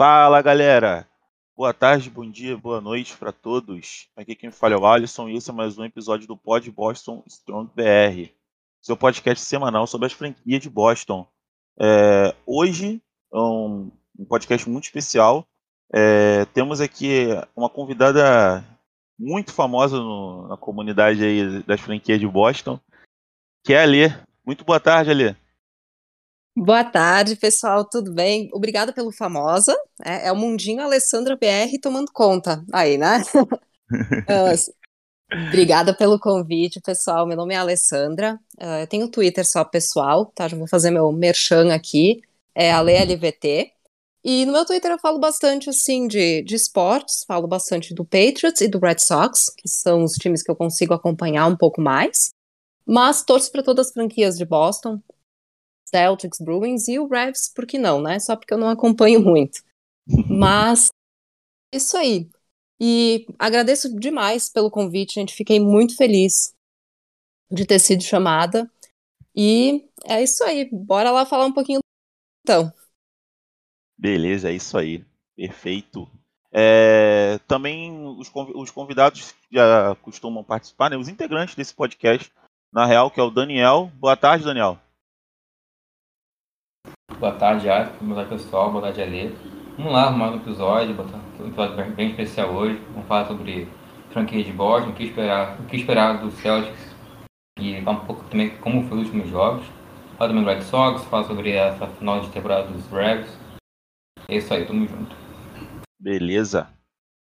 Fala galera! Boa tarde, bom dia, boa noite para todos. Aqui quem fala é o Alisson e esse é mais um episódio do Pod Boston Strong BR, seu podcast semanal sobre as franquias de Boston. É, hoje é um, um, podcast muito especial. É, temos aqui uma convidada muito famosa no, na comunidade aí das franquias de Boston, que é a Alê. Muito boa tarde, Alê. Boa tarde, pessoal, tudo bem? Obrigada pelo famosa. É, é o Mundinho Alessandra BR tomando conta aí, né? uh, obrigada pelo convite, pessoal. Meu nome é Alessandra. Uh, eu tenho Twitter só pessoal, tá? Já vou fazer meu merchan aqui. É AleLVT. E no meu Twitter eu falo bastante, assim, de, de esportes. Falo bastante do Patriots e do Red Sox, que são os times que eu consigo acompanhar um pouco mais. Mas torço para todas as franquias de Boston. Celtics, Bruins e o Revs, por que não, né? Só porque eu não acompanho muito. Mas isso aí. E agradeço demais pelo convite, gente. Fiquei muito feliz de ter sido chamada. E é isso aí. Bora lá falar um pouquinho então. Beleza, é isso aí. Perfeito. É, também os, os convidados já costumam participar, né? Os integrantes desse podcast, na real, que é o Daniel. Boa tarde, Daniel. Boa tarde, Alex. Boa tarde, pessoal. Boa tarde, Alê. Vamos lá, mais um episódio, um episódio bem, bem especial hoje. Vamos falar sobre franquia de Boston, o que esperar, o que esperar do Celtics e falar um pouco também como foi os últimos jogos. Falar também do Red Sox, falar sobre essa final de temporada dos Braves. É isso aí, tamo junto. Beleza.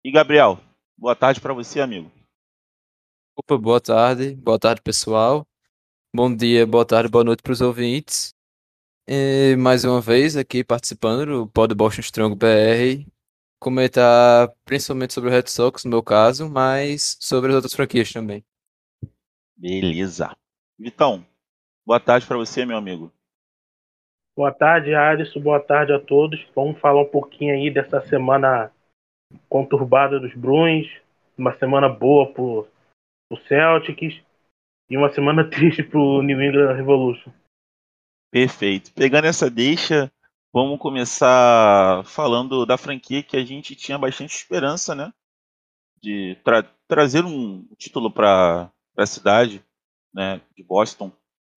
E Gabriel, boa tarde para você, amigo. Opa, boa tarde. Boa tarde, pessoal. Bom dia, boa tarde, boa noite para os ouvintes. E mais uma vez aqui participando do Pod Boston Strong BR, comentar principalmente sobre o Red Sox, no meu caso, mas sobre as outras franquias também. Beleza. Vitão, boa tarde para você, meu amigo. Boa tarde, Alisson. Boa tarde a todos. Vamos falar um pouquinho aí dessa semana conturbada dos Bruins, uma semana boa pro, pro Celtics e uma semana triste pro New England Revolution. Perfeito. Pegando essa deixa, vamos começar falando da franquia que a gente tinha bastante esperança, né? De tra trazer um título para a cidade, né? De Boston.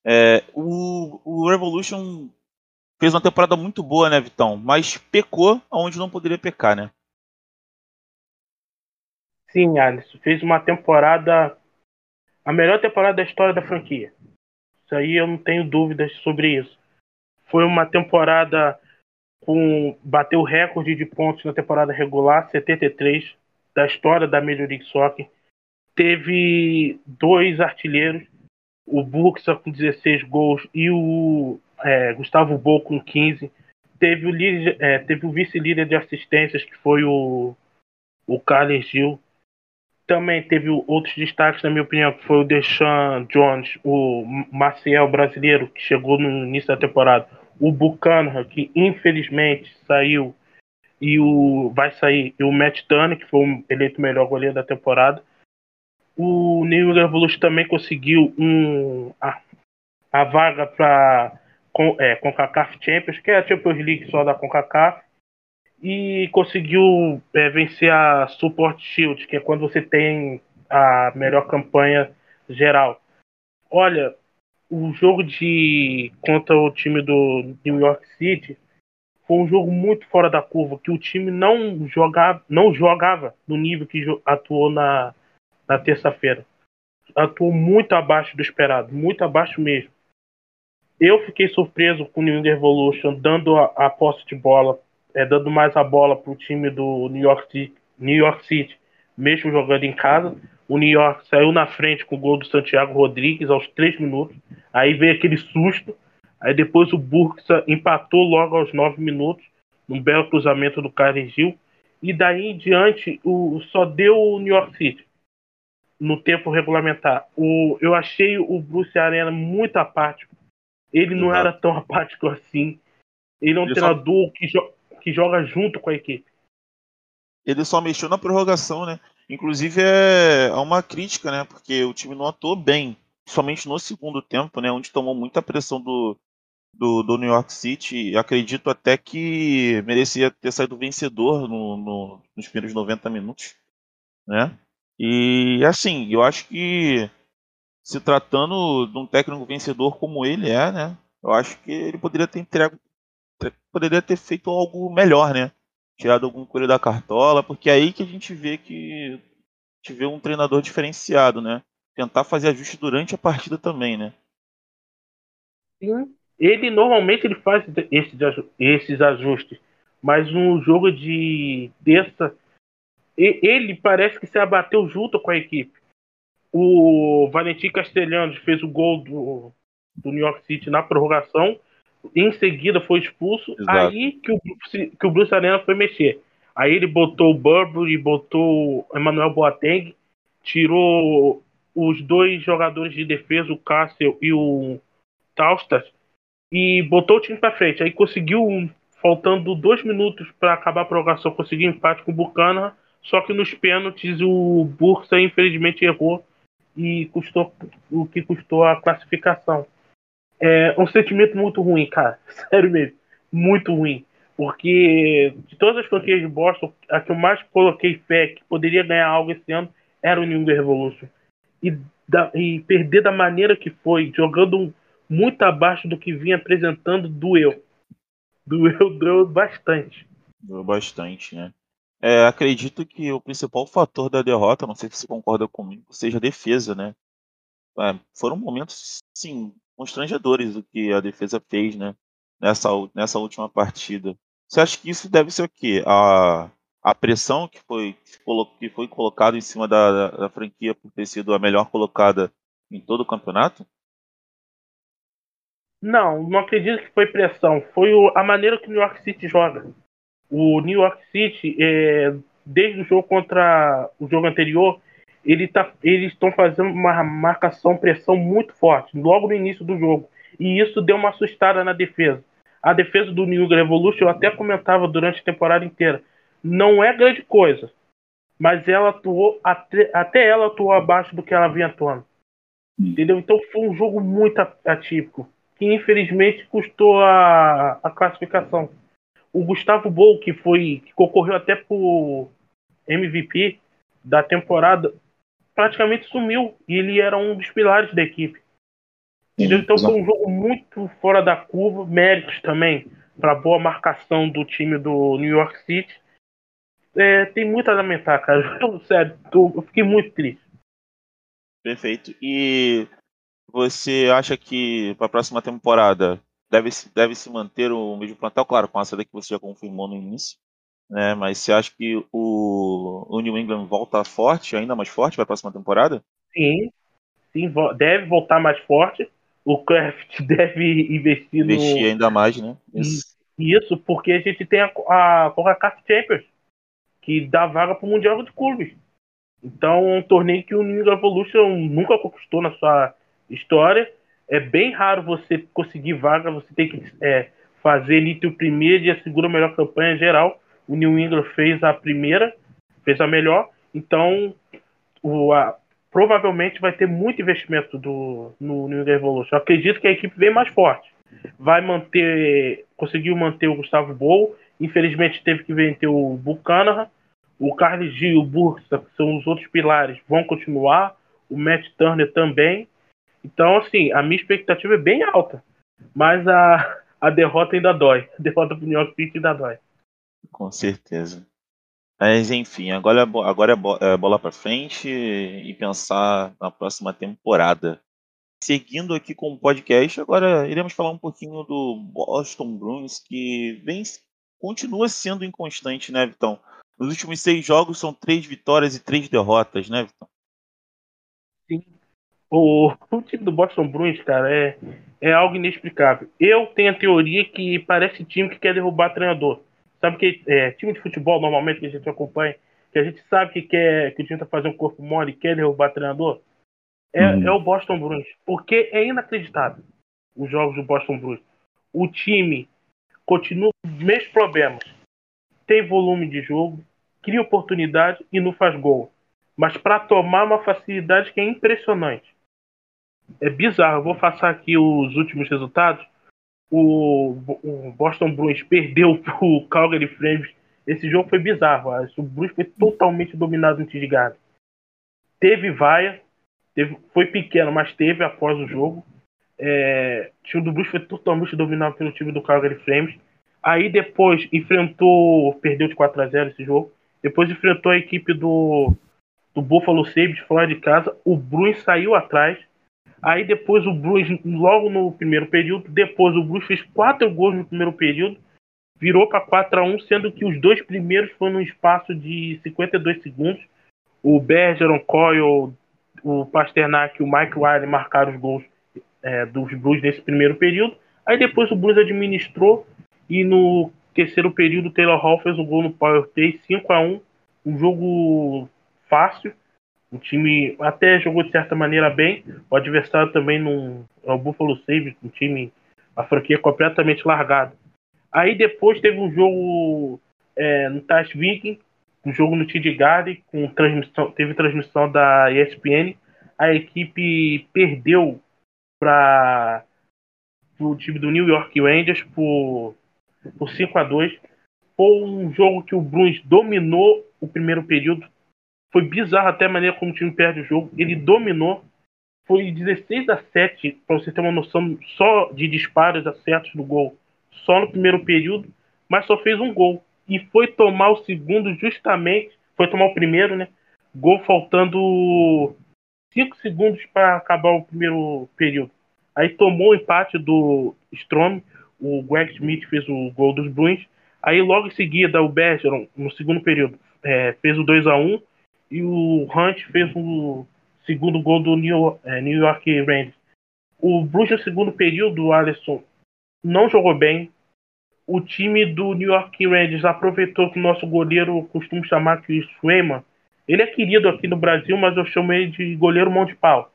É, o, o Revolution fez uma temporada muito boa, né, Vitão? Mas pecou onde não poderia pecar, né? Sim, Alisson. Fez uma temporada. A melhor temporada da história da franquia. Isso aí eu não tenho dúvidas sobre isso. Foi uma temporada com bateu o recorde de pontos na temporada regular, 73 da história da Major League Soccer. Teve dois artilheiros, o Buxa com 16 gols e o é, Gustavo Bo com 15. Teve o, é, o vice-líder de assistências, que foi o, o Carlos Gil também teve outros destaques, na minha opinião, que foi o Deshaun Jones, o Maciel brasileiro, que chegou no início da temporada, o Buchanan, que infelizmente saiu, e o vai sair, e o Matt Turner, que foi o eleito melhor goleiro da temporada. O New England também conseguiu um, a, a vaga para com, é, CONCACAF Champions, que é a Champions League só da CONCACAF, e conseguiu é, vencer a Support Shield, que é quando você tem a melhor campanha geral. Olha, o jogo de contra o time do New York City foi um jogo muito fora da curva, que o time não jogava, não jogava no nível que atuou na, na terça-feira. Atuou muito abaixo do esperado, muito abaixo mesmo. Eu fiquei surpreso com o New England Revolution dando a, a posse de bola é, dando mais a bola para o time do New York, City, New York City, mesmo jogando em casa. O New York saiu na frente com o gol do Santiago Rodrigues aos 3 minutos. Aí veio aquele susto. Aí depois o Burksa empatou logo aos 9 minutos, num belo cruzamento do Karen Gil. E daí em diante o, só deu o New York City no tempo regulamentar. O, eu achei o Bruce Arena muito apático. Ele não uhum. era tão apático assim. Ele é um Ele treinador só... que, joga que joga junto com a equipe. Ele só mexeu na prorrogação, né? Inclusive é, é uma crítica, né? Porque o time não atuou bem, somente no segundo tempo, né? Onde tomou muita pressão do, do, do New York City, acredito até que merecia ter saído vencedor no, no, nos primeiros 90 minutos, né? E assim, eu acho que se tratando de um técnico vencedor como ele é, né? Eu acho que ele poderia ter entregue, poderia ter feito algo melhor, né? Tirado algum coelho da cartola, porque é aí que a gente vê que vê um treinador diferenciado, né? Tentar fazer ajuste durante a partida também, né? Sim. Ele normalmente ele faz esses, ajustes, mas no jogo de terça ele parece que se abateu junto com a equipe. O Valentim Castelhanos fez o gol do, do New York City na prorrogação, em seguida foi expulso, Exato. aí que o, que o Bruce Arena foi mexer. Aí ele botou o Burberry, botou o Emmanuel Boateng, tirou os dois jogadores de defesa, o Cássio e o Taustas, e botou o time para frente. Aí conseguiu, faltando dois minutos para acabar a prorrogação, conseguiu empate com o Buchanan, só que nos pênaltis o Bursa infelizmente errou e custou o que custou a classificação. É um sentimento muito ruim, cara. Sério mesmo. Muito ruim. Porque de todas as franquias de Boston, a que eu mais coloquei fé que poderia ganhar algo esse ano era o New England Revolution. E, da, e perder da maneira que foi, jogando muito abaixo do que vinha apresentando, doeu. Doeu, doeu bastante. Doeu bastante, né? É, acredito que o principal fator da derrota, não sei se você concorda comigo, seja a defesa, né? É, foram momentos, sim, constrangedores o que a defesa fez, né? Nessa, nessa última partida. Você acha que isso deve ser o quê? A, a pressão que foi, que foi colocada em cima da, da franquia por ter sido a melhor colocada em todo o campeonato? Não, não acredito que foi pressão. Foi o, a maneira que o New York City joga. O New York City, é, desde o jogo contra o jogo anterior, ele tá, eles estão fazendo uma marcação, pressão muito forte, logo no início do jogo. E isso deu uma assustada na defesa. A defesa do New Revolution, eu até comentava durante a temporada inteira, não é grande coisa. Mas ela atuou, até, até ela atuou abaixo do que ela vinha atuando. Entendeu? Então foi um jogo muito atípico, que infelizmente custou a, a classificação o Gustavo Bol, que foi que concorreu até por MVP da temporada, praticamente sumiu e ele era um dos pilares da equipe. Sim, então foi um jogo muito fora da curva, méritos também para boa marcação do time do New York City. É, tem muito a lamentar, cara. Eu, sério, tô, eu fiquei muito triste. Perfeito. E você acha que para a próxima temporada deve, deve se manter o mesmo plantel, claro, com a saída que você já confirmou no início, né? Mas você acha que o, o New England volta forte, ainda mais forte para a próxima temporada? Sim, sim, deve voltar mais forte. O Kraft deve investir, investir no... ainda mais, né? Isso. Isso, porque a gente tem a, a Coca-Cola Champions, que dá vaga para o Mundial de Clubes. Então, um torneio que o New England Evolution nunca conquistou na sua história é bem raro você conseguir vaga, você tem que é, fazer ali o primeiro e a segunda melhor campanha geral. O New England fez a primeira, fez a melhor, então o, a, provavelmente vai ter muito investimento do, no New England Revolution. Eu acredito que a equipe vem mais forte. Vai manter, conseguiu manter o Gustavo Bow, infelizmente teve que vender o Buchanan, o Carlos Gil, o Bursa, que são os outros pilares, vão continuar, o Matt Turner também. Então, assim, a minha expectativa é bem alta. Mas a, a derrota ainda dói. A derrota pro New York City ainda dói. Com certeza. Mas enfim, agora, é agora é, é bola para frente e pensar na próxima temporada. Seguindo aqui com o podcast, agora iremos falar um pouquinho do Boston Bruins, que vem, continua sendo inconstante, né, Vitão? Nos últimos seis jogos são três vitórias e três derrotas, né, Vitão? Sim, o, o time do Boston Bruins, cara, é, é algo inexplicável. Eu tenho a teoria que parece time que quer derrubar treinador. Sabe que é, time de futebol, normalmente, que a gente acompanha, que a gente sabe que quer que o time tá fazendo um corpo mole e quer derrubar treinador, é, uhum. é o Boston Bruins. Porque é inacreditável os jogos do Boston Bruins. O time continua com os mesmos problemas. Tem volume de jogo, cria oportunidade e não faz gol. Mas para tomar uma facilidade que é impressionante é bizarro. Eu vou passar aqui os últimos resultados. O, o Boston Bruins perdeu pro Calgary Flames. Esse jogo foi bizarro. O Bruins foi totalmente dominado no Tidgard. Teve vaia, teve, foi pequeno, mas teve após o jogo. É, o time do Bruins foi totalmente dominado pelo time do Calgary Flames. Aí depois enfrentou, perdeu de 4 a 0 esse jogo. Depois enfrentou a equipe do, do Buffalo Sabres fora de casa. O Bruins saiu atrás. Aí depois o Bruins, logo no primeiro período, depois o Bruins fez quatro gols no primeiro período, virou para 4 a 1 sendo que os dois primeiros foram no espaço de 52 segundos. O Bergeron, Coyle, o Pasternak e o Mike Wiley marcaram os gols é, dos Blues nesse primeiro período. Aí depois o Blues administrou e no terceiro período o Taylor Hall fez um gol no Power Play 5 a 1 um jogo fácil. O time até jogou de certa maneira bem. O adversário também não é o Buffalo Sabres, um time a franquia completamente largada. Aí depois teve um jogo é, no Tash Viking, um jogo no TD Garden, com transmissão, teve transmissão da ESPN. A equipe perdeu para o time do New York Rangers por, por 5 a 2 Foi um jogo que o Bruins dominou o primeiro período. Foi bizarro até a maneira como o time perde o jogo. Ele dominou. Foi 16 a 7, para você ter uma noção só de disparos acertos do gol, só no primeiro período, mas só fez um gol. E foi tomar o segundo justamente, foi tomar o primeiro, né? Gol faltando 5 segundos para acabar o primeiro período. Aí tomou o empate do Strom, o Greg Smith fez o gol dos Bruins. Aí logo em seguida o Bergeron, no segundo período, é, fez o 2 a 1 e o Hunt fez o segundo gol do New, é, New York Rangers. O Bruins no segundo período, o Alisson não jogou bem. O time do New York Rangers aproveitou que o nosso goleiro costuma chamar de Swayman ele é querido aqui no Brasil, mas eu chamo ele de goleiro mão de pau.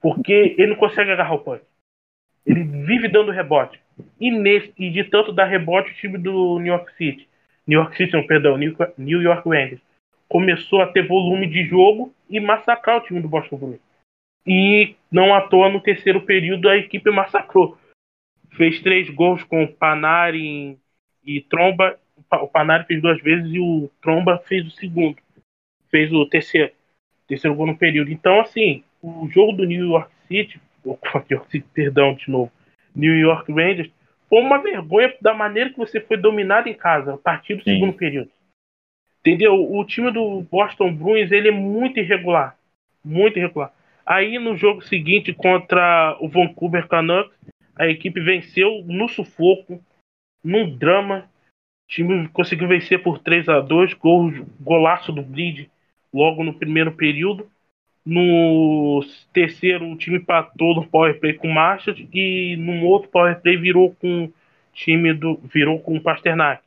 Porque ele não consegue agarrar o punch. Ele vive dando rebote. E, nesse, e de tanto dar rebote, o time do New York City, New York City, não, perdão, New York Rangers, começou a ter volume de jogo e massacrar o time do Boston Bruins. E não à toa, no terceiro período, a equipe massacrou. Fez três gols com Panari e Tromba. O Panari fez duas vezes e o Tromba fez o segundo fez o terceiro, terceiro gol no período. Então, assim, o jogo do New York City, perdão, de novo, New York Rangers, foi uma vergonha da maneira que você foi dominado em casa a partir do Sim. segundo período. Entendeu? O time do Boston Bruins ele é muito irregular, muito irregular. Aí no jogo seguinte contra o Vancouver Canucks, a equipe venceu no sufoco, num drama. O time conseguiu vencer por 3 a 2 gols, golaço do Bleed logo no primeiro período. No terceiro, o time empatou no power play com o Marshall e no outro power play virou com time do virou com o Pasternak.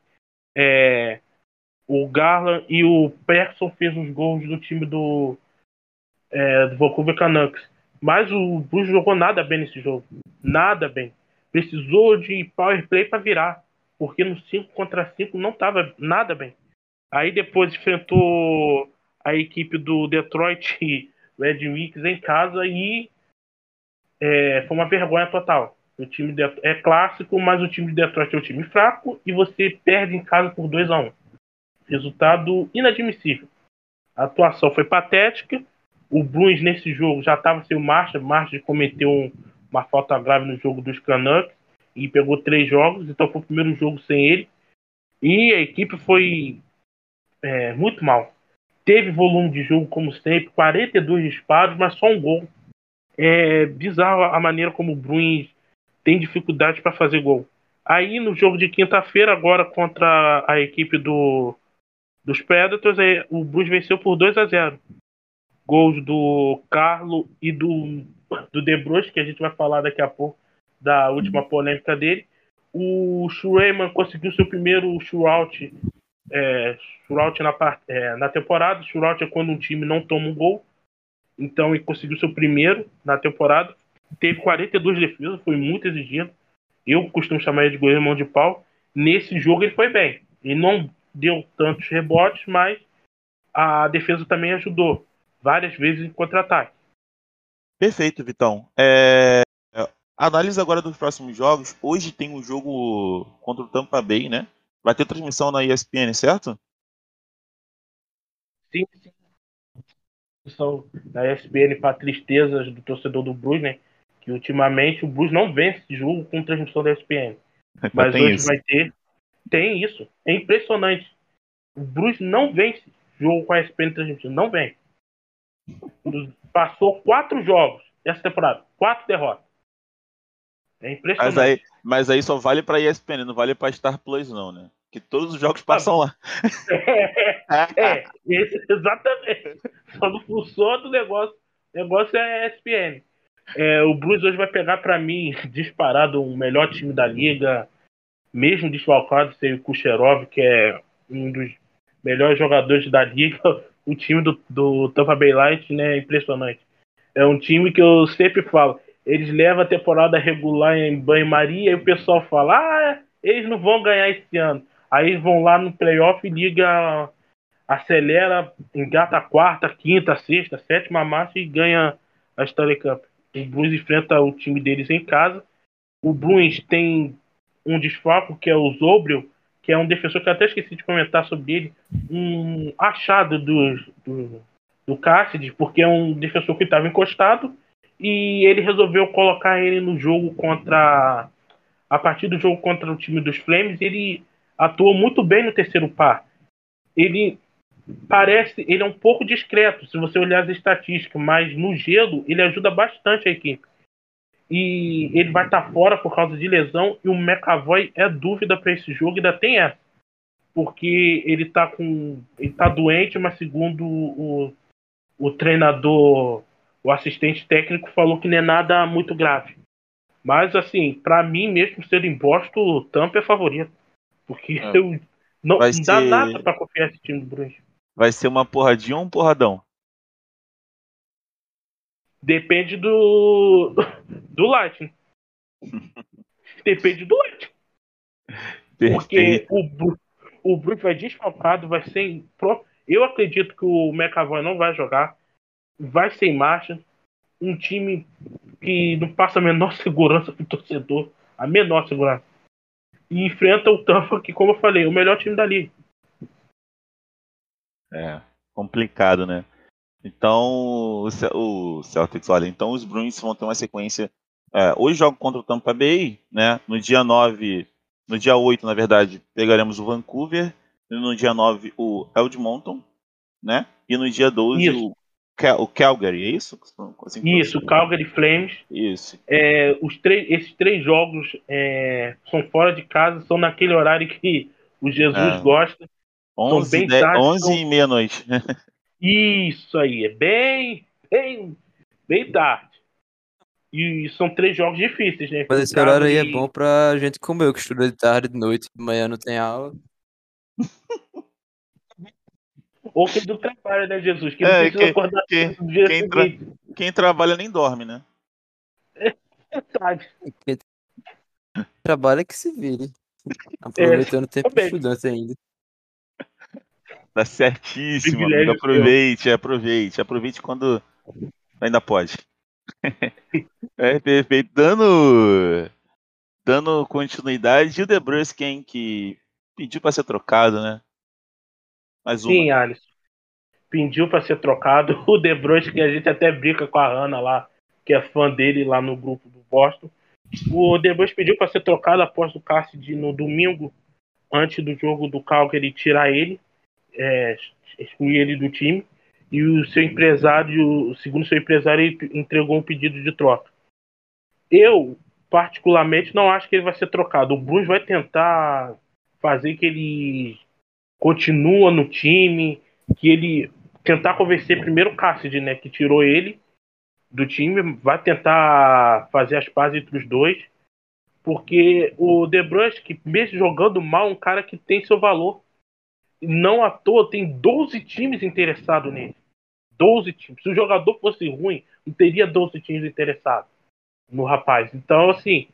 É, o Garland e o Persson fez os gols do time do, é, do Vancouver Canucks. Mas o Bruce jogou nada bem nesse jogo. Nada bem. Precisou de power play para virar. Porque no 5 contra 5 não estava nada bem. Aí depois enfrentou a equipe do Detroit Red Wings em casa e é, foi uma vergonha total. O time de, é clássico, mas o time de Detroit é um time fraco e você perde em casa por 2 a 1 um. Resultado inadmissível. A atuação foi patética. O Bruins nesse jogo já estava sem o Marshall. Marshall cometeu um, uma falta grave no jogo dos Canucks e pegou três jogos, então foi o primeiro jogo sem ele. E a equipe foi é, muito mal teve volume de jogo como sempre, 42 disparos, mas só um gol. É bizarro a maneira como o Bruins tem dificuldade para fazer gol. Aí no jogo de quinta-feira, agora contra a equipe do, dos Predators, o Bruins venceu por 2 a 0 Gols do Carlo e do, do De Bruyne, que a gente vai falar daqui a pouco da última polêmica dele. O Schreiman conseguiu seu primeiro shootout é, shootout na, é, na temporada. Shootout é quando um time não toma um gol. Então ele conseguiu seu primeiro na temporada. Teve 42 defesas, foi muito exigido. Eu costumo chamar ele de goleiro mão de pau. Nesse jogo ele foi bem. Ele não deu tantos rebotes, mas a defesa também ajudou. Várias vezes em contra-ataque. Perfeito, Vitão. É... Análise agora dos próximos jogos. Hoje tem um jogo contra o Tampa Bay, né? Vai ter transmissão na ESPN, certo? Sim, sim. Da ESPN para tristezas do torcedor do Blues, né? Que ultimamente o Blues não vence jogo com transmissão da ESPN. Mas hoje isso. vai ter. Tem isso. É impressionante. O Blues não vence jogo com a ESPN transmitindo. Não vem. Passou quatro jogos essa temporada. Quatro derrotas. É impressionante. Mas aí, mas aí só vale para ESPN, não vale para Star Plus, não, né? Que todos os jogos passam lá. É, é esse, exatamente. Só não funciona o negócio. O negócio é ESPN. É, o Blues hoje vai pegar para mim disparado o melhor time da liga, mesmo desfalcado sem o Kucherov, que é um dos melhores jogadores da liga. O time do, do Tampa Bay Light né, é impressionante. É um time que eu sempre falo, eles levam a temporada regular em banho-maria e o pessoal fala, ah, eles não vão ganhar esse ano. Aí vão lá no playoff e liga, acelera, engata a quarta, quinta, sexta, sétima marcha e ganha a Stanley Cup. O Blues enfrenta o time deles em casa. O Blues tem um desfalco que é o Zobrio, que é um defensor que eu até esqueci de comentar sobre ele, um achado do, do, do porque é um defensor que estava encostado e ele resolveu colocar ele no jogo contra. A partir do jogo contra o time dos Flames, ele atuou muito bem no terceiro par. Ele parece, ele é um pouco discreto, se você olhar as estatísticas, mas no gelo ele ajuda bastante a equipe. E ele vai estar fora por causa de lesão e o McAvoy é dúvida para esse jogo, ainda tem essa. Porque ele está com. ele tá doente, mas segundo o, o treinador o assistente técnico falou que não é nada muito grave. Mas, assim, para mim, mesmo sendo imposto, o Tampa é favorito. Porque é. eu não, não ser... dá nada para confiar esse time do Bruins. Vai ser uma porradinha ou um porradão? Depende do. do Lightning. Depende do Lightning. Porque o, o Bruins vai desfalcado, vai ser. Eu acredito que o McAvoy não vai jogar vai sem marcha, um time que não passa a menor segurança pro torcedor, a menor segurança. E enfrenta o Tampa, que, como eu falei, é o melhor time da liga. É, complicado, né? Então, o Celtics, olha, então os Bruins vão ter uma sequência. É, hoje jogo contra o Tampa Bay, né? No dia 9, no dia 8, na verdade, pegaremos o Vancouver. No dia 9, o Edmonton, né? E no dia 12, Isso. o o Calgary, é isso? Assim, isso, o Calgary Flames. Isso. É, os esses três jogos é, são fora de casa, são naquele horário que o Jesus é. gosta. 11, bem 10, tarde, 11 são... e meia-noite. Isso aí, é bem, bem, bem tarde. E são três jogos difíceis, né? Mas esse horário aí é bom pra gente como eu, que estuda de tarde, de noite, de manhã não tem aula. Ou quem não trabalha, né, Jesus? Que não é, precisa quem, acordar quem, quem, tra quem, trabalha nem dorme, né? É verdade. Quem trabalha que se vire. Aproveitando o tempo de estudante ainda. Tá certíssimo, amigo. Aproveite, aproveite. Aproveite quando ainda pode. é perfeito. Dando, dando continuidade, o The Bruskin que pediu para ser trocado, né? Mais uma. Sim, Alisson. Pediu para ser trocado. O De Bruyne, que a gente até brinca com a Ana lá, que é fã dele lá no grupo do Boston. O De Bruyne pediu para ser trocado após o Cassidy no domingo, antes do jogo do Calgary tirar ele, é, excluir ele do time. E o seu empresário, segundo seu empresário, ele entregou um pedido de troca. Eu, particularmente, não acho que ele vai ser trocado. O Blues vai tentar fazer que ele continua no time, que ele tentar convencer primeiro o Cassidy, né, que tirou ele do time, vai tentar fazer as pazes entre os dois, porque o De Bruyne, mesmo jogando mal, é um cara que tem seu valor. Não à toa, tem 12 times interessados nele. 12 times. Se o jogador fosse ruim, não teria 12 times interessados no rapaz. Então, assim,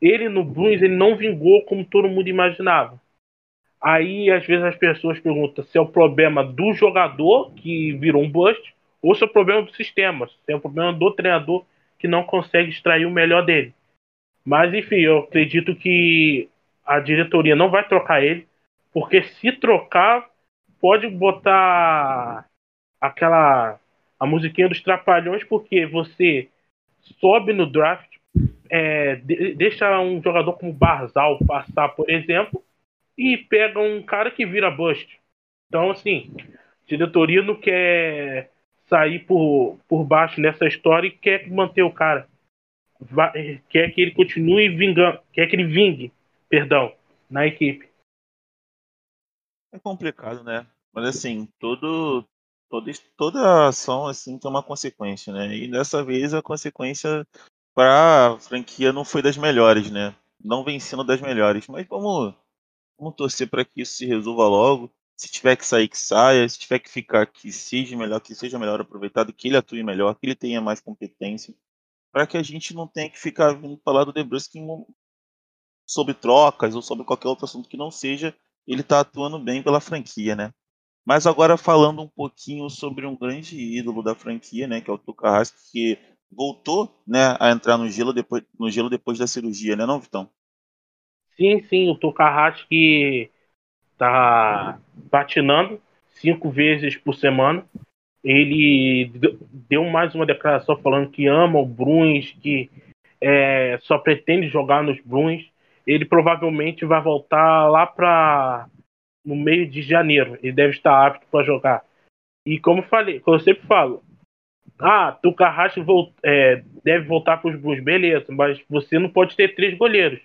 ele no Blues ele não vingou como todo mundo imaginava. Aí, às vezes, as pessoas perguntam se é o problema do jogador, que virou um bust, ou se é o problema do sistema, se é o problema do treinador que não consegue extrair o melhor dele. Mas enfim, eu acredito que a diretoria não vai trocar ele, porque se trocar, pode botar aquela a musiquinha dos trapalhões, porque você sobe no draft, é, de, deixa um jogador como Barzal passar, por exemplo, e pega um cara que vira bust. Então, assim, diretoria não quer sair por, por baixo nessa história e quer manter o cara. Vai, quer que ele continue vingando, quer que ele vingue, perdão, na equipe. É complicado, né? Mas assim, todo, todo, toda ação assim tem uma consequência, né? E dessa vez a consequência para a franquia não foi das melhores, né? Não vem sendo das melhores. Mas vamos, vamos torcer para que isso se resolva logo. Se tiver que sair, que saia. Se tiver que ficar, que seja melhor, que seja melhor aproveitado, que ele atue melhor, que ele tenha mais competência. Para que a gente não tenha que ficar vindo falar do Debrusque sobre trocas ou sobre qualquer outro assunto que não seja ele tá atuando bem pela franquia, né? Mas agora falando um pouquinho sobre um grande ídolo da franquia, né, que é o Tuca que voltou, né, a entrar no gelo depois, no gelo depois da cirurgia, né, não, Vitão? Sim, sim, o Tuca Rask tá patinando cinco vezes por semana. Ele deu mais uma declaração falando que ama o Bruins, que é, só pretende jogar nos Bruins ele provavelmente vai voltar lá para no meio de janeiro. Ele deve estar apto para jogar. E como falei, como eu sempre falo, ah, Tukahashi volt, é, deve voltar para os Blues, beleza, mas você não pode ter três goleiros.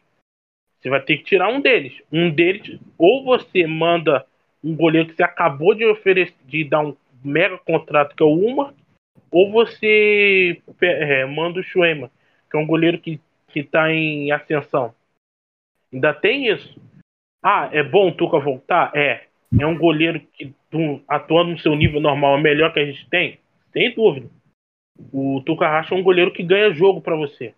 Você vai ter que tirar um deles. Um deles, ou você manda um goleiro que você acabou de oferecer, de dar um mega contrato, que é o Uma, ou você é, manda o Schuema, que é um goleiro que está em ascensão. Ainda tem isso. Ah, é bom o Tuca voltar? É. É um goleiro que atuando no seu nível normal é melhor que a gente tem? Sem dúvida. O Tuca Racha é um goleiro que ganha jogo para você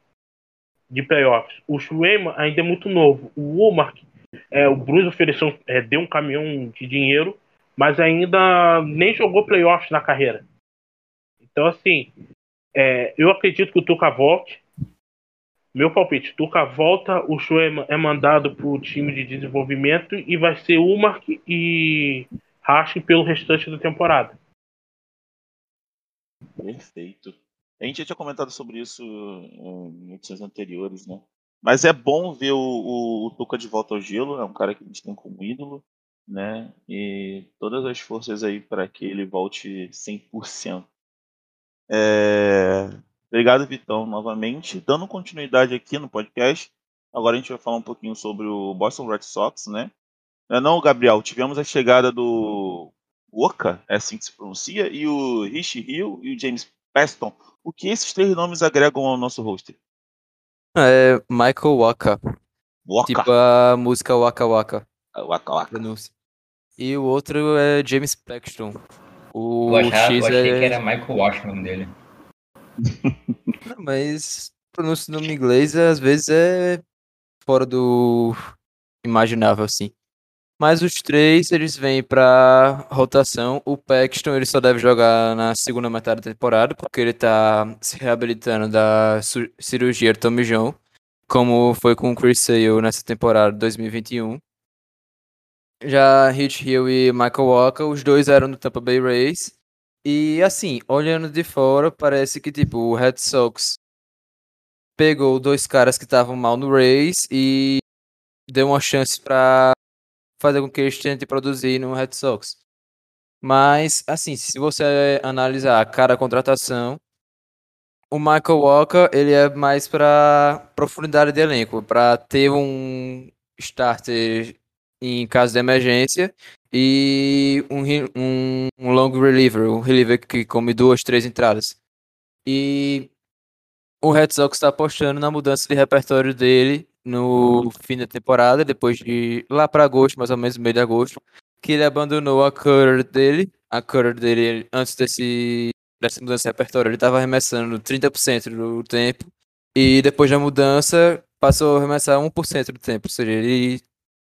de playoffs. O Schweiman ainda é muito novo. O Womark, é, o Bruce ofereceu, é, deu um caminhão de dinheiro, mas ainda nem jogou playoffs na carreira. Então, assim, é, eu acredito que o Tuca volte. Meu palpite, Tuca volta, o show é, é mandado para o time de desenvolvimento e vai ser Umark e Rachin pelo restante da temporada. Perfeito. A gente já tinha comentado sobre isso em edições anteriores, né? Mas é bom ver o, o, o Tuca de volta ao gelo, é um cara que a gente tem como ídolo, né? E todas as forças aí para que ele volte 100%. É... Obrigado, Vitão, novamente. Dando continuidade aqui no podcast, agora a gente vai falar um pouquinho sobre o Boston Red Sox, né? Não, é não Gabriel, tivemos a chegada do Oka, é assim que se pronuncia, e o Rich Hill e o James Peston. O que esses três nomes agregam ao nosso roster? É Michael Waka. Waka. Tipo a música Waka Waka. Waka Waka. Pronúncia. E o outro é James Paxton. O eu, achava, X eu achei é... que era Michael Washington dele. Não, mas pronúncia no nome inglês às vezes é fora do imaginável, assim. Mas os três, eles vêm pra rotação. O Paxton, ele só deve jogar na segunda metade da temporada, porque ele tá se reabilitando da cirurgia do Tommy John, como foi com o Chris Sale nessa temporada 2021. Já Hit Hill e Michael Walker, os dois eram do Tampa Bay Rays. E assim, olhando de fora, parece que tipo, o Red Sox pegou dois caras que estavam mal no Rays e deu uma chance para fazer com que eles tentem produzir no Red Sox. Mas, assim, se você analisar cada contratação, o Michael Walker, ele é mais para profundidade de elenco, para ter um starter em caso de emergência e um, um, um long reliever, um reliever que come duas, três entradas. E o Red Sox está apostando na mudança de repertório dele no fim da temporada, depois de lá para agosto, mais ou menos meio de agosto, que ele abandonou a cutter dele, a cutter dele antes desse dessa mudança de repertório, ele estava arremessando 30% do tempo e depois da mudança passou a arremessar 1% do tempo, ou seja, ele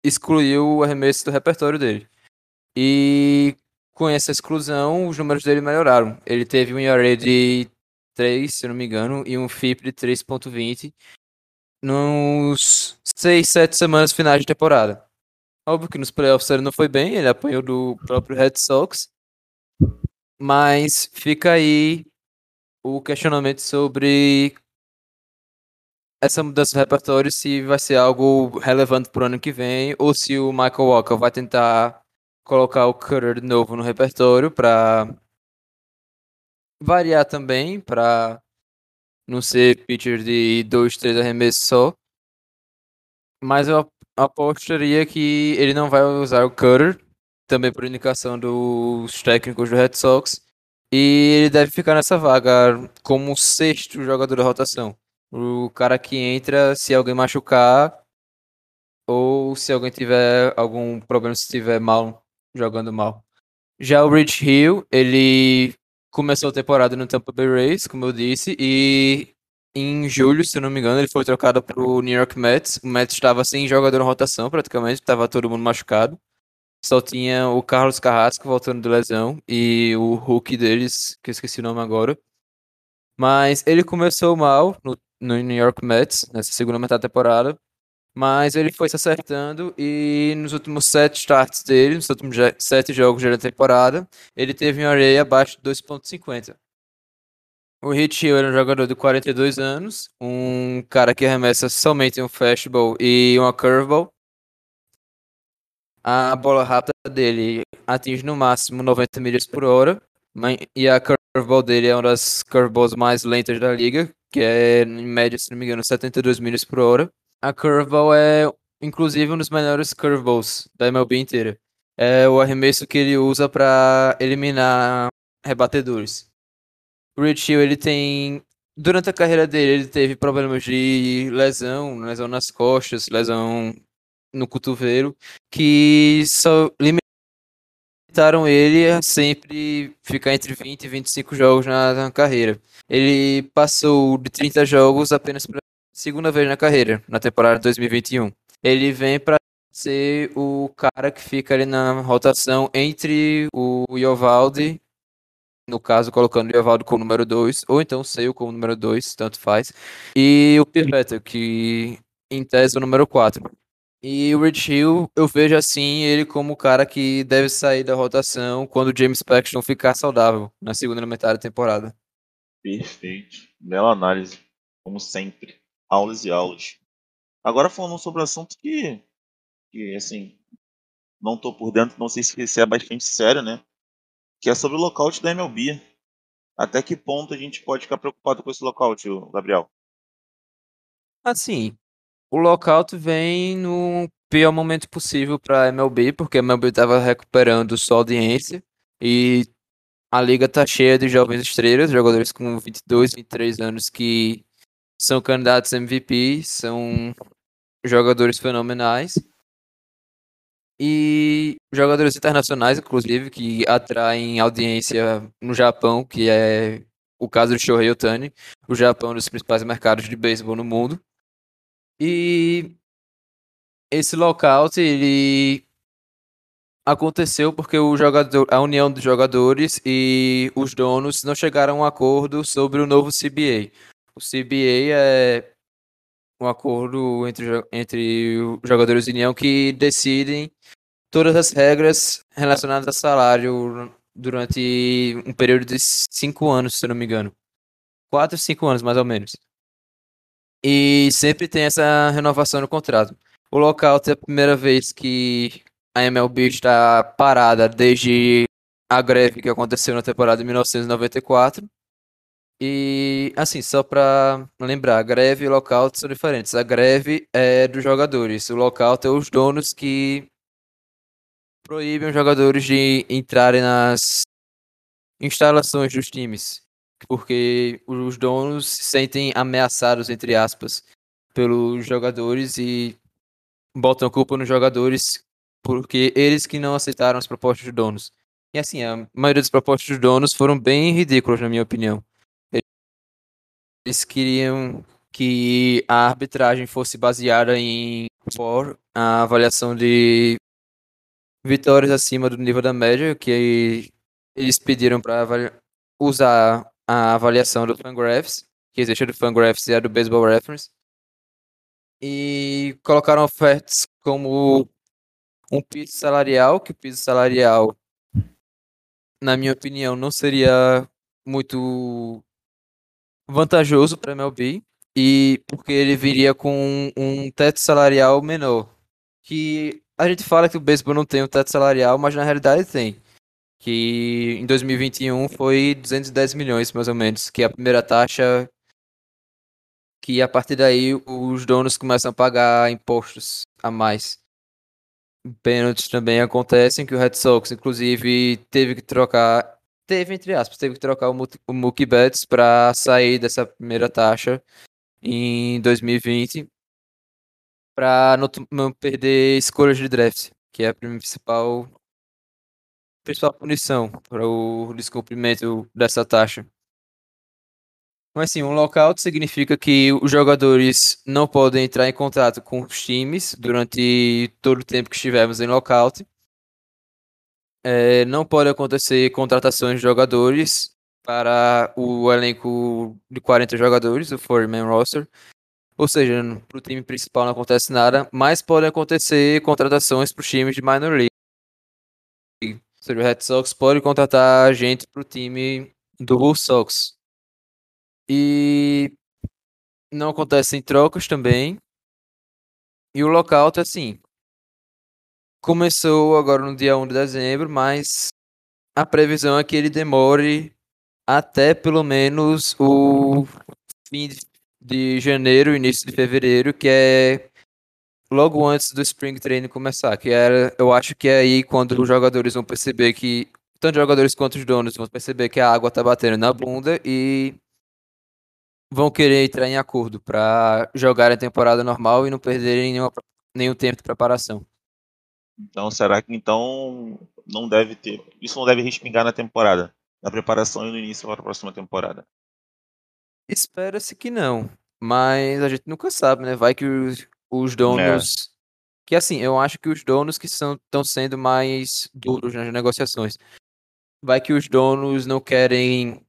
excluiu o arremesso do repertório dele. E com essa exclusão, os números dele melhoraram. Ele teve um ERA de 3, se não me engano, e um FIP de 3.20. nos seis, sete semanas finais de temporada. Óbvio que nos playoffs ele não foi bem, ele apanhou do próprio Red Sox. Mas fica aí o questionamento sobre essa mudança do repertório, se vai ser algo relevante pro ano que vem, ou se o Michael Walker vai tentar colocar o Cutter de novo no repertório para variar também, para não ser pitcher de dois, três arremessos só. Mas eu apostaria que ele não vai usar o Cutter, também por indicação dos técnicos do Red Sox. E ele deve ficar nessa vaga como sexto jogador da rotação. O cara que entra se alguém machucar ou se alguém tiver algum problema, se estiver mal, jogando mal. Já o Rich Hill, ele começou a temporada no Tampa Bay Rays, como eu disse, e em julho, se não me engano, ele foi trocado para o New York Mets. O Mets estava sem jogador na rotação, praticamente, estava todo mundo machucado. Só tinha o Carlos Carrasco voltando de lesão e o Hulk deles, que eu esqueci o nome agora. Mas ele começou mal no, no New York Mets, nessa segunda metade da temporada. Mas ele foi se acertando e nos últimos sete starts dele, nos últimos sete jogos da temporada, ele teve uma areia abaixo de 2.50. O Hit Hill era um jogador de 42 anos, um cara que arremessa somente um fastball e uma curveball. A bola rápida dele atinge no máximo 90 milhas por hora, e a curveball dele é uma das curveballs mais lentas da liga, que é em média, se não me engano, 72 milhas por hora. A curveball é, inclusive, um dos melhores curveballs da MLB inteira. É o arremesso que ele usa para eliminar rebatedores. O Rich Hill, ele tem. Durante a carreira dele, ele teve problemas de lesão, lesão nas costas, lesão no cotovelo, que só limitaram ele a sempre ficar entre 20 e 25 jogos na, na carreira. Ele passou de 30 jogos apenas pela segunda vez na carreira, na temporada 2021. Ele vem para ser o cara que fica ali na rotação entre o Iovaldi no caso, colocando o Evaldo como número 2, ou então o Seio como número 2, tanto faz, e o Pirbeta, que em tese é o número 4. E o Rich Hill, eu vejo assim ele como o cara que deve sair da rotação quando o James Paxton ficar saudável na segunda metade da temporada. Perfeito. Bela análise, como sempre. Aulas e aulas. Agora falando sobre um assunto que, que assim, não tô por dentro, não sei se é bastante sério, né? que é sobre o lockout da MLB. Até que ponto a gente pode ficar preocupado com esse lockout, Gabriel? Assim, o lockout vem no pior momento possível para a MLB, porque a MLB estava recuperando sua audiência e a liga tá cheia de jovens estrelas, jogadores com 22, 23 anos que são candidatos MVP, são jogadores fenomenais. E jogadores internacionais, inclusive, que atraem audiência no Japão, que é o caso do Shohei Otani. O Japão é um dos principais mercados de beisebol no mundo. E esse lockout, ele aconteceu porque o jogador, a união dos jogadores e os donos não chegaram a um acordo sobre o novo CBA. O CBA é um acordo entre, entre jogadores de união que decidem todas as regras relacionadas a salário durante um período de cinco anos, se eu não me engano. Quatro, cinco anos, mais ou menos. E sempre tem essa renovação no contrato. O local é a primeira vez que a MLB está parada desde a greve que aconteceu na temporada de 1994. E, assim, só para lembrar, greve e lockout são diferentes. A greve é dos jogadores, o lockout é os donos que proíbem os jogadores de entrarem nas instalações dos times, porque os donos se sentem ameaçados, entre aspas, pelos jogadores e botam culpa nos jogadores porque eles que não aceitaram as propostas dos donos. E assim, a maioria das propostas dos donos foram bem ridículas, na minha opinião. Eles queriam que a arbitragem fosse baseada em por a avaliação de vitórias acima do nível da média, que eles pediram para usar a avaliação do Fangraphs, que existe do Fangraphs e a do Baseball Reference. e colocaram ofertas como um piso salarial, que o piso salarial, na minha opinião, não seria muito vantajoso para MLB, e porque ele viria com um teto salarial menor. Que a gente fala que o beisebol não tem um teto salarial, mas na realidade tem. Que em 2021 foi 210 milhões, mais ou menos, que é a primeira taxa que a partir daí os donos começam a pagar impostos a mais. Pênaltis também acontecem que o Red Sox, inclusive, teve que trocar, teve entre aspas, teve que trocar o Mookie Betts para sair dessa primeira taxa em 2020 para não, não, perder escolhas de draft, que é a principal principal punição para o descumprimento dessa taxa. Mas sim, um lockout significa que os jogadores não podem entrar em contato com os times durante todo o tempo que estivermos em lockout. É, não pode acontecer contratações de jogadores para o elenco de 40 jogadores, o 4-man roster. Ou seja, para o time principal não acontece nada, mas pode acontecer contratações para os times de minor league. Ou seja, o Red Sox pode contratar gente para o time do Bull Sox. E não acontecem trocas também. E o lockout, assim, começou agora no dia 1 de dezembro, mas a previsão é que ele demore até pelo menos o fim de janeiro, início de fevereiro, que é logo antes do Spring Training começar, que era, eu acho que é aí quando os jogadores vão perceber que, tanto os jogadores quanto os donos vão perceber que a água tá batendo na bunda e vão querer entrar em acordo para jogar a temporada normal e não perderem nenhuma, nenhum tempo de preparação. Então, será que então não deve ter. Isso não deve respingar na temporada, na preparação e no início para a próxima temporada? Espera-se que não, mas a gente nunca sabe, né? Vai que os, os donos. É. Que assim, eu acho que os donos que estão sendo mais duros nas negociações. Vai que os donos não querem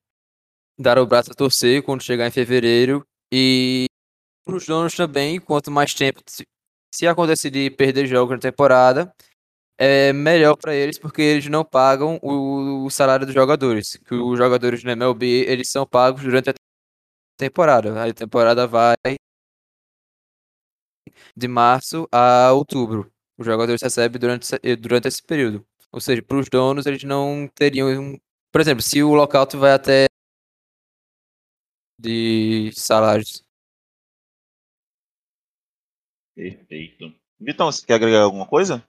dar o braço a torcer quando chegar em fevereiro. E para os donos também, quanto mais tempo, se acontecer de perder jogos na temporada, é melhor para eles porque eles não pagam o, o, salário dos jogadores. Que os jogadores do MLB eles são pagos durante a temporada. A temporada vai de março a outubro. Os jogadores recebem durante, durante esse período. Ou seja, para os donos eles não teriam. Por exemplo, se o lockout vai até de salários. Perfeito. Vitão, você quer agregar alguma coisa?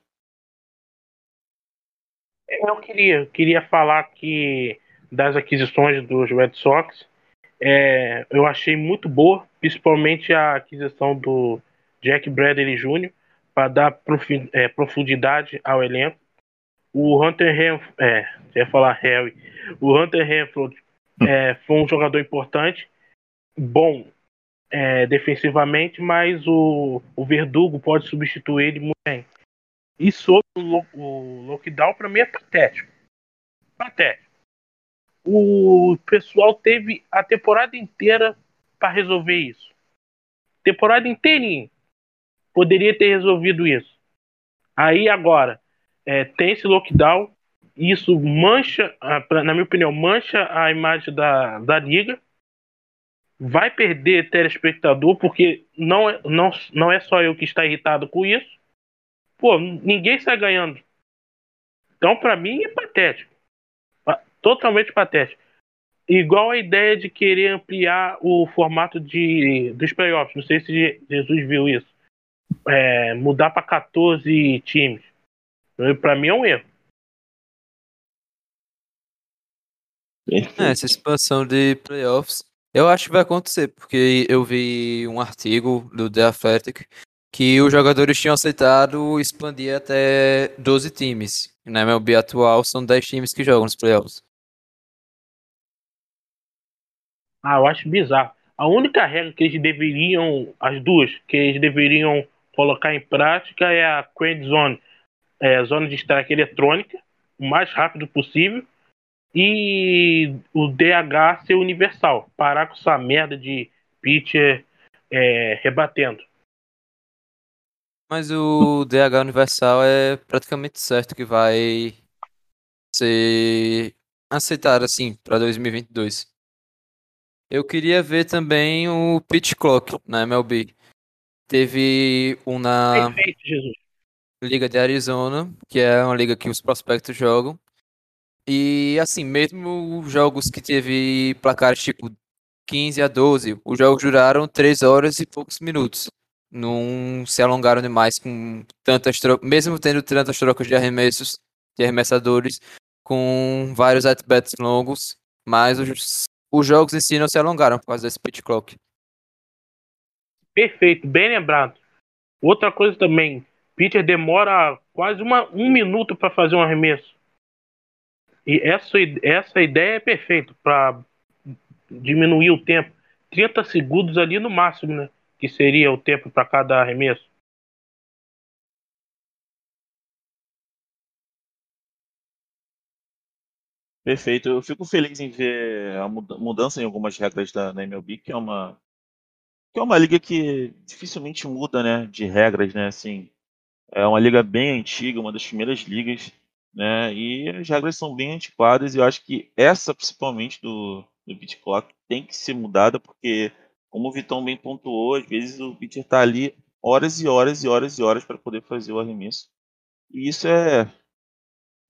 Eu queria, queria falar que das aquisições dos Red Sox, é, eu achei muito boa, principalmente a aquisição do Jack Bradley Jr. para dar é, profundidade ao elenco. O Hunter Renfro, é, ia falar Harry, o Hunter Renfro é, foi um jogador importante bom é, defensivamente, mas o, o Verdugo pode substituir ele muito bem. E sobre o, o lockdown, para mim é patético. Patético. O pessoal teve a temporada inteira para resolver isso. Temporada inteirinha. Poderia ter resolvido isso. Aí agora, é, tem esse lockdown. Isso mancha, na minha opinião, mancha a imagem da, da liga vai perder telespectador, porque não, é, não, não é só eu que está irritado com isso. Pô, ninguém está ganhando. Então, para mim, é patético. Totalmente patético. Igual a ideia de querer ampliar o formato de, dos playoffs. Não sei se Jesus viu isso. É, mudar para 14 times. Para mim é um erro. É, essa expansão de playoffs eu acho que vai acontecer, porque eu vi um artigo do The Athletic que os jogadores tinham aceitado expandir até 12 times. Na MLB atual são 10 times que jogam nos playoffs. Ah, eu acho bizarro. A única regra que eles deveriam, as duas, que eles deveriam colocar em prática é a Quad Zone, é, zona de strike eletrônica, o mais rápido possível, e o DH ser universal. Parar com essa merda de pitcher é, rebatendo. Mas o DH Universal é praticamente certo que vai ser aceitado assim para 2022. Eu queria ver também o Pitch Clock na MLB. Teve um na. Liga de Arizona, que é uma liga que os prospectos jogam. E assim, mesmo jogos que teve placares tipo 15 a 12, os jogos duraram 3 horas e poucos minutos. Não se alongaram demais com tantas trocas, mesmo tendo tantas trocas de arremessos, de arremessadores, com vários at-bats longos, mas os, os jogos em si não se alongaram por causa desse pitch clock. Perfeito, bem lembrado. Outra coisa também, pitcher demora quase uma, um minuto para fazer um arremesso. E essa, essa ideia é perfeita para diminuir o tempo. 30 segundos ali no máximo, né? Que seria o tempo para cada arremesso. Perfeito. Eu fico feliz em ver a muda- mudança em algumas regras da, da MLB, que é uma que é uma liga que dificilmente muda, né, de regras, né, assim. É uma liga bem antiga, uma das primeiras ligas, né, e as regras são bem antiquadas e eu acho que essa, principalmente do, do pitch clock, tem que ser mudada porque, como o Vitão bem pontuou, às vezes o pitcher está ali horas e horas e horas e horas para poder fazer o arremesso. E isso é,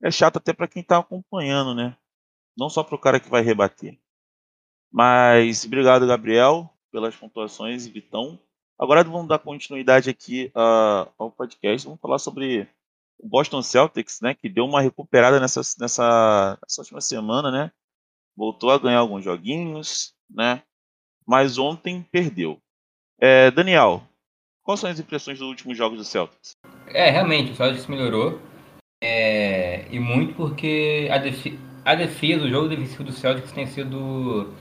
é chato até para quem está acompanhando, né? Não só para o cara que vai rebater. Mas obrigado, Gabriel, pelas pontuações e Vitão. Agora vamos dar continuidade aqui uh, ao podcast. Vamos falar sobre o Boston Celtics, né? Que deu uma recuperada nessa, nessa, nessa última semana, né? Voltou a ganhar alguns joguinhos, né? Mas ontem perdeu. É, Daniel, quais são as impressões dos últimos jogos do Celtics? É, realmente, o Celtics melhorou. É, e muito porque a, defi a defesa, o jogo defensivo do Celtics tem sido,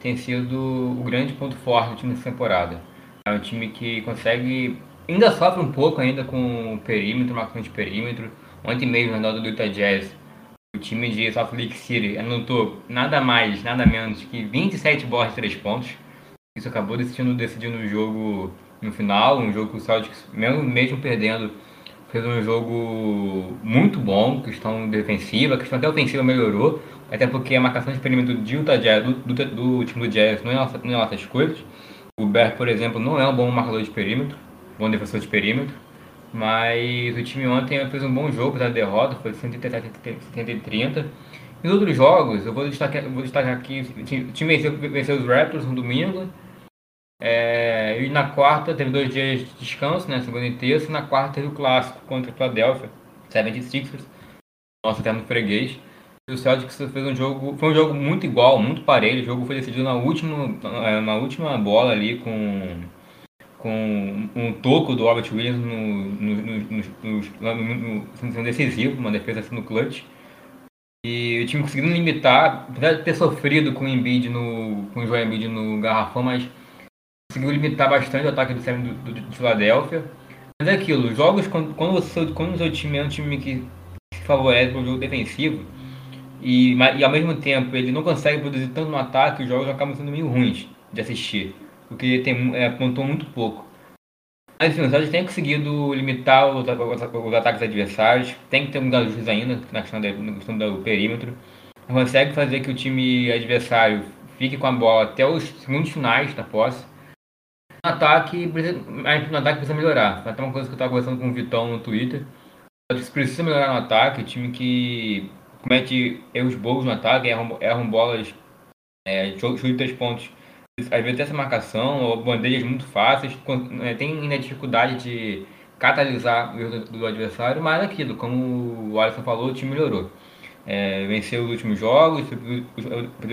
tem sido o grande ponto forte do time dessa temporada. É um time que consegue. Ainda sofre um pouco ainda com o perímetro, marcação de perímetro. Ontem mesmo, na do Utah Jazz, o time de Salt Lake City anotou nada mais, nada menos que 27 bolas de 3 pontos. Isso acabou decidindo, decidindo o jogo no final, um jogo que o Celtics, mesmo, mesmo perdendo, fez um jogo muito bom, questão defensiva, questão até ofensiva melhorou, até porque a marcação de perímetro de Utah Jazz, do, do, do time do Jazz não é, não é essas coisas. O Bear, por exemplo, não é um bom marcador de perímetro, bom defensor de perímetro, mas o time ontem fez um bom jogo da derrota, foi 130. Nos outros jogos, eu vou destacar, vou destacar aqui, o time venceu, venceu os Raptors no domingo, é, e na quarta teve dois dias de descanso, né? Segunda e terça. E na quarta teve o clássico contra o Philadelphia, 76ers, nosso eterno freguês. E o Celtics fez um jogo, foi um jogo muito igual, muito parelho. O jogo foi decidido na última, na última bola ali com, com um toco do Robert Williams no, no, no, no, decisivo, uma defesa assim no clutch. E o time conseguiu limitar, apesar de ter sofrido com o Embiid no, com o Joel Embiid no garrafão, mas conseguiu limitar bastante o ataque do Sam do, do, de Filadélfia. Mas é aquilo, jogos quando, quando, você, quando o seu time é um time que se favorece o jogo defensivo e, e ao mesmo tempo ele não consegue produzir tanto no ataque, os jogos acabam sendo meio ruins de assistir, porque tem, é, pontuou muito pouco. Mas enfim, o Celtics tem conseguido limitar os, os, os, ataques adversários, tem que ter um ajustes ainda na questão, de, na questão do perímetro, consegue fazer que o time adversário fique com a bola até os segundos finais da posse no ataque, no ataque precisa melhorar. Foi até uma coisa que eu estava conversando com o Vitão no Twitter. Precisa melhorar no ataque, time que comete erros bons no ataque, erram, erram bolas, é, chute três pontos. Às vezes essa marcação, ou bandejas muito fáceis, tem ainda dificuldade de catalisar o erro do adversário, mas aquilo, como o Alisson falou, o time melhorou. É, venceu os últimos jogos,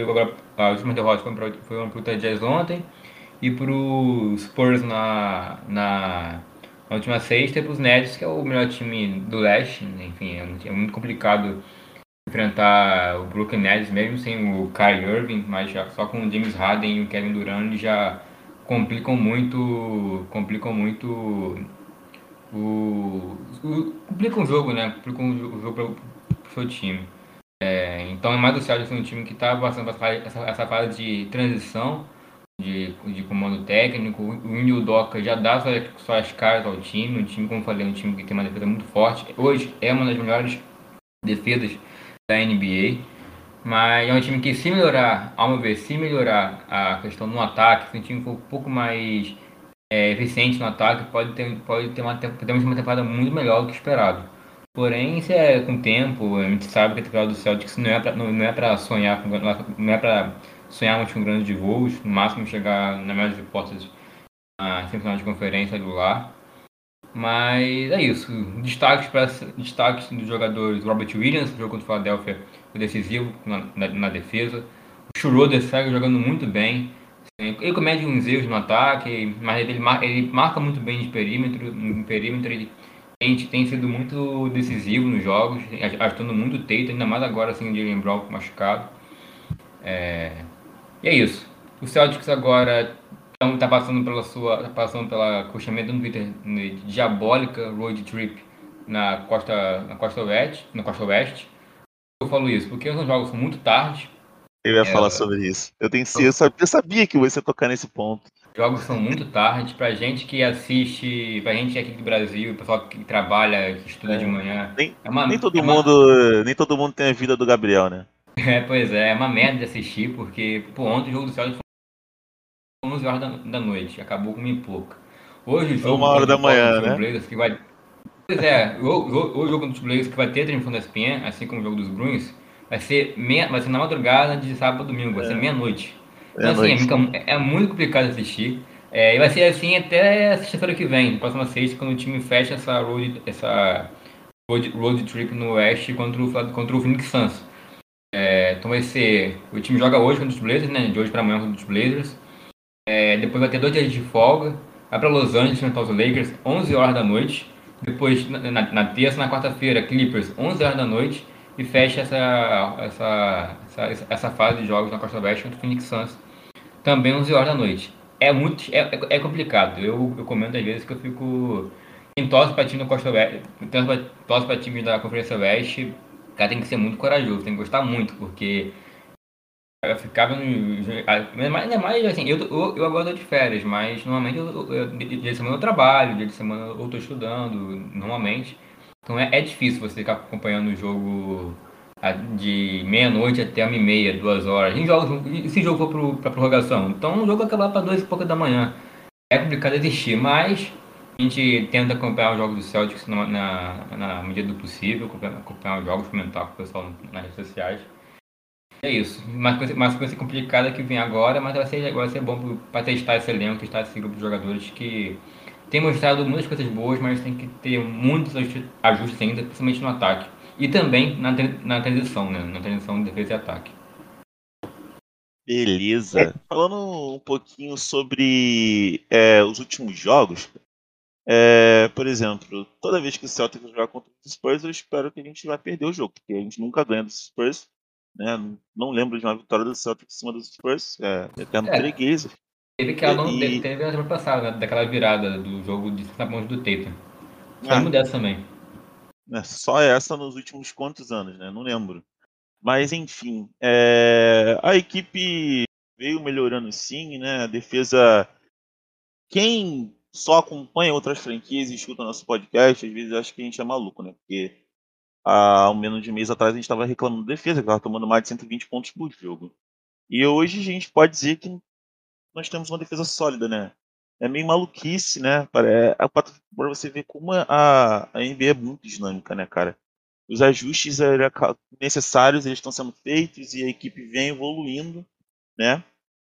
agora, a última derrota foi para o Jazz ontem, e para os Spurs na, na, na, última sexta e para os Nets, que é o melhor time do leste. Enfim, é muito complicado enfrentar o Brooklyn Nets mesmo sem o Kyrie Irving, mas já, só com o James Harden e o Kevin Durant já complicam muito, complicam muito o, o complicam o jogo, né? Complicam o jogo para o seu time. É, então é mais do Celtics um time que está passando essa, essa fase de transição de, de comando técnico. O Indy Doca já dá suas, suas caras ao time. Um time, como eu falei, um time que tem uma defesa muito forte. Hoje é uma das melhores defesas da NBA. Mas é um time que, se melhorar, ao meu ver, se melhorar a questão no ataque, se o time for um pouco mais é, eficiente no ataque, pode ter, pode ter uma, podemos ter uma temporada muito melhor do que esperado. Porém, isso é com o tempo, a gente sabe que a temporada do Celtics não é para não, não é sonhar não é para sonharmos com grandes voos, no máximo chegar, na melhor das hipóteses, na semifinal de conferência do lar. Mas é isso. Destaques, para, destaques dos jogadores Robert Williams, que jogou contra o Philadelphia, foi decisivo na, na, na defesa. O Schroeder segue jogando muito bem. Ele comete uns erros no ataque, mas ele, ele marca muito bem de perímetro. No perímetro ele tem, tem sido muito decisivo nos jogos, ajudando muito o Tate, ainda mais agora assim, de lembrar o machucado. É... E é isso. O Celtics agora está passando pela sua, tá passando pela chamada no Twitter de diabólica road trip na costa, na costa oeste, na costa oeste. Eu falo isso porque os jogos são muito tarde. Eu ia é, falar sobre isso. Eu tenho eu sabia, eu sabia que você ia tocar nesse ponto. Jogos são muito tarde pra gente que assiste, pra gente aqui do Brasil, pessoal que trabalha, que estuda é. de manhã. Nem, é uma, nem todo é uma... mundo, nem todo mundo tem a vida do Gabriel, né? É, pois é, é uma merda de assistir, porque, pô, ontem o jogo do Celtics foi 11 horas da, da noite, acabou com uma pouca. Hoje o jogo. Uma hora da manhã, né? Blazers, que vai... Pois é, o, o, o jogo dos Blazers que vai ter transmissão da ESPN, assim como o jogo dos Bruins, vai ser, meia, vai ser na madrugada de sábado a domingo, vai é. ser meia-noite. Então, assim, é, é, muito complicado assistir. É, e vai ser assim até sexta-feira que vem, próxima sexta, quando o time fecha essa road, essa road, road trip no Oeste contra o, contra o Phoenix Suns. É, então vai ser. O time joga hoje contra os Blazers, né? De hoje para amanhã contra os Blazers. É, depois vai ter dois dias de folga. Vai para Los Angeles enfrentar os Lakers, 11 horas da noite. Depois, na, na, na terça na quarta-feira, Clippers, 11 horas da noite. E fecha essa, essa, essa, essa fase de jogos na Costa Oeste contra o Phoenix Suns, também 11 horas da noite. É muito é, é complicado. Eu, eu comento às vezes que eu fico. Quem para time da Costa Oeste, torce para time da Conferência Oeste, cara tem que ser muito corajoso, tem que gostar muito, porque ficava no. Ainda mais assim, eu, eu, eu agora tô de férias, mas normalmente eu, eu, dia de semana eu trabalho, dia de semana eu tô estudando, normalmente. Então é, é difícil você ficar acompanhando o jogo de meia-noite até uma e meia, duas horas. Em jogos, se o jogo for para prorrogação, então o jogo acabar para duas e pouca da manhã. É complicado existir, mas a gente tenta acompanhar os jogos do Celtics na, na, na medida do possível, acompanhar os jogos, comentar com o pessoal nas redes sociais. É isso. Uma coisa complicada que vem agora, mas vai ser, vai ser bom para testar esse elenco, testar esse grupo de jogadores que tem mostrado muitas coisas boas, mas tem que ter muitos ajustes ainda, principalmente no ataque. E também na, na transição, né? Na transição de defesa e ataque. Beleza. Falando um pouquinho sobre é, os últimos jogos, é, por exemplo, toda vez que o Celtic jogar contra os Spurs, eu espero que a gente vai perder o jogo, porque a gente nunca ganha dos Spurs. Né? Não lembro de uma vitória do Celtic em cima dos Spurs. É, eterno é. freguês. Teve aquela, não, e... teve a semana passada, né? daquela virada do jogo de 60 pontos do Tatum. Só ah, dessa também. É, só essa nos últimos quantos anos, né? Não lembro. Mas enfim, é... a equipe veio melhorando sim, né? A defesa. Quem só acompanha outras franquias e escuta nosso podcast, às vezes acha que a gente é maluco, né? Porque há um menos de mês atrás a gente estava reclamando defesa, que estava tomando mais de 120 pontos por jogo. E hoje a gente pode dizer que nós temos uma defesa sólida, né? É meio maluquice, né? É, para você ver como a, a NBA é muito dinâmica, né, cara? Os ajustes é, necessários eles estão sendo feitos e a equipe vem evoluindo, né?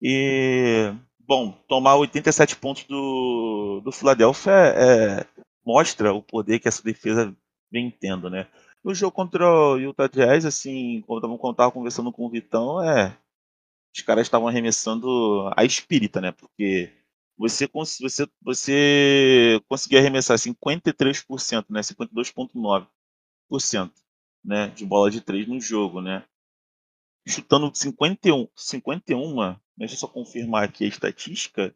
E bom, tomar 87 pontos do, do Philadelphia é, é, mostra o poder que essa defesa vem tendo, né? No jogo contra o Utah Jazz, assim, quando eu estava conversando com o Vitão, é, os caras estavam arremessando a espírita, né? Porque você, você, você conseguia arremessar 53%, né? 52,9% né? de bola de três no jogo, né? chutando 51, 51, deixa eu só confirmar aqui a estatística,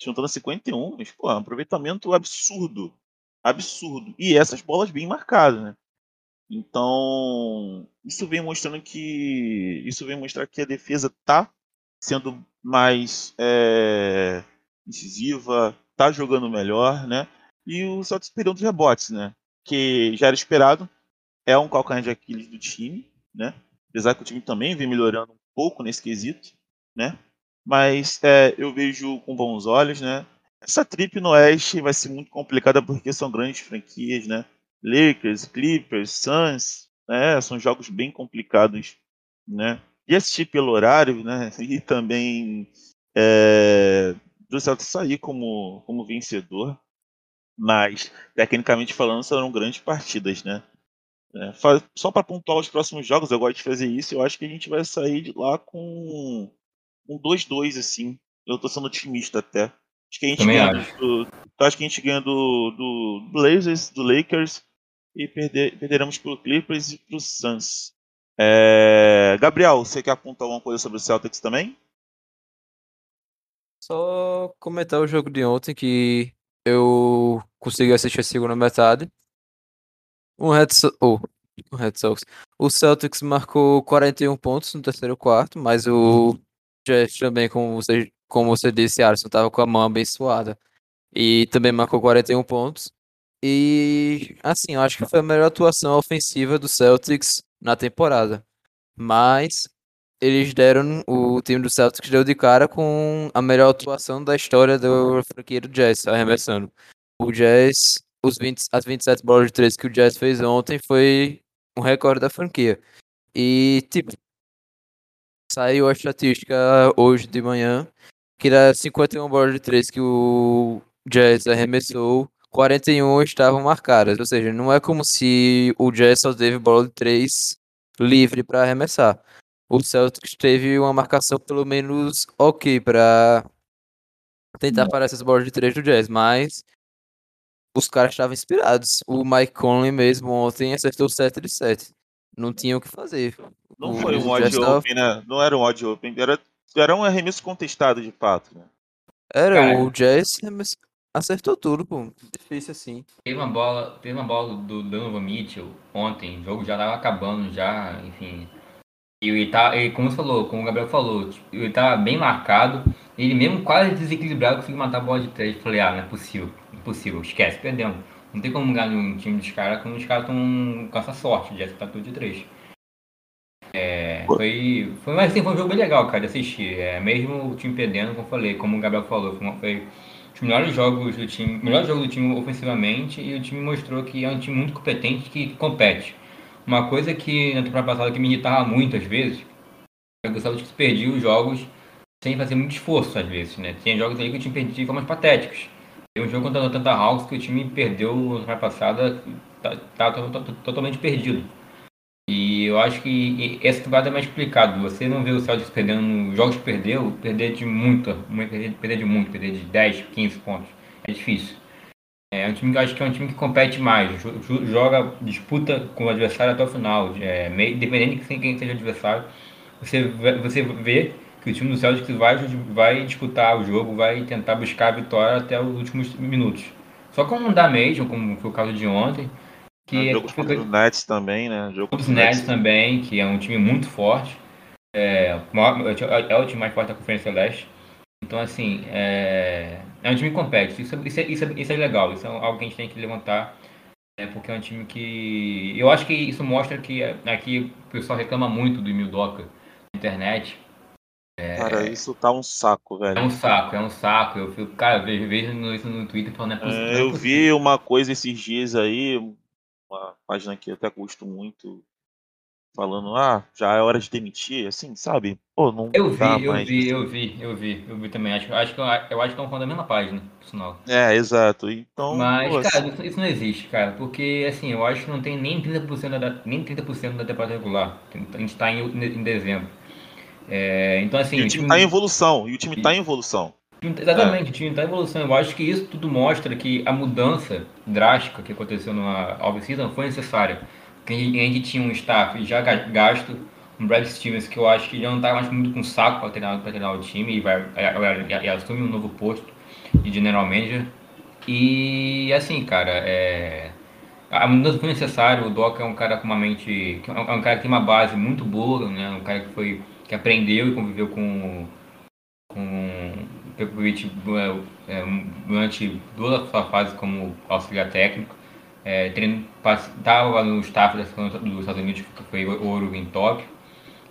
chutando 51, mas, pô, é aproveitamento absurdo, absurdo. E essas bolas bem marcadas, né? Então, isso vem mostrando que isso vem mostrar que a defesa tá sendo mais é, incisiva, tá jogando melhor, né? E o Celtics perdeu dos rebotes, né? Que já era esperado, é um calcanhar de Aquiles do time, né? Apesar que o time também vem melhorando um pouco nesse quesito, né? Mas é, eu vejo com bons olhos, né? Essa trip no Oeste vai ser muito complicada porque são grandes franquias, né? Lakers, Clippers, Suns, né? São jogos bem complicados, né? E assistir pelo horário, né? E também é, do Celtics sair como, como vencedor, mas tecnicamente falando serão grandes partidas, né? É, só para pontuar os próximos jogos, eu gosto de fazer isso. Eu acho que a gente vai sair de lá com um 2-2, assim. Eu tô sendo otimista até. Acho que a gente Também ganha acho. do, acho que a gente ganha do, do Blazers, do Lakers e perder, perderemos pro Clippers e pro Suns. É, Gabriel, você quer apontar alguma coisa sobre o Celtics também? Só comentar o jogo de ontem que eu consegui assistir a segunda metade. O Red, oh, o Red Sox. O Celtics marcou 41 pontos no terceiro quarto, mas o Jazz também, como você, como você disse, Alisson, tava com a mão abençoada. E também marcou 41 pontos. E assim, eu acho que foi a melhor atuação ofensiva do Celtics na temporada. Mas eles deram, o time do Celtics deu de cara com a melhor atuação da história do franquia do Jazz, arremessando. O Jazz, os 20, as 27 bolas de 3 que o Jazz fez ontem foi um recorde da franquia. E, tipo, saiu a estatística hoje de manhã, que das 51 bolas de 3 que o Jazz arremessou, 41 estavam marcadas. Ou seja, não é como se o Jazz só teve bola de 3 livre para arremessar. O Celtics teve uma marcação pelo menos ok para tentar parar essas bolas de 3 do Jazz, mas os caras estavam inspirados. O Mike Conley mesmo ontem acertou 7 de 7. Não tinha o que fazer. Não O foi um odd tava- open, né? Não era um odd open, era, era um arremesso contestado de fato, né? Era, Cara. o Jazz acertou tudo, pô. Difícil assim. Teve uma bola, teve uma bola do Donovan Mitchell ontem, o jogo já tava acabando já, enfim. E ele tá, ele, como você falou, como o Gabriel falou, tipo, ele tava bem marcado, ele mesmo quase desequilibrado conseguiu matar a bola de três. Falei, ah, não é possível, impossível, esquece, perdemos. Não tem como ganhar um time dos caras quando os caras estão com essa sorte de acertar tudo de três. É, foi, foi, mas, assim, foi um jogo bem legal, cara, de assistir. É, mesmo o time perdendo, como eu falei, como o Gabriel falou, foi, uma- foi os melhores jogos do time, melhor jogo do time ofensivamente e o time mostrou que é um time muito competente que compete. Uma coisa que na temporada passada que me irritava muito às vezes, eu gostava de que perdia os jogos sem fazer muito esforço às vezes, né? Tinha jogos aí que o time perdia de formas patéticas. Tem um jogo contra o Atlanta Hawks que o time perdeu na temporada passada, tá, tá to- to- totalmente perdido. E eu acho que essa temporada é mais explicado. Você não vê o Celtics perdendo jogos que perdeu, perder de muito, perder, perder de muito, perder de 10, 15 pontos. É difícil. É um time que eu acho que é um time que compete mais, jo- jo- joga, disputa com o adversário até o final. É, meio, dependendo de quem seja o adversário, você você vê que o time do Celtics vai, vai disputar o jogo, vai tentar buscar a vitória até os últimos minutos. Só como não dá mesmo, como foi o caso de ontem, que É, jogo contra o Nets também, né? Jogo os contra o Nets também, que é um time muito forte. É, o maior- é o time mais forte da Conferência Leste. Então, assim, é, é um time que compete. Isso, é- isso, é, isso, é, isso é legal. Isso é algo que a gente tem que levantar. É porque é um time que. Eu acho que isso mostra que aqui o pessoal reclama muito do Emil Doca na internet. Cara, isso tá um saco, É velho. um saco, é um saco. Eu fico, cara, eu vejo, vejo isso no Twitter falando, é não É, é eu possível. vi uma coisa esses dias aí, uma página que eu até gosto muito, falando, ah, já é hora de demitir, assim, sabe? Pô, não Eu vi, eu mais. vi, eu vi, eu vi, eu vi também. Acho, acho, que, eu eu acho que é um fã da mesma página, por sinal. É, exato. Então, Mas, pô, cara, assim, isso, não existe, cara, porque, assim, eu acho que não tem nem 30% da, nem 30% da temporada regular. A gente tá em, em dezembro. É, então, assim, e o time tá em evolução, e o time tá em evolução. Exatamente, o time tá em evolução. Eu acho que isso tudo mostra que a mudança drástica que aconteceu na off-season foi necessária. Porque a gente, tinha um staff já ga- gasto, um Brad Stevens que eu acho que já não tá mais muito com saco para treinar, pra treinar o time e vai e, e- assume um novo posto de general manager. E assim, cara, é, a mudança foi necessária. O Doc é um cara com uma mente, é um é um cara que tem uma base muito boa, né? Um cara que foi que aprendeu e conviveu com Pekovic é, é, durante toda a sua fase como auxiliar técnico. Estava é, no staff da dos Estados Unidos, que foi ouro em Tóquio.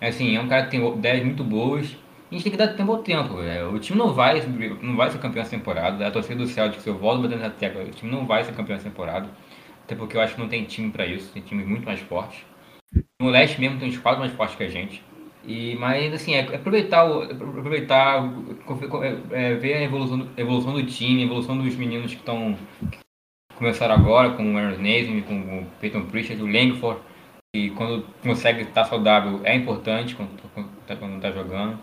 Assim, é um cara que tem ideias muito boas. A gente tem que dar tempo ao tempo. O time não vai, não vai ser campeão essa temporada. A torcida do Celtics, eu volto batendo na tecla, o time não vai ser campeão essa temporada. Até porque eu acho que não tem time para isso. Tem times muito mais fortes. No leste mesmo tem uns quatro mais fortes que a gente. E, mas assim, é, é aproveitar, é aproveitar é, ver a evolução, evolução do time, a evolução dos meninos que estão começaram agora, com o Aaron Naismith, com o Peyton Pritchard, o Langford, e quando consegue estar saudável é importante quando, está jogando.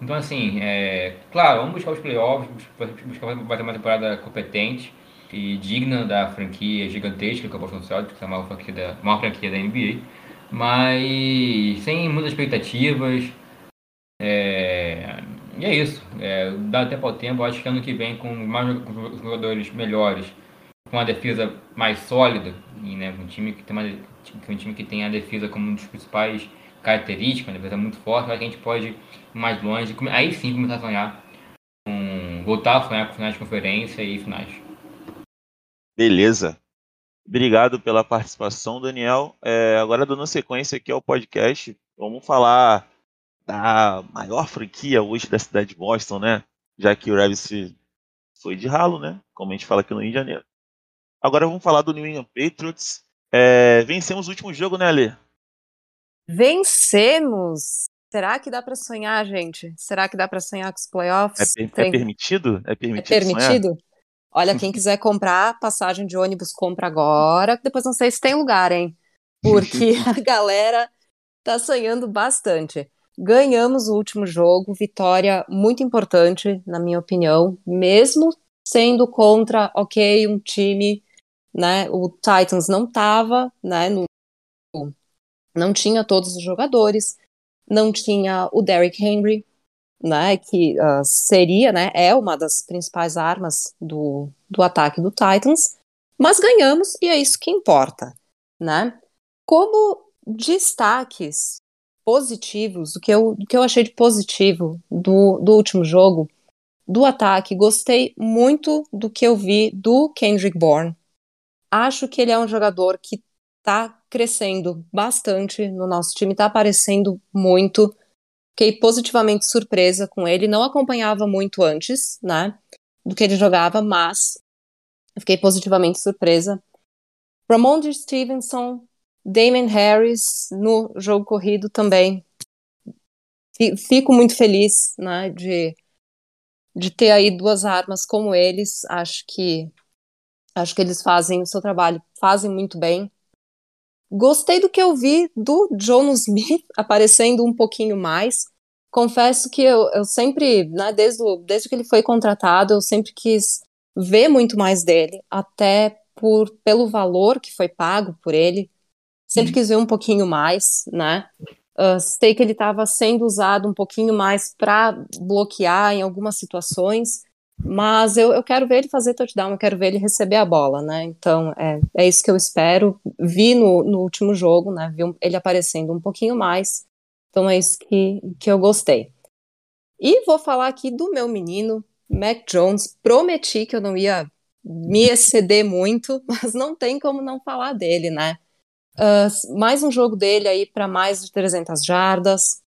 Então, assim, é, claro, vamos buscar os playoffs, buscar fazer uma temporada competente e digna da franquia gigantesca que é o Boston Celtics, que é a maior franquia da, maior franquia da NBA, mas sem muitas expectativas. É, e é isso, é, dá tempo ao tempo. Acho que ano que vem, com mais jogadores melhores, com uma defesa mais sólida, e, né, um time que tem uma, um time que tem a defesa como um dos principais características, uma defesa muito forte, acho que a gente pode ir mais longe, aí sim começar a sonhar, com, voltar a sonhar com finais de conferência e finais. Beleza. Obrigado pela participação, Daniel. É, agora, dando sequência aqui ao podcast, vamos falar da maior franquia hoje da cidade de Boston, né? Já que o Ravens foi de ralo, né? Como a gente fala aqui no Rio de Janeiro. Agora vamos falar do New England Patriots. É, vencemos o último jogo, né, Ale? Vencemos! Será que dá para sonhar, gente? Será que dá para sonhar com os playoffs? É, per é permitido? É permitido? É permitido? Olha, quem quiser comprar passagem de ônibus, compra agora. Depois não sei se tem lugar, hein? Porque a galera tá sonhando bastante. Ganhamos o último jogo, vitória muito importante, na minha opinião, mesmo sendo contra, ok, um time né? O Titans não estava, né? No, não tinha todos os jogadores, não tinha o Derrick Henry, né? Que uh, seria, né? É uma das principais armas do, do ataque do Titans, mas ganhamos e é isso que importa, né? Como destaques positivos, o que eu, o que eu achei de positivo do, do último jogo, do ataque, gostei muito do que eu vi do Kendrick Bourne, Acho que ele é um jogador que está crescendo bastante no nosso time, está aparecendo muito. Fiquei positivamente surpresa com ele. Não acompanhava muito antes, né? Do que ele jogava, mas fiquei positivamente surpresa. Ramondre Stevenson, Damon Harris no jogo corrido também. Fico muito feliz, né, de, de ter aí duas armas como eles. Acho que Acho que eles fazem o seu trabalho, fazem muito bem. Gostei do que eu vi do John Smith aparecendo um pouquinho mais. Confesso que eu, eu sempre, né, desde, o, desde que ele foi contratado, eu sempre quis ver muito mais dele, até por pelo valor que foi pago por ele. Sempre uhum. quis ver um pouquinho mais, né? Uh, sei que ele estava sendo usado um pouquinho mais para bloquear em algumas situações. Mas eu, eu quero ver ele fazer touchdown, eu quero ver ele receber a bola, né? Então é, é isso que eu espero. Vi no, no último jogo, né? Vi ele aparecendo um pouquinho mais. Então é isso que, que eu gostei. E vou falar aqui do meu menino, Mac Jones. Prometi que eu não ia me exceder muito, mas não tem como não falar dele, né? Uh, mais um jogo dele aí para mais de 300 jardas,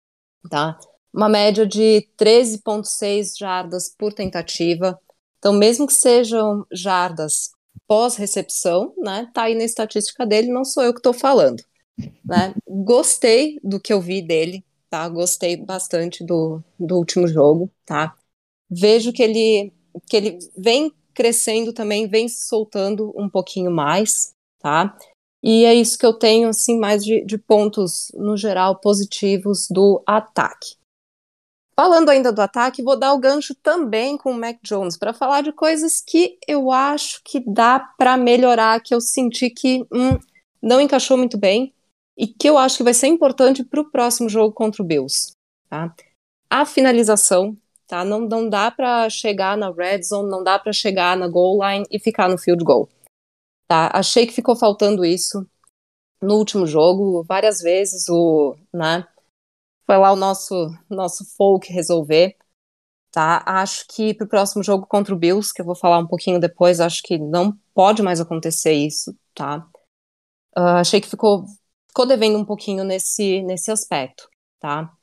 tá? Uma média de 13,6 jardas por tentativa. Então, mesmo que sejam jardas pós-recepção, né, tá aí na estatística dele, não sou eu que estou falando. Né? Gostei do que eu vi dele, tá? Gostei bastante do, do último jogo, tá? Vejo que ele, que ele vem crescendo também, vem se soltando um pouquinho mais, tá? E é isso que eu tenho, assim, mais de, de pontos, no geral, positivos do ataque. Falando ainda do ataque, vou dar o gancho também com o Mac Jones para falar de coisas que eu acho que dá para melhorar, que eu senti que hum, não encaixou muito bem e que eu acho que vai ser importante para o próximo jogo contra o Bills. Tá? A finalização, tá? Não, não dá para chegar na red zone, não dá para chegar na goal line e ficar no field goal. Tá? Achei que ficou faltando isso no último jogo, várias vezes o, né, foi lá o nosso, nosso folk resolver. tá? Acho que pro próximo jogo contra o Bills, que eu vou falar um pouquinho depois, acho que não pode mais acontecer isso, tá? Uh, achei que ficou, ficou devendo um pouquinho nesse, nesse aspecto, tá?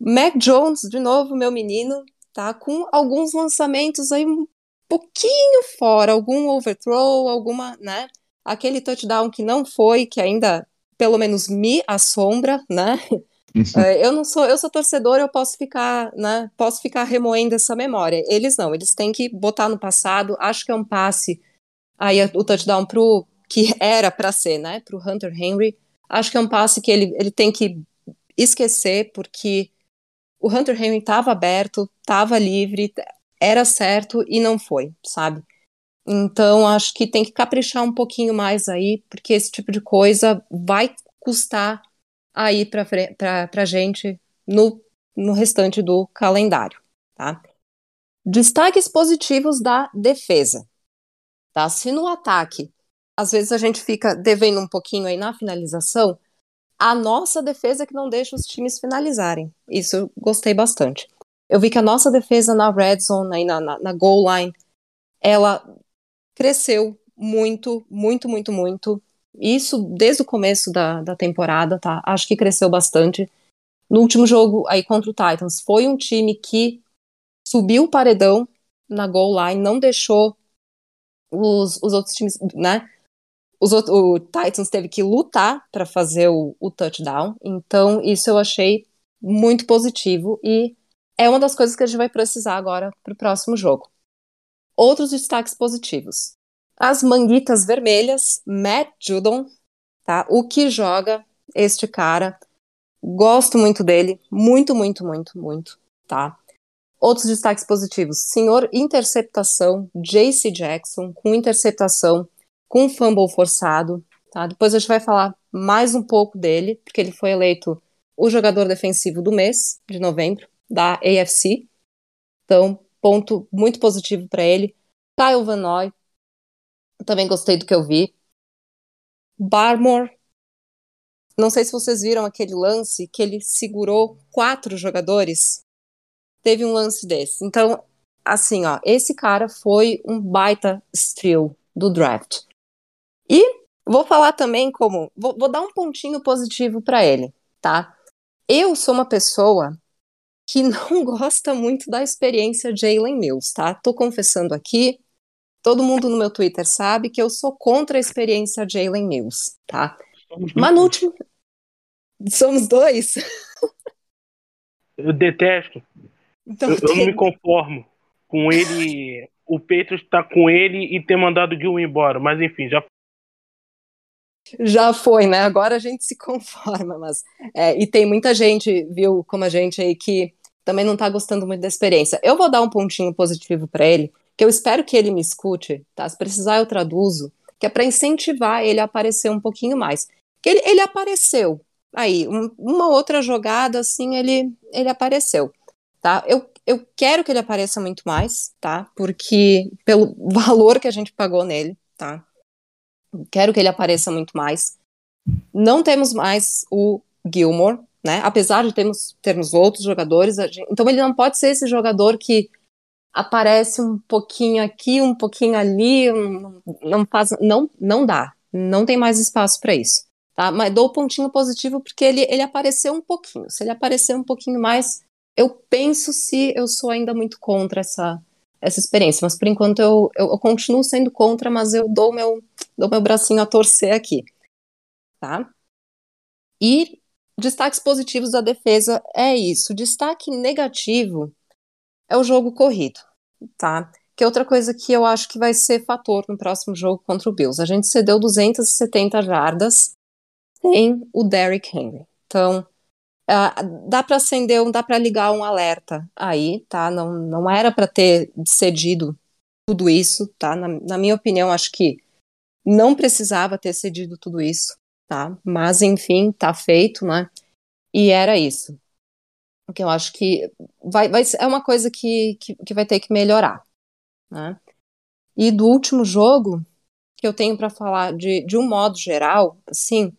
Mac Jones, de novo, meu menino, tá? Com alguns lançamentos aí um pouquinho fora, algum overthrow, alguma, né? Aquele touchdown que não foi, que ainda pelo menos me assombra, né? É, eu não sou, eu sou torcedor, eu posso ficar, né? Posso ficar remoendo essa memória. Eles não, eles têm que botar no passado. Acho que é um passe aí o touchdown pro que era para ser, né? Pro Hunter Henry. Acho que é um passe que ele, ele tem que esquecer porque o Hunter Henry estava aberto, estava livre, era certo e não foi, sabe? Então, acho que tem que caprichar um pouquinho mais aí, porque esse tipo de coisa vai custar aí para a gente no, no restante do calendário, tá? Destaques positivos da defesa, tá? Se no ataque, às vezes a gente fica devendo um pouquinho aí na finalização, a nossa defesa é que não deixa os times finalizarem. Isso eu gostei bastante. Eu vi que a nossa defesa na red zone, aí na, na, na goal line, ela cresceu muito, muito, muito, muito. Isso desde o começo da, da temporada, tá? Acho que cresceu bastante. No último jogo aí contra o Titans, foi um time que subiu o paredão na goal line, não deixou os, os outros times, né? Os, o Titans teve que lutar para fazer o, o touchdown, então isso eu achei muito positivo e é uma das coisas que a gente vai precisar agora para o próximo jogo. Outros destaques positivos. As manguitas vermelhas, Matt Judon, tá? O que joga este cara. Gosto muito dele, muito, muito, muito, muito, tá? Outros destaques positivos. Senhor interceptação, JC Jackson, com interceptação, com fumble forçado, tá? Depois a gente vai falar mais um pouco dele, porque ele foi eleito o jogador defensivo do mês de novembro da AFC. Então, ponto muito positivo para ele. Kyle Van Noy, também gostei do que eu vi. Barmore, não sei se vocês viram aquele lance que ele segurou quatro jogadores. Teve um lance desse. Então, assim, ó, esse cara foi um baita steal do draft. E vou falar também como, vou, vou dar um pontinho positivo para ele, tá? Eu sou uma pessoa que não gosta muito da experiência Jalen Mills, tá? Tô confessando aqui, todo mundo no meu Twitter sabe que eu sou contra a experiência Jalen Mills, tá? Mas no último. Somos dois? Eu detesto. Então, eu, eu não me conformo com ele. O Petros tá com ele e ter mandado o Gil embora. Mas enfim, já já foi, né? Agora a gente se conforma, mas é, e tem muita gente, viu, como a gente aí que também não tá gostando muito da experiência. Eu vou dar um pontinho positivo para ele, que eu espero que ele me escute, tá? Se precisar eu traduzo, que é para incentivar ele a aparecer um pouquinho mais. Que ele, ele apareceu aí, um, uma outra jogada assim, ele ele apareceu, tá? Eu eu quero que ele apareça muito mais, tá? Porque pelo valor que a gente pagou nele, tá? Quero que ele apareça muito mais. Não temos mais o Gilmore, né? Apesar de termos, termos outros jogadores, gente, então ele não pode ser esse jogador que aparece um pouquinho aqui, um pouquinho ali, não, faz, não, não dá, não tem mais espaço para isso, tá? Mas dou o pontinho positivo porque ele, ele apareceu um pouquinho. Se ele aparecer um pouquinho mais, eu penso se eu sou ainda muito contra essa essa experiência, mas por enquanto eu, eu, eu continuo sendo contra, mas eu dou meu dou meu bracinho a torcer aqui, tá? E destaques positivos da defesa é isso. Destaque negativo é o jogo corrido, tá? Que é outra coisa que eu acho que vai ser fator no próximo jogo contra o Bills. A gente cedeu 270 jardas sem o Derrick Henry. Então, uh, dá para acender, dá para ligar um alerta aí, tá? Não, não era para ter cedido tudo isso, tá? Na, na minha opinião, acho que não precisava ter cedido tudo isso tá? Mas enfim, tá feito, né? E era isso. Que eu acho que vai, vai é uma coisa que, que, que vai ter que melhorar, né? E do último jogo que eu tenho para falar de, de um modo geral, assim,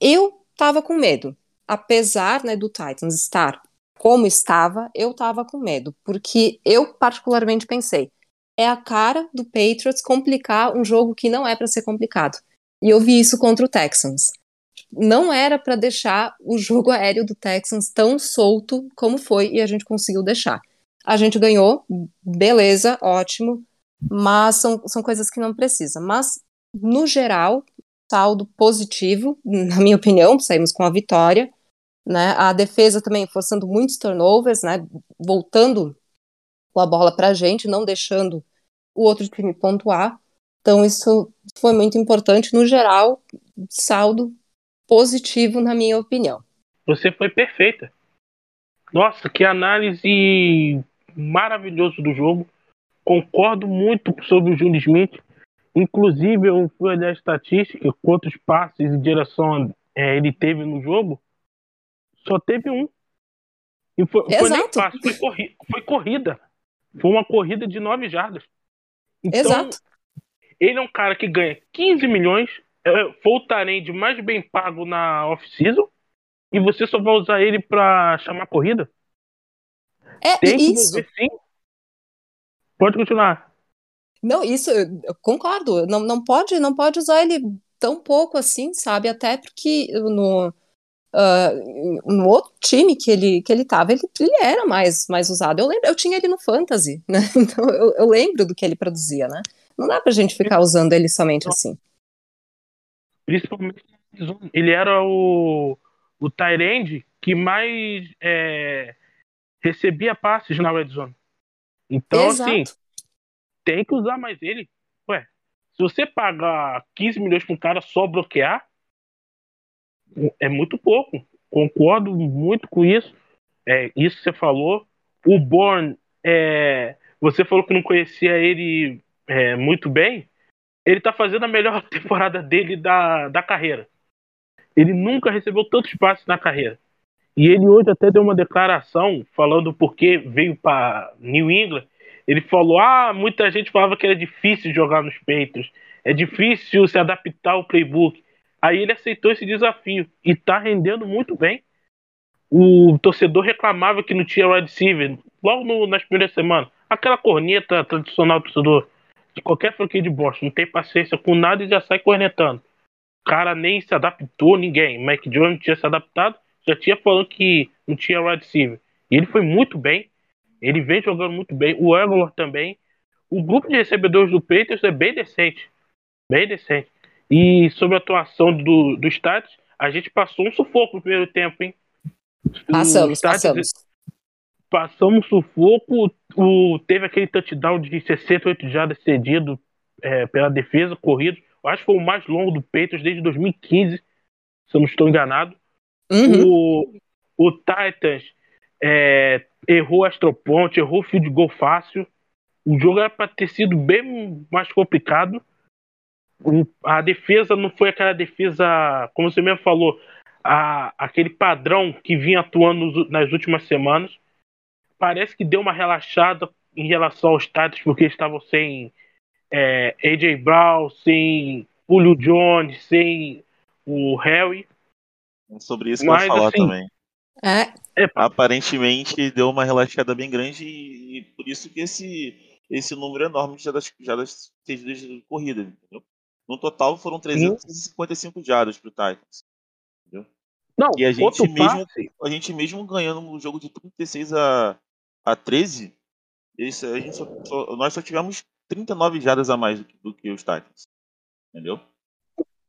eu tava com medo, apesar né, do Titans estar como estava, eu estava com medo, porque eu particularmente pensei, é a cara do Patriots complicar um jogo que não é para ser complicado. E eu vi isso contra o Texans. Não era para deixar o jogo aéreo do Texans tão solto como foi e a gente conseguiu deixar. A gente ganhou, beleza, ótimo, mas são, são coisas que não precisa. Mas, no geral, saldo positivo, na minha opinião, saímos com a vitória. Né? A defesa também forçando muitos turnovers, né? voltando a bola para a gente, não deixando o outro time pontuar. Então, isso foi muito importante. No geral, saldo positivo, na minha opinião. Você foi perfeita. Nossa, que análise maravilhoso do jogo. Concordo muito sobre o Júlio Smith. Inclusive, eu fui olhar a estatística, quantos passes em direção é, ele teve no jogo. Só teve um. E foi, foi nem passe, foi, corri foi corrida. Foi uma corrida de nove jardas. Então, Exato. ele é um cara que ganha 15 milhões, foi o Tarend mais bem pago na off-season, e você só vai usar ele para chamar corrida? É, Tem isso. Mover, sim. Pode continuar. Não, isso eu concordo. Não, não pode, não pode usar ele tão pouco assim, sabe? Até porque no uh, no outro time que ele que ele tava, ele, ele era mais mais usado. Eu lembro, eu tinha ele no fantasy, né? Então eu, eu lembro do que ele produzia, né? Não dá pra gente ficar usando ele somente assim. Principalmente ele era o o Tyrande que mais é, recebia passes na red zone. Então, assim, Exato. assim, tem que usar mais ele. Ué, se você pagar 15 milhões para um cara só bloquear, é muito pouco. Concordo muito com isso. É, isso que você falou. O Born, é, você falou que não conhecia ele é, muito bem. Ele tá fazendo a melhor temporada dele da, da carreira. Ele nunca recebeu tantos passes na carreira. E ele hoje até deu uma declaração falando porque veio para New England. Ele falou: ah, muita gente falava que era difícil jogar nos peitos, é difícil se adaptar ao playbook. Aí ele aceitou esse desafio e está rendendo muito bem. O torcedor reclamava que não tinha wide receiver logo no, nas primeiras semanas. Aquela corneta tradicional do torcedor de qualquer franquia de Boston, não tem paciência com nada e já sai cornetando. O cara nem se adaptou, ninguém. Mike Jones tinha se adaptado já tinha falando que não tinha wide receiver. E ele foi muito bem. Ele vem jogando muito bem. O Aguilar também. O grupo de recebedores do Patriots é bem decente. Bem decente. E sobre a atuação do, do Stats, a gente passou um sufoco no primeiro tempo, hein? Passamos, Stats, passamos. Passamos sufoco. O, teve aquele touchdown de 68 jardas cedido é, pela defesa, corrido. Eu acho que foi o mais longo do Patriots desde 2015, se eu não estou enganado. Uhum. O, o Titans é, errou astroponte, errou field goal fácil. O jogo era para ter sido bem mais complicado. A defesa não foi aquela defesa, como você mesmo falou, a, aquele padrão que vinha atuando nas últimas semanas. Parece que deu uma relaxada em relação aos Titans, porque estavam sem é, AJ Brown, sem Julio Jones, sem o Harry. É sobre isso que Mas, eu ia falar assim, também. É. Aparentemente deu uma relaxada bem grande e, por isso que esse, esse número enorme já das, já das cedidas de corrida. Entendeu? No total foram 355 jardas pro Titans. Entendeu? Não, e a gente, mesmo, a gente mesmo ganhando no jogo de 36 a, a 13, esse, a gente só, só, nós só tivemos 39 jardas a mais do que, do que os Titans. Entendeu?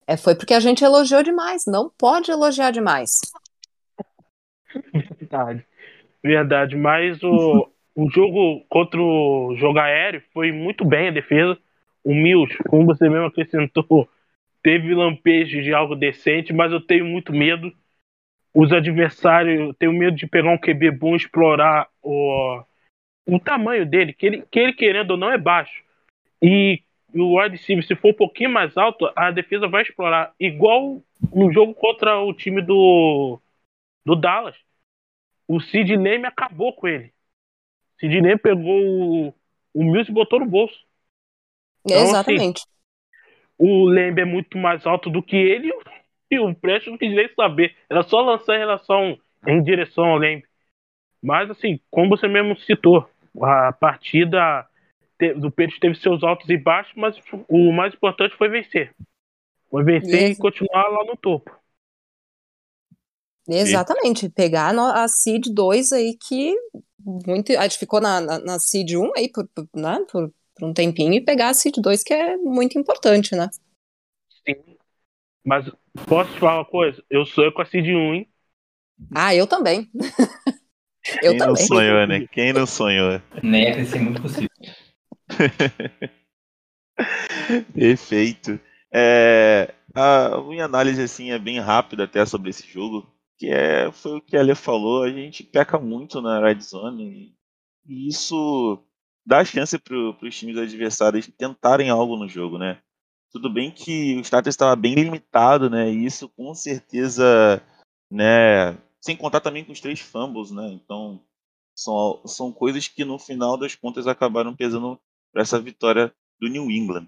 É, foi porque a gente elogiou demais. Não pode elogiar demais. Verdade. Verdade. Mas o, o jogo contra o jogo aéreo foi muito bem a defesa. O Mills, como você mesmo acrescentou, teve lampejos de algo decente, mas eu tenho muito medo. Os adversários, tenho medo de pegar um QB bom e explorar o, o tamanho dele, que ele, que ele querendo ou não é baixo. E o wide receiver, se for um pouquinho mais alto, a defesa vai explorar. Igual no jogo contra o time do, do Dallas. O Sidney me acabou com ele. O Sidney pegou o, o Mills e botou no bolso. Então, assim, Exatamente. Assim, o Lembre é muito mais alto do que ele e o Preston não quis nem saber. Era só lançar em relação em direção ao Lembre. Mas, assim, como você mesmo citou, a partida do Pedro teve seus altos e baixos, mas o mais importante foi vencer. Foi vencer e continuar lá no topo. Exatamente, pegar a Seed 2 aí que muito, a gente ficou na, na, na Seed 1 aí por, por, né, por, por, um tempinho e pegar a Seed 2 que é muito importante, né? Sim. Mas posso te falar uma coisa? Eu sou com a Seed 1, hein? Ah, eu também. eu Quem também. não sonhou, né? Quem não sonhou? Nem é ser muito possível. Perfeito. É, a minha análise assim é bem rápida até sobre esse jogo, que é foi o que a Ale falou, a gente peca muito na red zone e isso dá chance para os times adversários tentarem algo no jogo, né? Tudo bem que o status estava bem limitado, né? E isso com certeza, né? Sem contar também com os três fumbles, né? Então são, são coisas que no final das contas acabaram pesando para essa vitória do New England.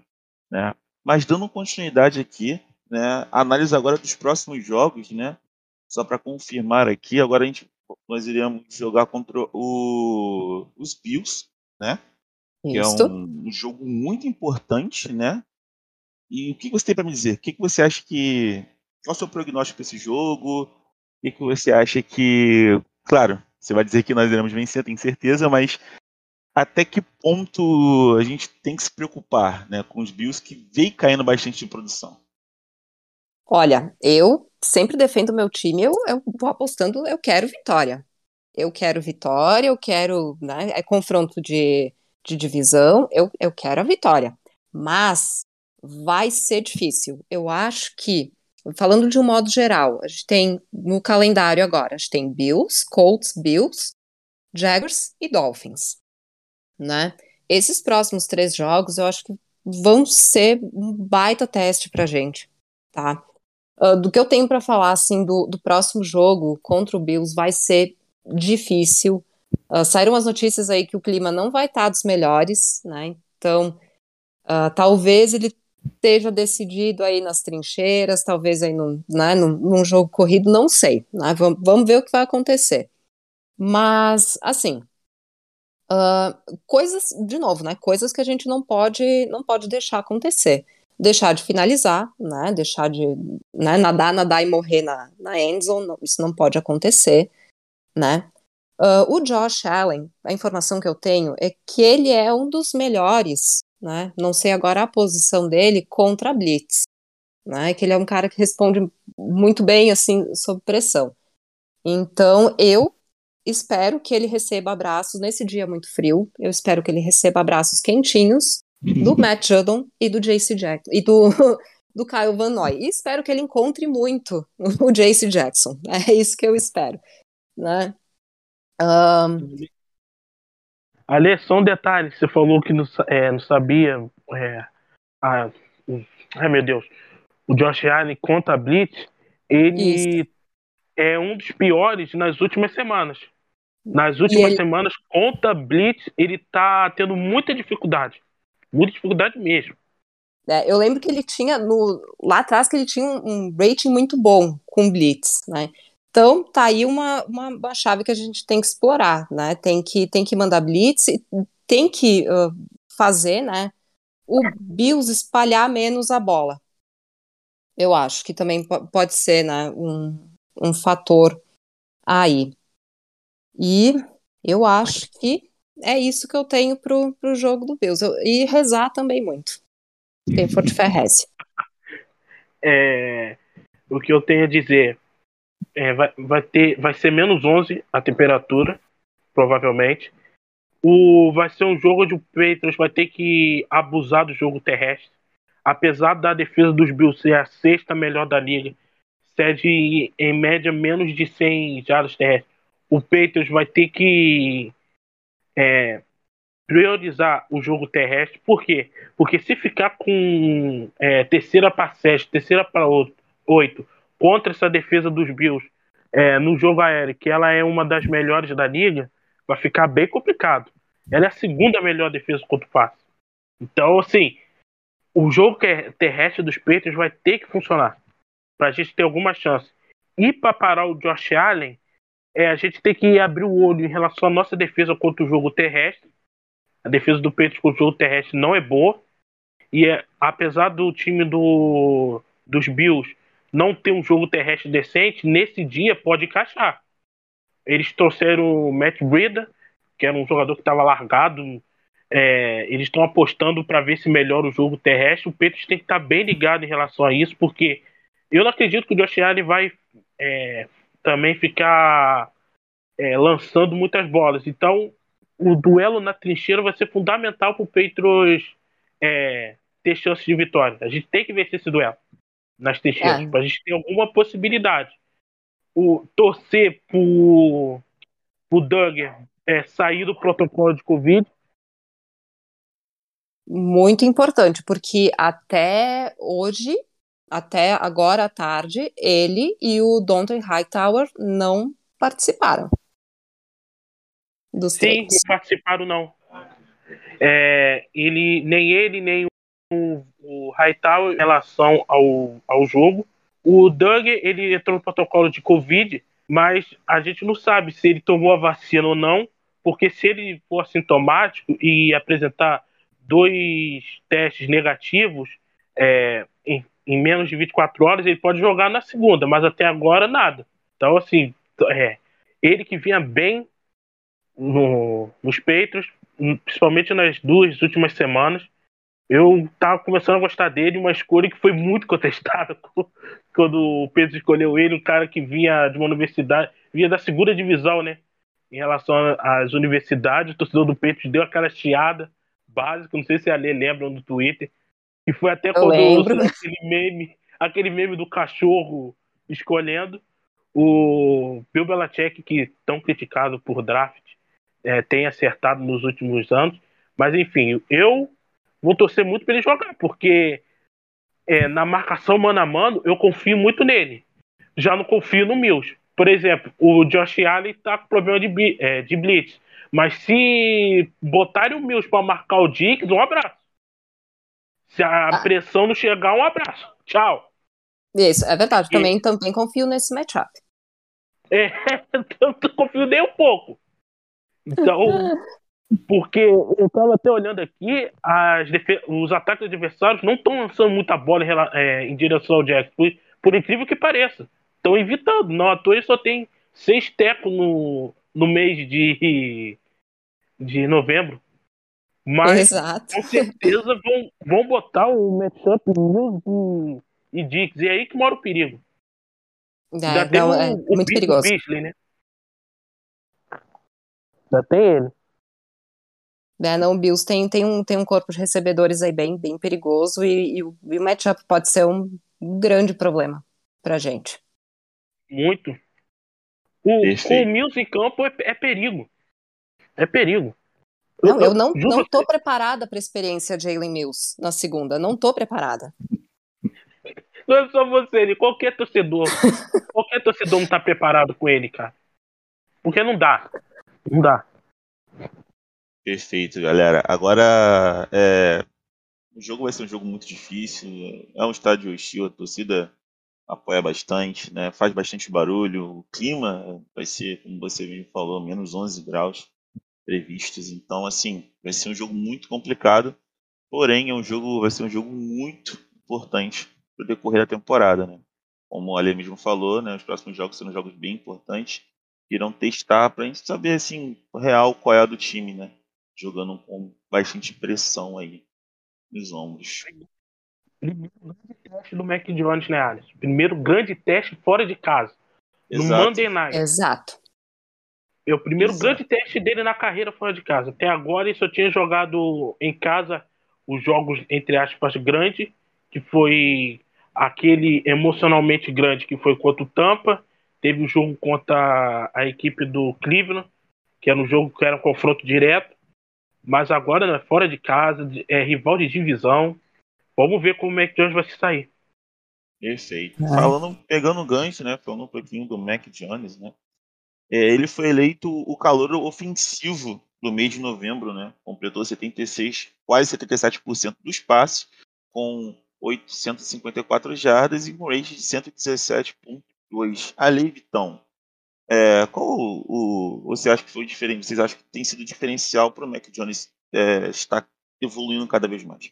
Né? Mas dando continuidade aqui, né, análise agora dos próximos jogos, né? Só para confirmar aqui, agora a gente nós iremos jogar contra o, os Bills, né? Que é um, um, jogo muito importante, né? E o que você tem para me dizer? O que, você acha que. Qual é o seu prognóstico para esse jogo? O que, que você acha que. Claro, você vai dizer que nós iremos vencer, tenho certeza, mas até que ponto a gente tem que se preocupar né, com os Bills que vem caindo bastante de produção? Olha, eu sempre defendo meu time, eu, eu vou apostando, eu quero vitória. Eu quero vitória, eu quero. Né, é confronto de, de divisão, eu, eu quero a vitória. Mas vai ser difícil. Eu acho que, falando de um modo geral, a gente tem no calendário agora, a gente tem Bills, Colts, Bills, Jaguars e Dolphins né? Esses próximos três jogos eu acho que vão ser um baita teste pra gente, tá? Uh, do que eu tenho para falar, assim, do, do próximo jogo contra o Bills vai ser difícil. Uh, saíram as notícias aí que o clima não vai estar tá dos melhores, né? Então, uh, talvez ele esteja decidido aí nas trincheiras, talvez aí num, né, num, num jogo corrido, não sei, né? Vamos, vamos ver o que vai acontecer. Mas, assim, Uh, coisas, de novo, né? Coisas que a gente não pode, não pode deixar acontecer. Deixar de finalizar, né? Deixar de né, nadar, nadar e morrer na, na endzone, não, isso não pode acontecer, né? Uh, o Josh Allen, a informação que eu tenho é que ele é um dos melhores, né? Não sei agora a posição dele contra a Blitz, né? Que ele é um cara que responde muito bem, assim, sob pressão. Então, eu espero que ele receba abraços nesse dia muito frio. Eu espero que ele receba abraços quentinhos do Matt Judon e do JC Jackson e do, do Kyle Van Noy. E espero que ele encontre muito o JC Jackson. É isso que eu espero. Né? Um... Ali, só um detalhe: você falou que não, é, não sabia. É, a, ai meu Deus. O Josh Allen contra a Blitz, ele isso. é um dos piores nas últimas semanas. Nas últimas ele... semanas, contra Blitz, ele tá tendo muita dificuldade. Muita dificuldade mesmo. É, eu lembro que ele tinha, no, lá atrás, que ele tinha um, um rating muito bom com Blitz, né? Então, tá aí uma, uma, uma, chave que a gente tem que explorar, né? Tem que, tem que mandar Blitz, tem que uh, fazer, né? O Bills espalhar menos a bola. Eu acho que também pode ser, né? Um, um fator aí. E eu acho que é isso que eu tenho pro, pro jogo do Bills. Eu, e rezar também muito. Quem for de fé, reze. É, o que eu tenho a dizer é, vai, vai, ter, vai ser menos 11 a temperatura, provavelmente. O, vai ser um jogo onde o Patriots vai ter que abusar do jogo terrestre. Apesar da defesa dos Bills ser a sexta melhor da liga, cede em média menos de 100 jardas terrestres o Patriots vai ter que é, priorizar o jogo terrestre. Por quê? Porque se ficar com é, terceira para sete, terceira para oito, contra essa defesa dos Bills é, no jogo aéreo, que ela é uma das melhores da liga, vai ficar bem complicado. Ela é a segunda melhor defesa contra o passe. Então, assim, o jogo terrestre dos Patriots vai ter que funcionar para a gente ter alguma chance. E para parar o Josh Allen, é a gente tem que abrir o olho em relação à nossa defesa contra o jogo terrestre. A defesa do Patriots contra o jogo terrestre não é boa. E é, apesar do time do, dos Bills não ter um jogo terrestre decente, nesse dia pode encaixar. Eles trouxeram o Matt Breida, que era um jogador que estava largado. É, eles estão apostando para ver se melhora o jogo terrestre. O Patriots tem que estar tá bem ligado em relação a isso, porque eu não acredito que o Josh Allen vai é, também ficar é, lançando muitas bolas. Então, o duelo na trincheira vai ser fundamental para o Patriots é, ter chance de vitória. A gente tem que vencer esse duelo nas trincheiras, é. para a gente ter alguma possibilidade. O torcer por o Duggar é, sair do protocolo de Covid. Muito importante, porque até hoje até agora à tarde, ele e o Donton Hightower não participaram. Dos Sim, não participaram não. É, ele, nem ele, nem o, o Hightower em relação ao, ao jogo. O Doug, ele entrou no protocolo de Covid, mas a gente não sabe se ele tomou a vacina ou não, porque se ele for assintomático e apresentar dois testes negativos, é, em em menos de 24 horas, ele pode jogar na segunda, mas até agora nada. Então, assim, é, ele que vinha bem no, nos peitos, principalmente nas duas últimas semanas, eu tava começando a gostar dele, uma escolha que foi muito contestada quando o Pedro escolheu ele, um cara que vinha de uma universidade, vinha da segunda divisão, né? Em relação às universidades, o torcedor do Peitos deu aquela chiada básica, não sei se a Lê lembra no Twitter, que foi até quando aquele meme, aquele meme do cachorro escolhendo. O Bill Belichick, que tão criticado por draft, é, tem acertado nos últimos anos. Mas enfim, eu vou torcer muito para ele jogar, porque é, na marcação mano a mano, eu confio muito nele. Já não confio no Mills. Por exemplo, o Josh Allen tá com problema de, é, de blitz. Mas se botarem o Mills para marcar o Dix, um abraço. Se a ah. pressão não chegar, um abraço. Tchau. Isso, é verdade. E... Também, também confio nesse matchup. É, eu não confio nem um pouco. Então, porque eu tava até olhando aqui, os ataques adversários não estão lançando muita bola em, é, em direção ao Jack, por, por, incrível que pareça. Estão evitando. Não à toa ele só tem seis tecos no, no mês de, de novembro. Mas Exato. com certeza vão, vão botar o matchup Mills e, e Dix. E é aí que mora o perigo. É, tem não, o, é muito perigoso. Beasley, né? Já tem ele. É, não, o Bills tem, tem, um, tem um corpo de recebedores aí bem, bem perigoso e, e o, e o matchup pode ser um grande problema pra gente. Muito. O, o Mills em campo é, é perigo. É perigo. Não, eu não, não tô preparada para a experiência de Jalen Mills na segunda. Não tô preparada. Não é só você, ele, qualquer torcedor. qualquer torcedor não tá preparado com ele, cara. Porque não dá. Não dá. Perfeito, galera. Agora, é... o jogo vai ser um jogo muito difícil. É um estádio hostil, a torcida apoia bastante, né? faz bastante barulho. O clima vai ser, como você mesmo falou, menos 11 graus previstos. Então, assim, vai ser um jogo muito complicado. Porém, é um jogo, vai ser um jogo muito importante para o decorrer da temporada, né? Como o Ale mesmo falou, né? Os próximos jogos serão jogos bem importantes. Irão testar para a gente saber, assim, real qual é a do time, né? Jogando com bastante pressão aí nos ombros. Primeiro grande teste do Mac Jones, né, Alisson? Primeiro grande teste fora de casa. Exato. No Monday Night. Exato. É o primeiro Exato. grande teste dele na carreira fora de casa. Até agora ele só tinha jogado em casa os jogos, entre aspas, grandes, que foi aquele emocionalmente grande que foi contra o Tampa. Teve o um jogo contra a equipe do Cleveland, que era um jogo que era um confronto direto. Mas agora, né, fora de casa, é rival de divisão. Vamos ver como o Mac Jones vai se sair. Perfeito. É. Falando, pegando o gancho, né? Falando um pouquinho do Mac Jones, né? É, ele foi eleito o calor ofensivo do mês de novembro, né? Completou 76, quase 77% do espaço, com 854 jardas e um rate de 117.2. Ali, Vitão, É, qual o, o, você acha que foi diferente? Vocês acham que tem sido diferencial para o Mac Jones é, estar evoluindo cada vez mais?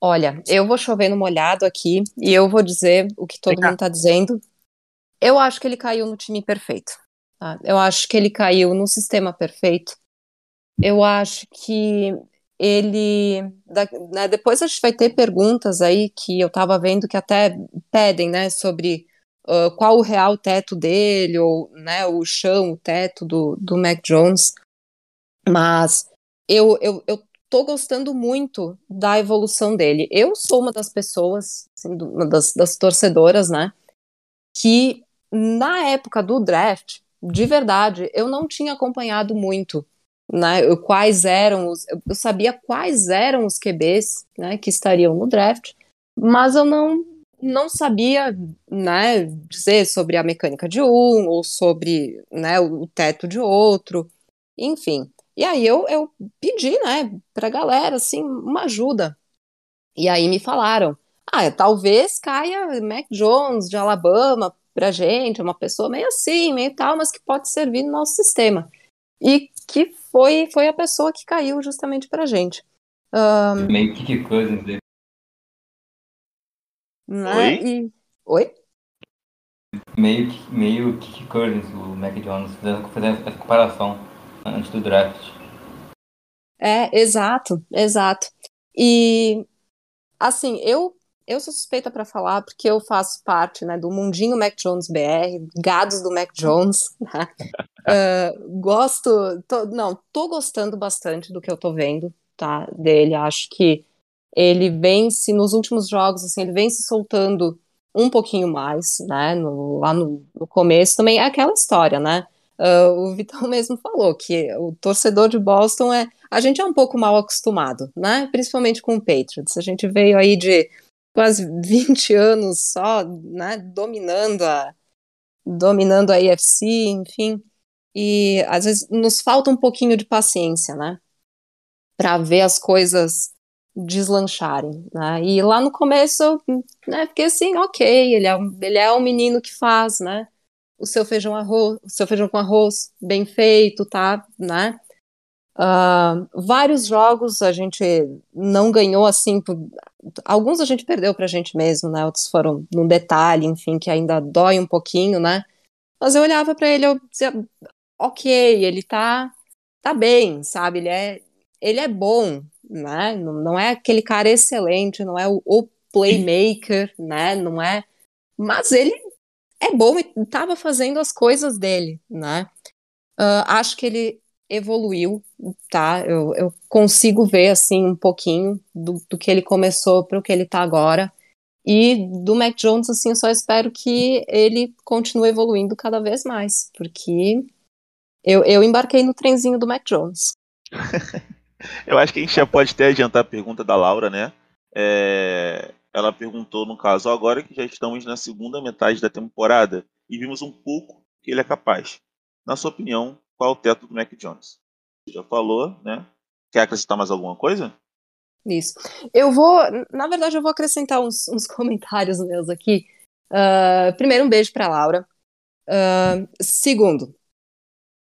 Olha, eu vou chover no molhado aqui e eu vou dizer o que todo mundo está dizendo. Eu acho que ele caiu no time perfeito. Tá? Eu acho que ele caiu no sistema perfeito. Eu acho que ele. Né, depois a gente vai ter perguntas aí que eu estava vendo que até pedem, né, sobre uh, qual o real teto dele, ou né, o chão, o teto do, do Mac Jones. Mas eu, eu, eu tô gostando muito da evolução dele. Eu sou uma das pessoas, assim, uma das, das torcedoras, né, que na época do draft, de verdade, eu não tinha acompanhado muito né, quais eram os, eu sabia quais eram os QBs, né, que estariam no draft, mas eu não não sabia, né, dizer sobre a mecânica de um ou sobre, né, o teto de outro, enfim. E aí eu, eu pedi, né, pra galera, assim, uma ajuda. E aí me falaram, ah, talvez caia Mac Jones de Alabama pra gente, uma pessoa meio assim, meio tal, mas que pode servir no nosso sistema. E que foi, foi a pessoa que caiu justamente pra gente. Um, meio que coisa dele. Né? Oi? E... Oi? Meio, meio Kiki Cousins, o Mac Jones, fazendo essa comparação antes do draft. É, exato, exato. E, assim, eu eu sou suspeita para falar porque eu faço parte né, do mundinho Mac Jones BR, gados do Mac Jones. Né? Uh, gosto, tô, não, tô gostando bastante do que eu tô vendo, tá, dele. Acho que ele vem se nos últimos jogos, assim, ele vem se soltando um pouquinho mais, né? No, lá no, no, começo também é aquela história, né? Uh, o Vitão mesmo falou que o torcedor de Boston é. A gente é um pouco mal acostumado, né? Principalmente com o Patriots. A gente veio aí de quase 20 anos só, né? Dominando a, dominando a AFC, enfim. E às vezes nos falta um pouquinho de paciência, né? Para ver as coisas deslancharem, né? E lá no começo, né, fiquei assim, ok, ele é, um, ele é um menino que faz, né? O seu feijão arroz, o seu feijão com arroz bem feito, tá, né? Uh, vários jogos a gente não ganhou assim, alguns a gente perdeu pra gente mesmo, né? Outros foram num detalhe, enfim, que ainda dói um pouquinho, né? Mas eu olhava para ele, eu dizia, ok, ele tá, tá bem, sabe? Ele é, ele é bom, né? Não, é aquele cara excelente, não é o, o playmaker, né? Não é. Mas ele é bom e estava fazendo as coisas dele, né? Uh, acho que ele evoluiu, tá? Eu, eu consigo ver, assim, um pouquinho do, do que ele começou para o que ele está agora. E do Mac Jones, assim, eu só espero que ele continue evoluindo cada vez mais, porque eu, eu embarquei no trenzinho do Mac Jones. Eu acho que a gente já pode até adiantar a pergunta da Laura, né? É, ela perguntou, no caso, agora que já estamos na segunda metade da temporada e vimos um pouco que ele é capaz. Na sua opinião, qual é o teto do Mac Jones? Você já falou, né? Quer acrescentar mais alguma coisa? Isso. Eu vou, na verdade, eu vou acrescentar uns, uns comentários meus aqui. Uh, primeiro, um beijo para Laura. Uh, segundo,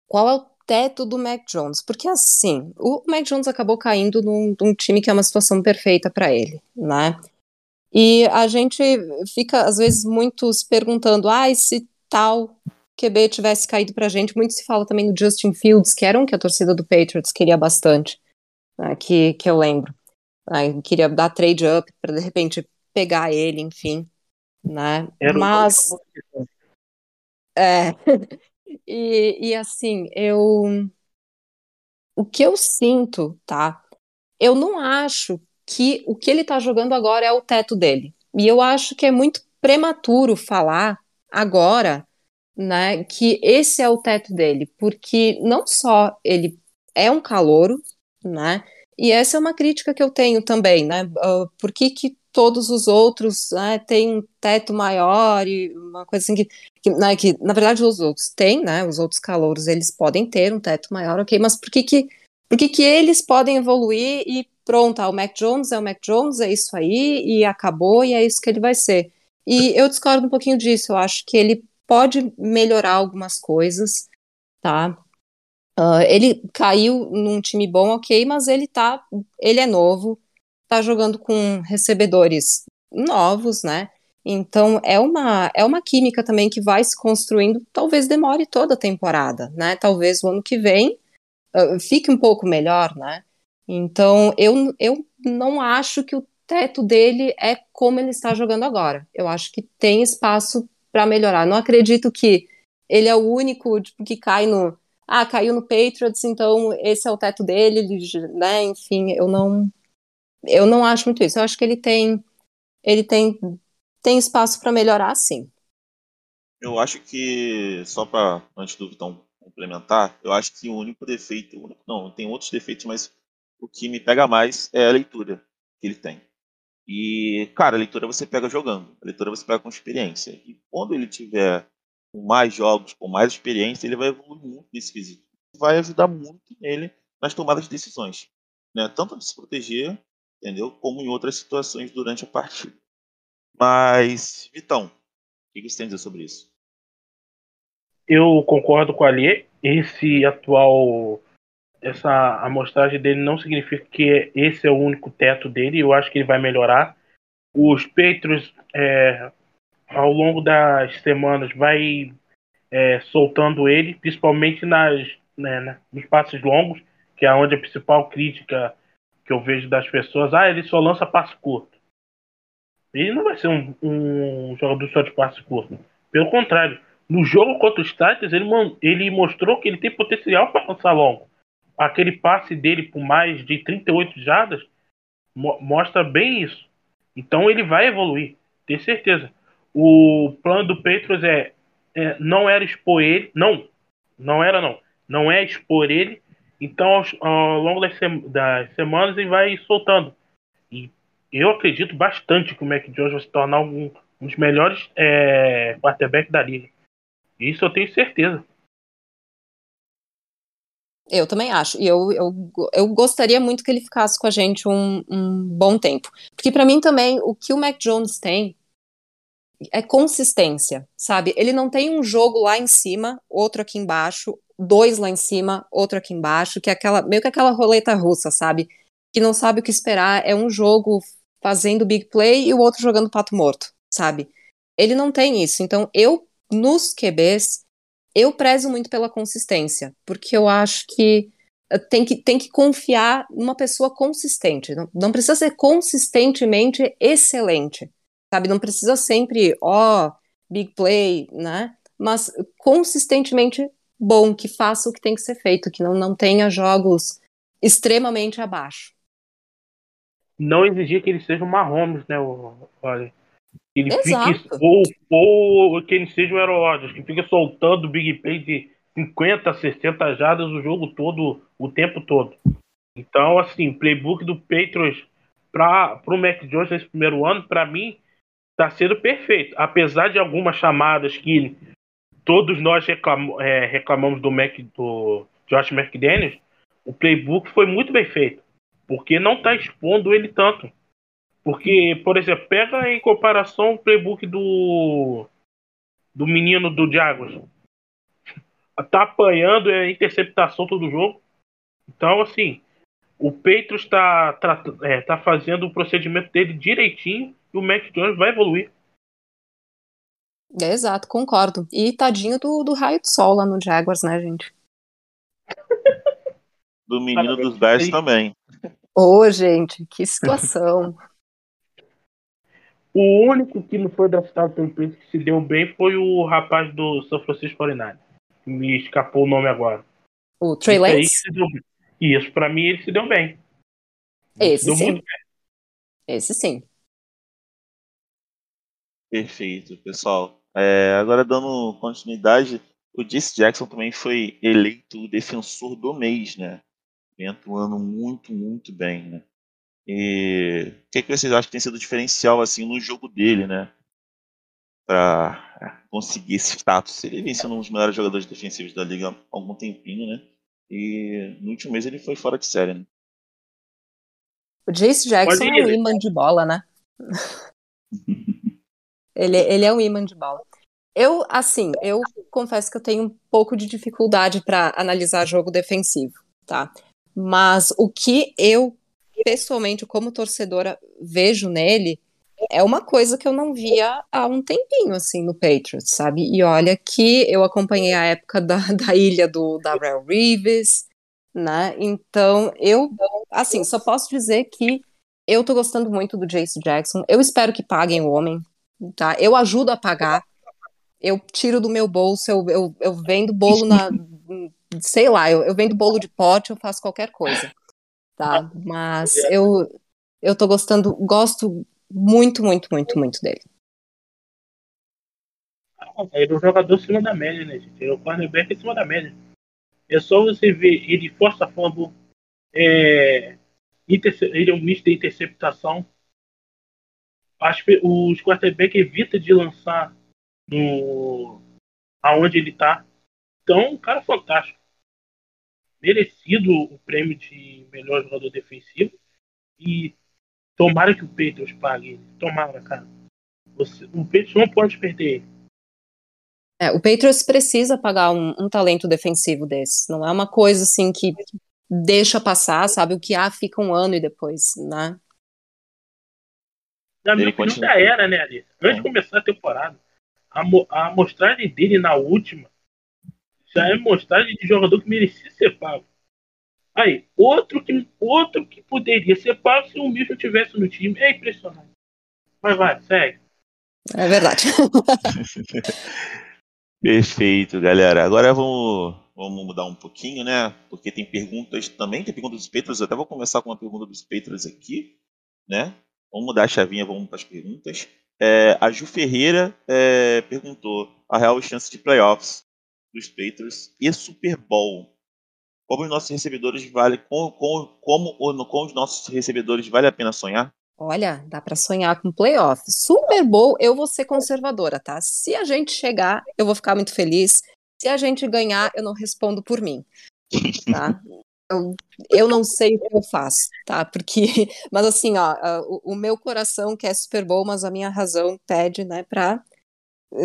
qual é o teto do Mac Jones, porque assim, o Mac Jones acabou caindo num, num time que é uma situação perfeita para ele, né? E a gente fica, às vezes, muito se perguntando, ah, se tal QB tivesse caído pra gente, muito se fala também do Justin Fields, que era um que a torcida do Patriots queria bastante, né, que, que eu lembro. Né, queria dar trade up para de repente pegar ele, enfim, né? Era Mas um... é, E, e assim, eu. O que eu sinto, tá? Eu não acho que o que ele tá jogando agora é o teto dele. E eu acho que é muito prematuro falar agora, né, que esse é o teto dele, porque não só ele é um calouro, né, e essa é uma crítica que eu tenho também, né, uh, por que que todos os outros né, têm um teto maior e uma coisa assim que, que, né, que, na verdade, os outros têm, né? Os outros calouros, eles podem ter um teto maior, ok, mas por que que, por que, que eles podem evoluir e pronto, ah, o Mac Jones é o Mac Jones, é isso aí, e acabou, e é isso que ele vai ser. E eu discordo um pouquinho disso, eu acho que ele pode melhorar algumas coisas, tá? Uh, ele caiu num time bom, ok, mas ele tá, ele é novo, tá jogando com recebedores novos, né? Então é uma é uma química também que vai se construindo, talvez demore toda a temporada, né? Talvez o ano que vem uh, fique um pouco melhor, né? Então eu, eu não acho que o teto dele é como ele está jogando agora. Eu acho que tem espaço para melhorar. Não acredito que ele é o único tipo, que cai no ah, caiu no Patriots, então esse é o teto dele, né? Enfim, eu não eu não acho muito isso. Eu acho que ele tem ele tem tem espaço para melhorar, sim. Eu acho que só para antes do Vitão complementar, eu acho que o único defeito, não, tem outros defeitos, mas o que me pega mais é a leitura que ele tem. E, cara, a leitura você pega jogando, a leitura você pega com experiência. E quando ele tiver com mais jogos, com mais experiência, ele vai evoluir muito nesse quesito. Vai ajudar muito nele nas tomadas de decisões, né? Tanto de se proteger, entendeu? Como em outras situações durante a partida. Mas, Vitão, o que você tem a dizer sobre isso? Eu concordo com a Ali. Esse atual essa amostragem dele não significa que esse é o único teto dele. Eu acho que ele vai melhorar. Os Patriots, é, ao longo das semanas, vai é, soltando ele, principalmente nas, né, nos passos longos, que é onde a principal crítica que eu vejo das pessoas, ah, ele só lança passo curto. Ele não vai ser um, um jogador só de passe curto. Pelo contrário, no jogo contra os Titans, ele, ele mostrou que ele tem potencial para lançar longo aquele passe dele por mais de 38 jardas mo mostra bem isso. Então ele vai evoluir, ter certeza. O plano do Petros é, é, não era expor ele, não, não era não, não é expor ele. Então ao, longo das, das, semanas ele vai soltando. E eu acredito bastante que o Mac Jones vai se tornar um, um dos melhores é, quarterbacks da liga. Isso eu tenho certeza. Eu também acho. E eu, eu, eu gostaria muito que ele ficasse com a gente um, um bom tempo. Porque para mim também, o que o Mac Jones tem é consistência, sabe? Ele não tem um jogo lá em cima, outro aqui embaixo, dois lá em cima, outro aqui embaixo, que é aquela, meio que aquela roleta russa, sabe? Que não sabe o que esperar. É um jogo fazendo big play e o outro jogando pato morto, sabe? Ele não tem isso. Então, eu, nos QBs, eu prezo muito pela consistência, porque eu acho que eh, tem que, tem que confiar numa pessoa consistente. Não, não precisa ser consistentemente excelente, sabe? Não precisa sempre, ó, oh, big play, né? Mas consistentemente bom, que faça o que tem que ser feito, que não, não tenha jogos extremamente abaixo. Não exigir que ele seja uma Mahomes, né, olha ele Exato. fique, ou, ou que ele seja o Aaron Rodgers, que fica soltando big play de 50, 60 jardas o jogo todo, o tempo todo. Então, assim, playbook do Patriots para o Mac Jones nesse primeiro ano, para mim, está sendo perfeito. Apesar de algumas chamadas que todos nós é, reclamamos do, Mac, do Josh McDaniels, o playbook foi muito bem feito. Porque não está expondo ele tanto. Porque, por exemplo, pega em comparação o playbook do do menino do Jaguars. Tá apanhando a interceptação todo jogo. Então, assim, o Petros está é, tá fazendo o procedimento dele direitinho o Mac Jones vai evoluir. É, exato, concordo. E tadinho do, do raio de sol lá no Jaguars, né, gente? do menino dos Bears também. Ô, oh, gente, que situação. O único que não foi draftado pelo Patriots que se deu bem foi o rapaz do São Francisco 49 Me escapou o nome agora. O Trey Lance? Isso, pra mim ele se deu bem. Esse deu sim. Bem. Esse sim. Perfeito, pessoal. É, agora dando continuidade, o Jace Jackson também foi eleito o defensor do mês, né? Vem atuando muito, muito bem, né? E o que, é que vocês acham que tem sido diferencial assim no jogo dele, né? Para é, conseguir esse status. Ele vem sendo um dos melhores jogadores defensivos da liga há algum tempinho, né? E no último mês ele foi fora de série, né? O Jace Jackson é um imã de bola, né? ele, ele é um imã de bola. Eu, assim, eu confesso que eu tenho um pouco de dificuldade para analisar jogo defensivo, tá? Mas o que eu, pessoalmente, como torcedora, vejo nele é uma coisa que eu não via há um tempinho, assim, no Patriots, sabe? E olha que eu acompanhei a época da, da ilha do Darrell Reeves, né? Então, eu, assim, só posso dizer que eu tô gostando muito do Jace Jackson. Eu espero que paguem o homem, tá? Eu ajudo a pagar. Eu tiro do meu bolso, eu, eu, eu vendo bolo na. sei lá, eu, eu vendo bolo de pote, eu faço qualquer coisa. Tá? Mas eu, eu tô gostando, gosto muito, muito, muito, muito dele. Ele é um jogador acima da média, né, gente? Ele é um cornerback acima da média. É só você ver ele força fumble, é, ele é um misto de interceptação. As, os quarterback evita de lançar no aonde ele está. Então, um cara fantástico. Merecido o prêmio de melhor jogador defensivo. E tomara que o Patriots pague. Tomara, cara. Você, o Patriots não pode perder ele. É, o Patriots precisa pagar um, um, talento defensivo desse. Não é uma coisa assim que deixa passar, sabe? O que há fica um ano e depois, né? Na minha opinião, já era, né, Alice? Antes de começar a temporada, a, a amostragem dele na última já é mostragem de jogador que merecia ser pago. Aí, outro que, outro que poderia ser pago se o Mitchell tivesse no time. É impressionante. Mas vai, segue. É verdade. Perfeito, galera. Agora vamos, vamos mudar um pouquinho, né? Porque tem perguntas também, tem perguntas dos Petros. Eu até vou começar com uma pergunta dos Petros aqui, né? Vamos mudar a chavinha, vamos para as perguntas. É, a Ju Ferreira é, perguntou a real chance de playoffs dos Patriots e Super Bowl. Como os nossos recebedores vale, com, com, como com os nossos recebedores vale a pena sonhar? Olha, dá para sonhar com playoff. Super Bowl, eu vou ser conservadora, tá? Se a gente chegar, eu vou ficar muito feliz. Se a gente ganhar, eu não respondo por mim, tá? Eu, eu não sei o que eu faço, tá? Porque, mas assim, ó, o, o meu coração quer Super Bowl, mas a minha razão pede, né, para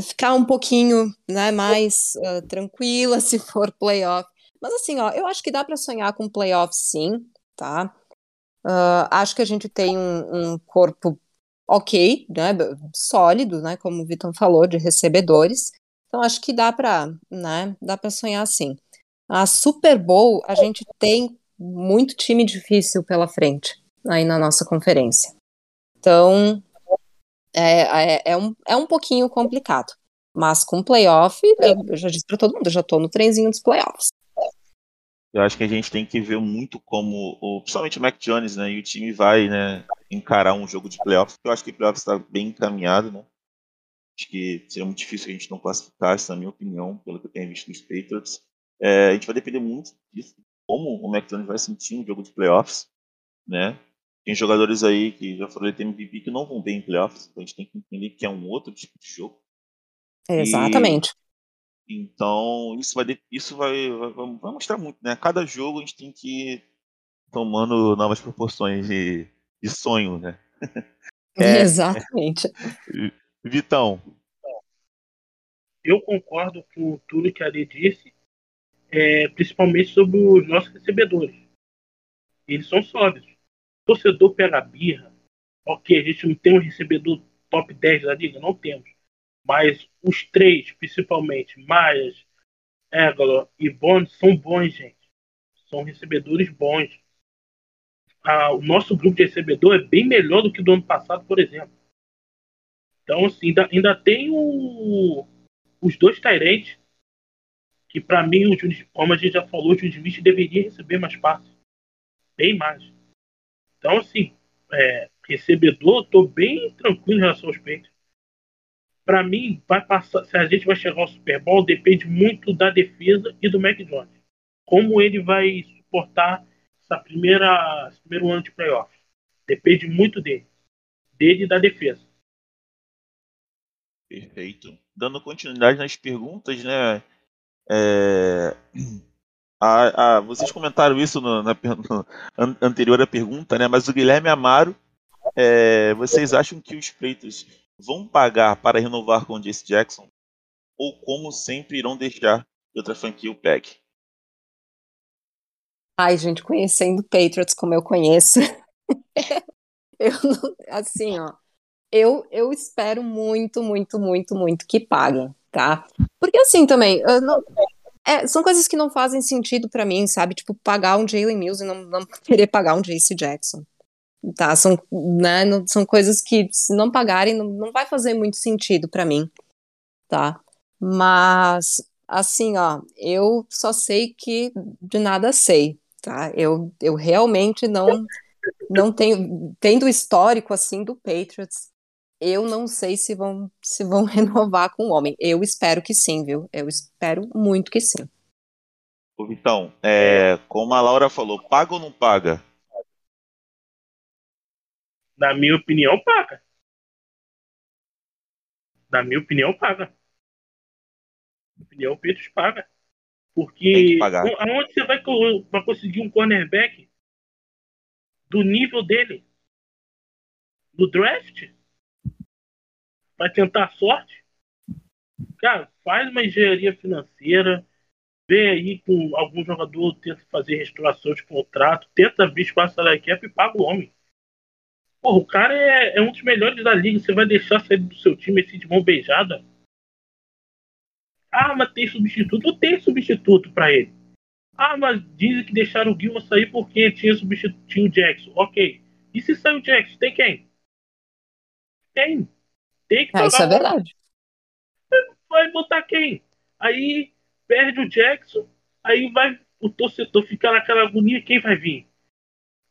ficar um pouquinho, né, mais uh, tranquila se for playoff. Mas assim, ó, eu acho que dá para sonhar com playoff, sim, tá? Uh, acho que a gente tem um, um, corpo ok, né, sólido, né, como o Vitor falou, de recebedores. Então acho que dá para, né, dá para sonhar assim. A Super Bowl a gente tem muito time difícil pela frente aí na nossa conferência. Então é, é, é um, é um pouquinho complicado. Mas com playoff, eu já disse para todo mundo, eu já estou no trenzinho dos playoffs. Eu acho que a gente tem que ver muito como, o, principalmente o Mac Jones, né, e o time vai, né, encarar um jogo de playoffs. Eu acho que o playoffs está bem encaminhado, né. Acho que seria muito difícil a gente não classificasse, na minha opinião, pelo que eu tenho visto nos Patriots. É, a gente vai depender muito disso, como o Jones vai sentir um jogo de playoffs, né. Tem jogadores aí que já foram de MVP que não vão bem em playoffs, então a gente tem que entender que é um outro tipo de jogo. Exatamente. Então, isso vai, isso vai, vai, vai, mostrar muito, né? Cada jogo a gente tem que ir tomando novas proporções de, de sonho, né? É, Exatamente. Vitão. Eu concordo com tudo que a disse, é, principalmente sobre os nossos recebedores. Eles são sólidos. Torcedor pega birra. Ok, a gente não tem um recebedor top 10 da liga? Não temos. Mas os três, principalmente, Myers, Egolor e Bond, são bons, gente. São recebedores bons. Ah, o nosso grupo de recebedor é bem melhor do que do ano passado, por exemplo. Então, assim, ainda, ainda tem o, os dois Tyrants, que para mim, o como a gente já falou, o Juiz Smith deveria receber mais passes. Bem mais. Então, assim, é, recebedor, estou bem tranquilo em relação aos peitos para mim, vai passar, se a gente vai chegar ao Super Bowl, depende muito da defesa e do Mac Jones. Como ele vai suportar essa primeira, esse primeiro ano de playoff. Depende muito dele. Dele e da defesa. Perfeito. Dando continuidade nas perguntas, né? É... Vocês comentaram isso no, na, no, anterior à pergunta, né? Mas o Guilherme Amaro, é, vocês acham que os Patriots vão pagar para renovar com o Jace Jackson? ou como sempre irão deixar que outra franquia o pegue? Ai, gente, conhecendo Patriots como eu conheço, eu não, assim, ó, eu, eu espero muito, muito, muito, muito que paguem, tá? Porque assim também, não, é, são coisas que não fazem sentido para mim, sabe? Tipo, pagar um Jalen Mills e não, não querer pagar um JC Jackson. Tá, são, né, não, são coisas que se não pagarem não, não vai fazer muito sentido para mim, tá? Mas, assim, ó, eu só sei que de nada sei, tá? Eu, eu realmente não, não tenho, tendo histórico, assim, do Patriots, eu não sei se vão, se vão renovar com o homem. Eu espero que sim, viu? Eu espero muito que sim. Então, é, como a Laura falou, paga ou não paga? Na minha opinião, paga. Na minha opinião, paga. Na minha opinião, o Petros paga. Porque aonde você vai, vai conseguir um cornerback do nível dele? No draft? Vai tentar a sorte? Cara, faz uma engenharia financeira, vê aí com algum jogador, tenta fazer restauração de contrato, tenta vir com a salary cap e paga o homem. Porra, o cara é, é, um dos melhores da liga. Você vai deixar sair do seu time assim de mão beijada? Ah, mas tem substituto. Não tem substituto para ele. Ah, mas dizem que deixaram o Gilma sair porque tinha substituto o Jackson. Ok. E se sair o Jackson, tem quem? Tem. Tem que ah, Isso é verdade. Vai botar quem? Aí perde o Jackson. Aí vai o torcedor ficar naquela agonia. Quem vai vir?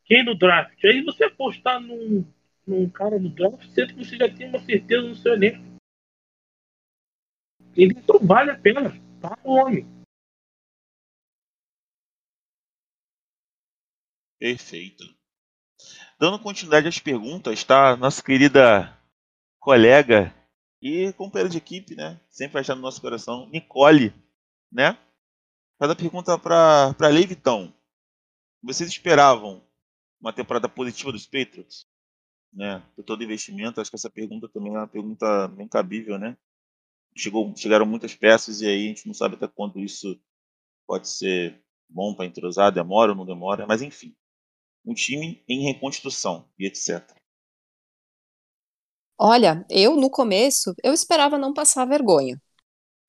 quem no draft. Aí você apostar num, num cara no draft, sendo que você já tem uma certeza no seu elenco. Então vale a pena. Tá o homem. Perfeito. Dando continuidade às perguntas, tá? Nossa querida colega e companheira de equipe, né? Sempre achando no nosso coração, Nicole, né? Faz a pergunta para Leivitão. Vocês esperavam uma temporada positiva dos Patriots, né? Por todo investimento, acho que essa pergunta também é uma pergunta bem cabível, né? Chegou, chegaram muitas peças e aí a gente não sabe até quando isso pode ser bom para entrosar, demora ou não demora, mas enfim, um time em reconstrução e etc. Olha, eu no começo eu esperava não passar vergonha,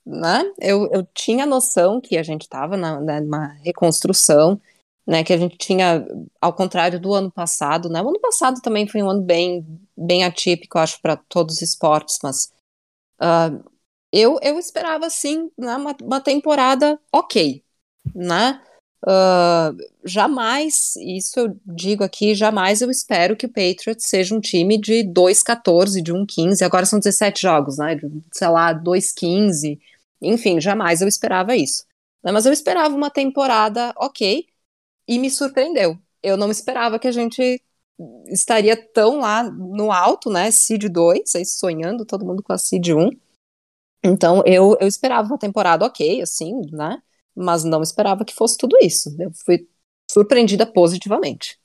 né? Eu, eu tinha noção que a gente estava numa reconstrução, né, que a gente tinha, ao contrário do ano passado, né, o ano passado também foi um ano bem, bem atípico, acho, para todos os esportes, mas uh, eu, eu esperava, sim, né, uma, uma temporada ok, né, uh, jamais, isso eu digo aqui, jamais eu espero que o Patriots seja um time de 2-14, de 1-15, agora são 17 jogos, né, de, sei lá, 2-15, enfim, jamais eu esperava isso. Né, mas eu esperava uma temporada ok, e me surpreendeu. Eu não esperava que a gente estaria tão lá no alto, né? Seed 2, aí sonhando todo mundo com a Seed 1. Então eu, eu esperava uma temporada ok, assim, né? Mas não esperava que fosse tudo isso. Eu fui surpreendida positivamente.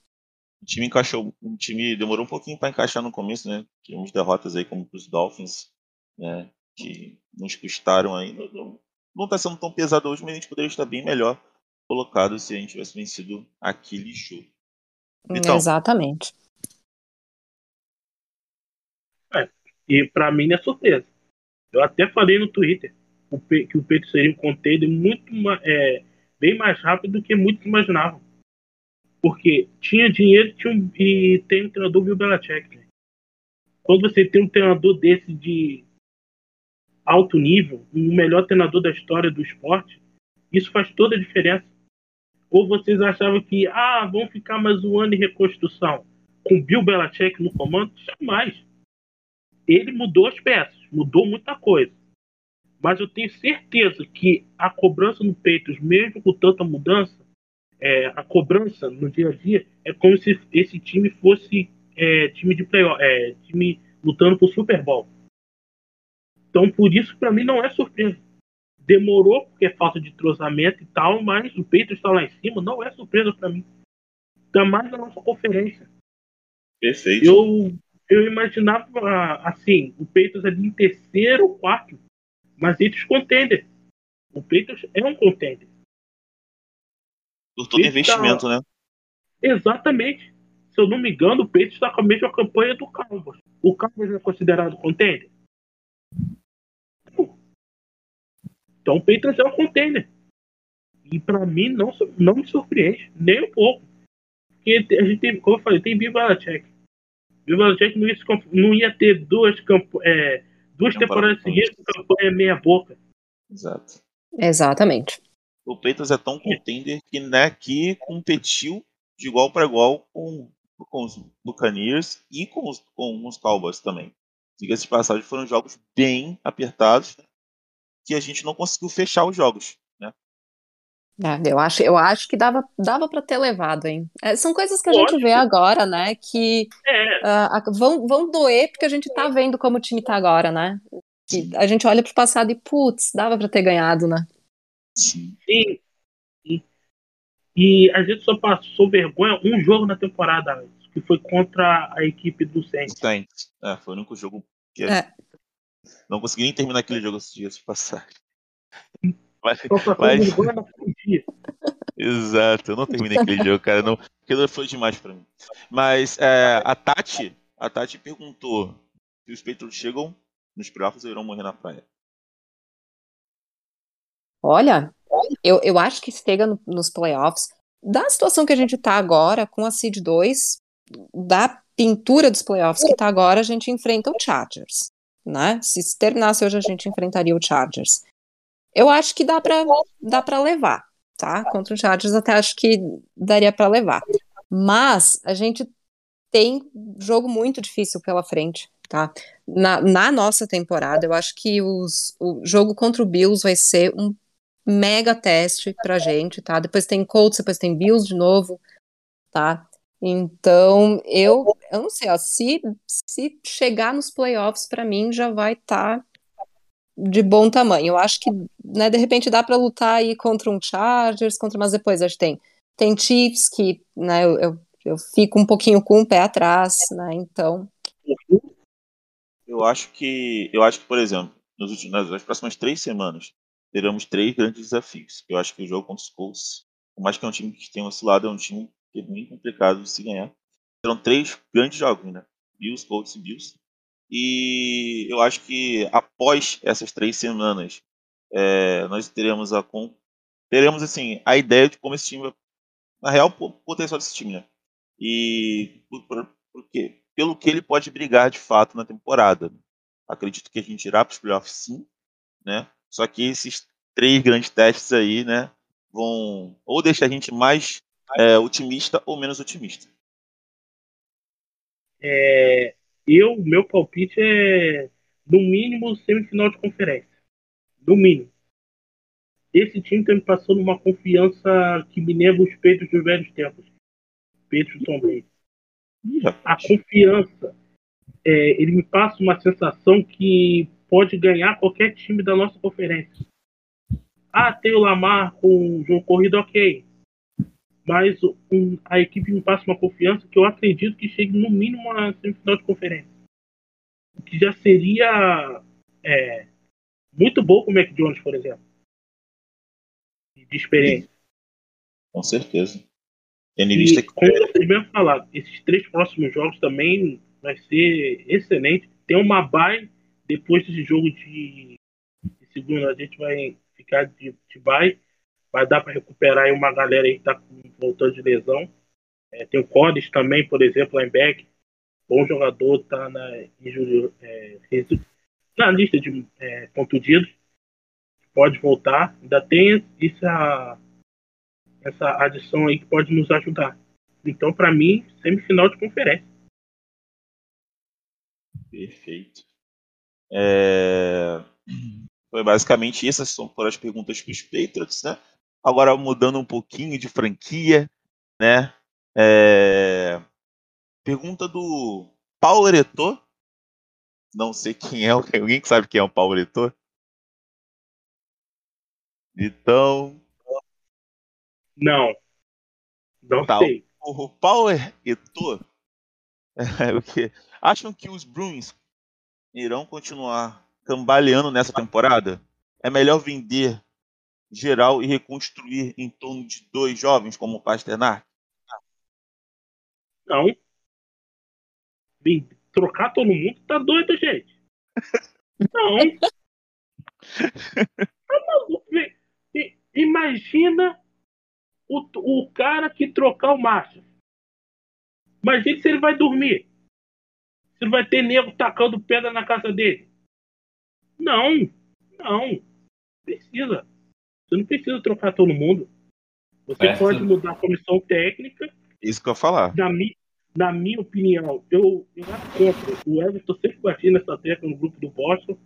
O time encaixou, o time demorou um pouquinho para encaixar no começo, né? Tivemos derrotas aí como os Dolphins, né? Que nos custaram aí. Não, não tá sendo tão pesado hoje, mas a gente poderia estar bem melhor colocado se a gente tivesse vencido aquele jogo. Então, Exatamente. É, e para mim é surpresa. Eu até falei no Twitter que o Pedro seria um muito é, bem mais rápido do que muitos imaginavam. Porque tinha dinheiro tinha um, e tem um treinador Bill Belichick. Né? Quando você tem um treinador desse de alto nível, o melhor treinador da história do esporte, isso faz toda a diferença. Ou vocês achavam que, ah, vão ficar mais um ano em reconstrução com Bill Belichick no comando? Jamais. Ele mudou as peças, mudou muita coisa. Mas eu tenho certeza que a cobrança no Peitos, mesmo com tanta mudança, é, a cobrança no dia a dia é como se esse time fosse é, time de playoff, é, time lutando por Super Bowl. Então, por isso, para mim, não é surpresa demorou porque é falta de trozamento e tal, mas o Peito está lá em cima, não é surpresa para mim. Ainda mais na nossa conferência. Perfeito. Eu, eu imaginava, assim, o Peitos ali em terceiro ou quarto, mas entre os contenders. O Patriots é um contender. Por todo Eita. investimento, né? Exatamente. Se eu não me engano, o Patriots está com a mesma campanha do Cowboys. O Cowboys é considerado contender? Então o Patriots é um contender. E para mim não, não me surpreende, nem um pouco. Porque a gente tem, como eu falei, tem. Bill Belichick não não ia ter duas, campo, é, duas Temporada temporadas seguidas com campanha meia boca. Exato. Exatamente. O Patriots é tão contender que, né, que competiu de igual para igual com, com os Buccaneers e com os, com os Cowboys também. Diga-se de passagem, foram jogos bem apertados, né, que a gente não conseguiu fechar os jogos. É, eu acho, eu acho que dava, dava para ter levado, hein? É, são coisas que a gente vê Lógico. agora, né? Que É, a- vão, vão doer porque a gente tá vendo como o time tá agora, né? Que a gente olha pro passado e, putz, dava para ter ganhado, né? Sim. sim. sim. E a gente só passou vergonha um jogo na temporada, antes, que foi contra a equipe do Saints. Saints. É, foi o único jogo que É. não consegui nem terminar aquele jogo esses dias de passagem. Mas, mas-. Exato, eu não terminei aquele jogo, cara, não, aquilo foi demais pra mim. Mas é, a Tati, a Tati perguntou se os Patriots chegam nos playoffs ou irão morrer na praia. Olha, eu, eu acho que chega no- nos playoffs. Da situação que a gente tá agora, com a Seed 2, da pintura dos playoffs que tá agora, a gente enfrenta o Chargers, né? Se terminasse hoje, a gente enfrentaria o Chargers. Eu acho que dá pra, dá pra levar, tá? Contra o Chargers, até acho que daria pra levar. Mas a gente tem jogo muito difícil pela frente, tá? Na, na nossa temporada, eu acho que os, o jogo contra o Bills vai ser um mega teste pra gente, tá? Depois tem Colts, depois tem Bills de novo, tá? Então, eu, eu não sei, ó, se, se chegar nos playoffs, pra mim já vai estar de bom tamanho. Eu acho que, né, de repente dá pra lutar aí contra um Chargers, contra, mas depois acho que tem, tem Chiefs que, né, eu, eu, eu fico um pouquinho com o pé atrás, né? Então, Eu acho que, eu acho que, por exemplo, nos últimos, nas próximas três semanas, teremos três grandes desafios. Eu acho que o jogo contra os Colts, por mais que é um time que tem oscilado, é um time que é bem complicado de se ganhar. Serão três grandes jogos, né? Bills, Colts e Bills. E eu acho que após essas três semanas, é, nós teremos a teremos assim a ideia de como esse time, vai- na real, o potencial desse time, né? E por, por, por quê? pelo que ele pode brigar de fato na temporada. Acredito que a gente irá para os playoffs sim, né? Só que esses três grandes testes aí, né, vão ou deixar a gente mais é, otimista ou menos otimista. É, eu, meu palpite é, no mínimo, semifinal de conferência. No mínimo. Esse time está me passando uma confiança que me lembra os peitos dos velhos tempos. Peitos do Tom Brady. A confiança, é, ele me passa uma sensação que pode ganhar qualquer time da nossa conferência. Ah, tem o Lamar com o jogo corrido, ok. Mas um, a equipe me passa uma confiança que eu acredito que chegue no mínimo a semifinal de conferência. O que já seria é, muito bom com o Mac Jones, por exemplo. De experiência. Com certeza. Tendo em E, vista que como vocês mesmo falaram, esses três próximos jogos também vai ser excelente. Tem uma bye depois desse jogo de, de segunda. A gente vai ficar de, de bye. Vai dar para recuperar aí uma galera aí que tá voltando de lesão. É, tem o Cordes também, por exemplo, linebacker. Bom jogador, tá na, é, na lista de é, contundidos. Pode voltar. Ainda tem essa, essa adição aí que pode nos ajudar. Então, para mim, semifinal de conferência. Perfeito. É, Foi basicamente essas são as perguntas para os Patriots, né? Agora mudando um pouquinho de franquia, né? É, Pergunta do Paulo Eretor. Não sei quem é, alguém que sabe quem é o Paulo Eretor? Então, Não. Não Tá. sei. o Power Etor o que acham que os Bruins irão continuar cambaleando nessa temporada? É melhor vender geral e reconstruir em torno de dois jovens como o Pasternak? Não. Trocar todo mundo tá doido, gente. Não. Imagina o, o cara que trocar o Márcio. Imagina se ele vai dormir. Se ele vai ter nego tacando pedra na casa dele. Não, não. Precisa. Você não precisa trocar todo mundo. Você é, pode mudar a comissão técnica. Isso que eu ia falar. Na, mi, na minha opinião, eu, eu era contra. O Everton sempre batia nessa tecla no grupo do Boston.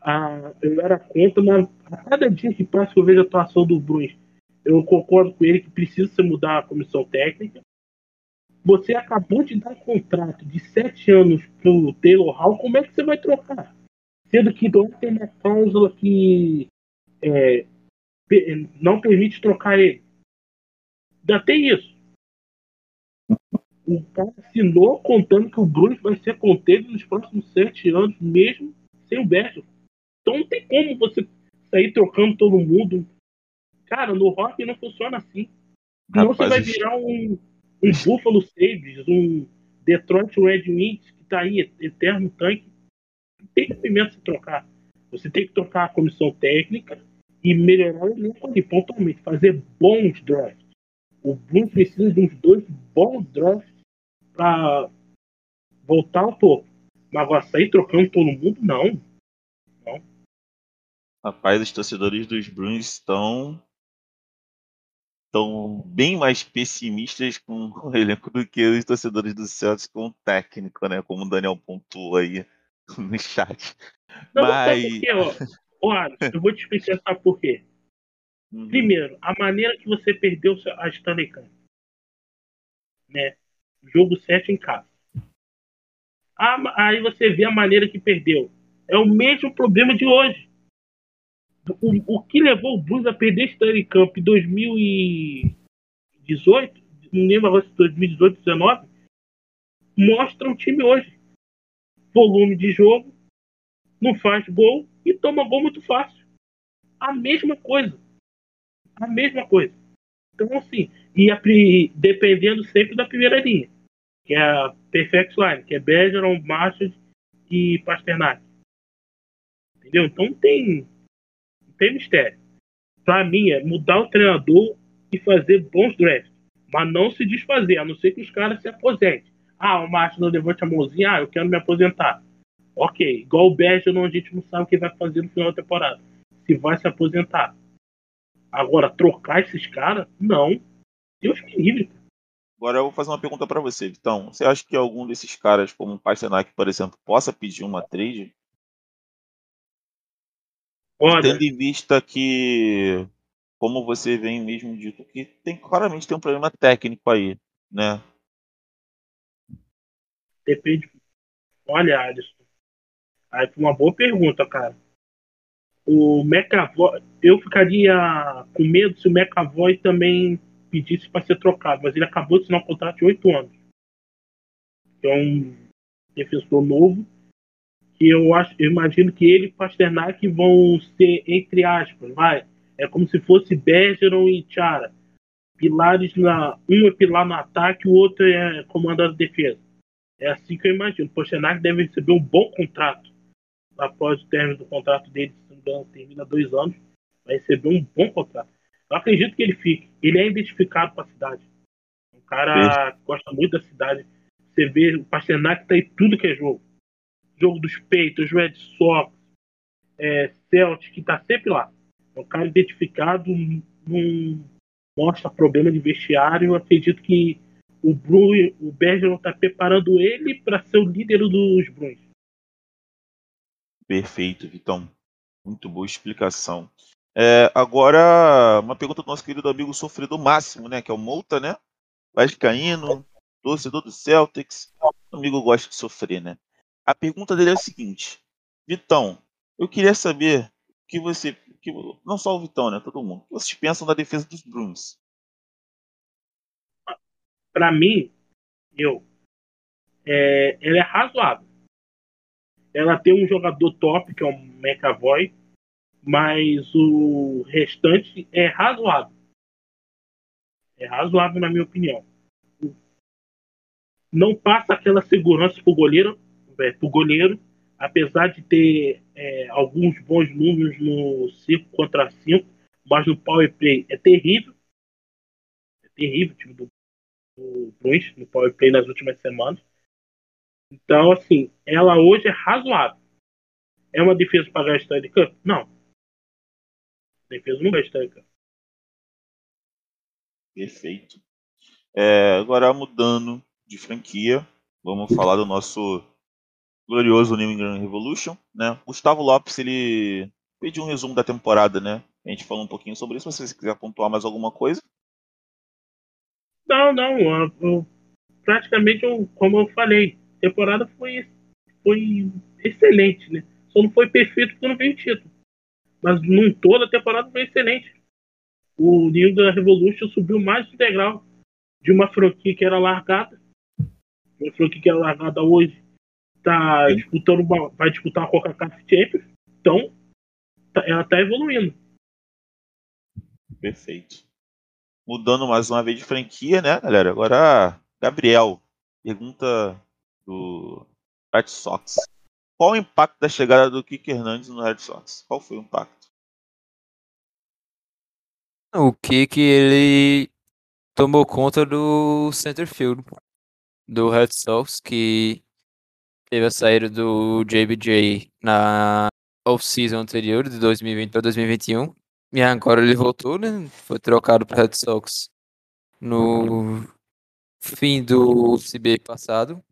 Ah, eu era contra, mas a cada dia que passa que eu vejo a atuação do Bruins, eu concordo com ele que precisa se mudar a comissão técnica. Você acabou de dar um contrato de sete anos pro Taylor Hall, como é que você vai trocar? Sendo que não tem uma cláusula que é, não permite trocar ele. Ainda tem isso. O cara assinou contando que o Bruce vai ser contido nos próximos sete anos, mesmo sem o Berger. Então não tem como você sair trocando todo mundo. Cara, no rock não funciona assim. Senão você vai virar um, um Buffalo Sabres, um Detroit Red Wings, que tá aí, eterno tanque. Não tem movimento se trocar. Você tem que trocar a comissão técnica e melhorar o elenco ali, pontualmente. Fazer bons drafts. O Bruins precisa de uns dois bons drafts para voltar ao topo. Mas agora sair trocando todo mundo, não. Não. Rapaz, os torcedores dos Bruins estão estão bem mais pessimistas com o elenco do que os torcedores do Celtics com o técnico, né? Como o Daniel pontuou aí no chat. Não, Mas... Porque, ó, ó, eu vou te explicar sabe por quê. Uhum. Primeiro, a maneira que você perdeu a Stanley Cup. Né? Jogo 7 em casa. Aí você vê a maneira que perdeu. É o mesmo problema de hoje o, o que levou o Blues a perder Stanley Cup em 2018, não lembro agora se 2018, 2019, mostra o time hoje. Volume de jogo, não faz gol e toma gol muito fácil. A mesma coisa. A mesma coisa. Então, assim, e a, dependendo sempre da primeira linha, que é a Perfect Line, que é Bergeron, Marshall e Pasternak. Entendeu? Então tem tem mistério. Para mim é mudar o treinador e fazer bons drafts. Mas não se desfazer, a não ser que os caras se aposentem. Ah, o Márcio não levante a mãozinha, ah, eu quero me aposentar. Ok, igual o Berger, a gente não sabe o que vai fazer no final da temporada. Se vai se aposentar. Agora, trocar esses caras? Não. Deus me livre. Agora eu vou fazer uma pergunta para você, Vitão. Você acha que algum desses caras, como o Pasternak, por exemplo, possa pedir uma trade? Olha, Tendo em vista que, como você vem mesmo dito, que tem claramente tem um problema técnico aí, né? Depende. Olha, Alisson. Aí foi uma boa pergunta, cara. O McAvoy, eu ficaria com medo se o McAvoy também pedisse para ser trocado, mas ele acabou de assinar um contrato de oito anos. É um defensor novo que eu acho, eu imagino que ele e Pasternak vão ser, entre aspas, vai, é como se fosse Bergeron e Chara. Pilares na. Um é pilar no ataque, o outro é comandante de defesa. É assim que eu imagino. Pasternak deve receber um bom contrato. Após o término do contrato dele, se não me engano, termina dois anos. Vai receber um bom contrato. Eu acredito que ele fique. Ele é identificado com a cidade. Um cara que gosta muito da cidade. Você vê o Pasternak tá em tudo que é jogo jogo dos peitos, Red Sox, é, Celtic, que está sempre lá. É um cara identificado, não mostra problema de vestiário. Eu acredito que o Bruin, o Bergeron está preparando ele para ser o líder dos Bruins. Perfeito, Vitão. Muito boa explicação. É, agora, uma pergunta do nosso querido amigo sofrido máximo, né? Que é o Mouta, né? Vascaíno, torcedor do Celtics. O amigo gosta de sofrer, né? A pergunta dele é a seguinte: Vitão, eu queria saber que você. Que, não só o Vitão, né? Todo mundo. O que vocês pensam da defesa dos Bruins? Para mim, eu. É, ela é razoável. Ela tem um jogador top, que é o McAvoy, mas o restante é razoável. É razoável, na minha opinião. Não passa aquela segurança pro goleiro, é, pro goleiro apesar de ter é, alguns bons números no 5 contra 5, mas no power play é terrível. É terrível o time do, do Bruins no power play nas últimas semanas. Então, assim, ela hoje é razoável. É uma defesa para ganhar a Stanley Cup? Não. A defesa não ganha Stanley Cup. Perfeito. É, agora mudando de franquia, vamos falar do nosso glorioso New England Revolution, né? Gustavo Lopes, ele pediu um resumo da temporada, né? A gente falou um pouquinho sobre isso, se você quiser pontuar mais alguma coisa. Não, não, eu, eu, praticamente, eu, como eu falei, temporada foi, foi excelente, né? Só não foi perfeito porque não veio título. Mas num todo a temporada foi excelente. O New England Revolution subiu mais um degrau de uma franquia que era largada. Uma franquia que era largada hoje tá disputando uma, vai disputar a Coca-Cola Champions, então tá, ela tá evoluindo. Perfeito. Mudando mais uma vez de franquia, né, galera? Agora, Gabriel, pergunta do Red Sox. Qual o impacto da chegada do Kike Hernandes no Red Sox? Qual foi o impacto? O Kike, ele tomou conta do center field do Red Sox, que teve a saída do JBJ na off-season anterior, de 2020 para 2021. E agora ele voltou, né? Foi trocado para Red Sox no fim do CBA passado,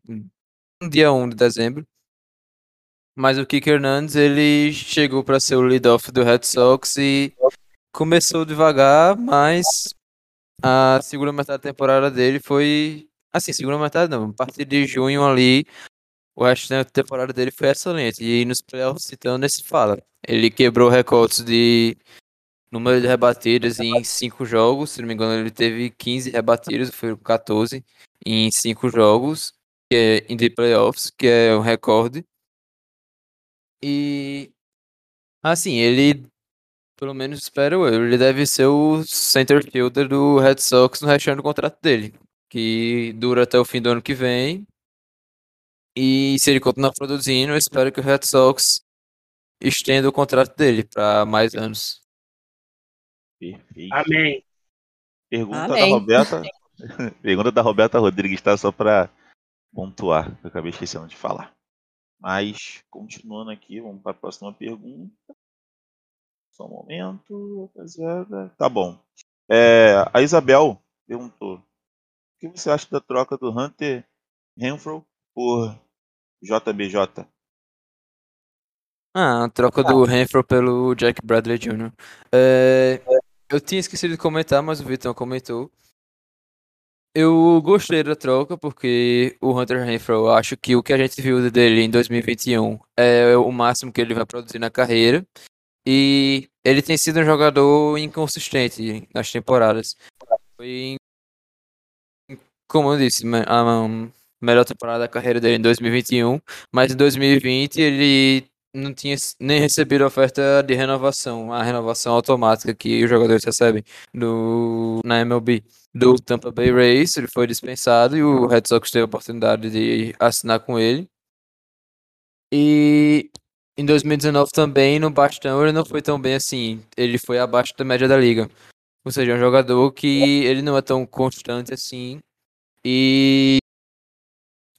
dia 1 de dezembro. Mas o Kike Hernandez, ele chegou para ser o lead-off do Red Sox e começou devagar, mas a segunda metade da temporada dele foi. Assim, segunda metade não, a partir de junho ali, o resto da temporada dele foi excelente. E nos playoffs, então, nesse fala. Ele quebrou recordes de número de rebatidas em 5 jogos. Se não me engano, ele teve 15 rebatidas, foi 14 em 5 jogos, que é em the playoffs, que é um recorde. E assim, ele pelo menos espero eu, ele deve ser o center fielder do Red Sox no restante do contrato dele, que dura até o fim do ano que vem e se ele continuar produzindo, eu espero que o Red Sox estenda o contrato dele para mais anos. Perfeito. Amém. Pergunta Amém. da Roberta. Pergunta da Roberta Rodrigues, tá? Só para pontuar, que eu acabei esquecendo de falar. Mas, continuando aqui, vamos para a próxima pergunta. Só um momento, rapaziada. Tá bom. É, a Isabel perguntou: O que você acha da troca do Hunter Renfro por JBJ? Ah, a troca do Renfro pelo Jack Bradley Jr. É, eu tinha esquecido de comentar, mas o Vitão comentou. Eu gostei da troca porque o Hunter Renfro, eu acho que o que a gente viu dele em 2021 é o máximo que ele vai produzir na carreira. E ele tem sido um jogador inconsistente nas temporadas. Foi, como eu disse, a melhor temporada da carreira dele em 2021, mas em 2020 ele não tinha nem recebido oferta de renovação, a renovação automática que os jogadores recebem do, na MLB do Tampa Bay Rays, ele foi dispensado e o Red Sox teve a oportunidade de assinar com ele. E em 2019 também, no bastão, ele não foi tão bem assim, ele foi abaixo da média da liga. Ou seja, é um jogador que ele não é tão constante assim. E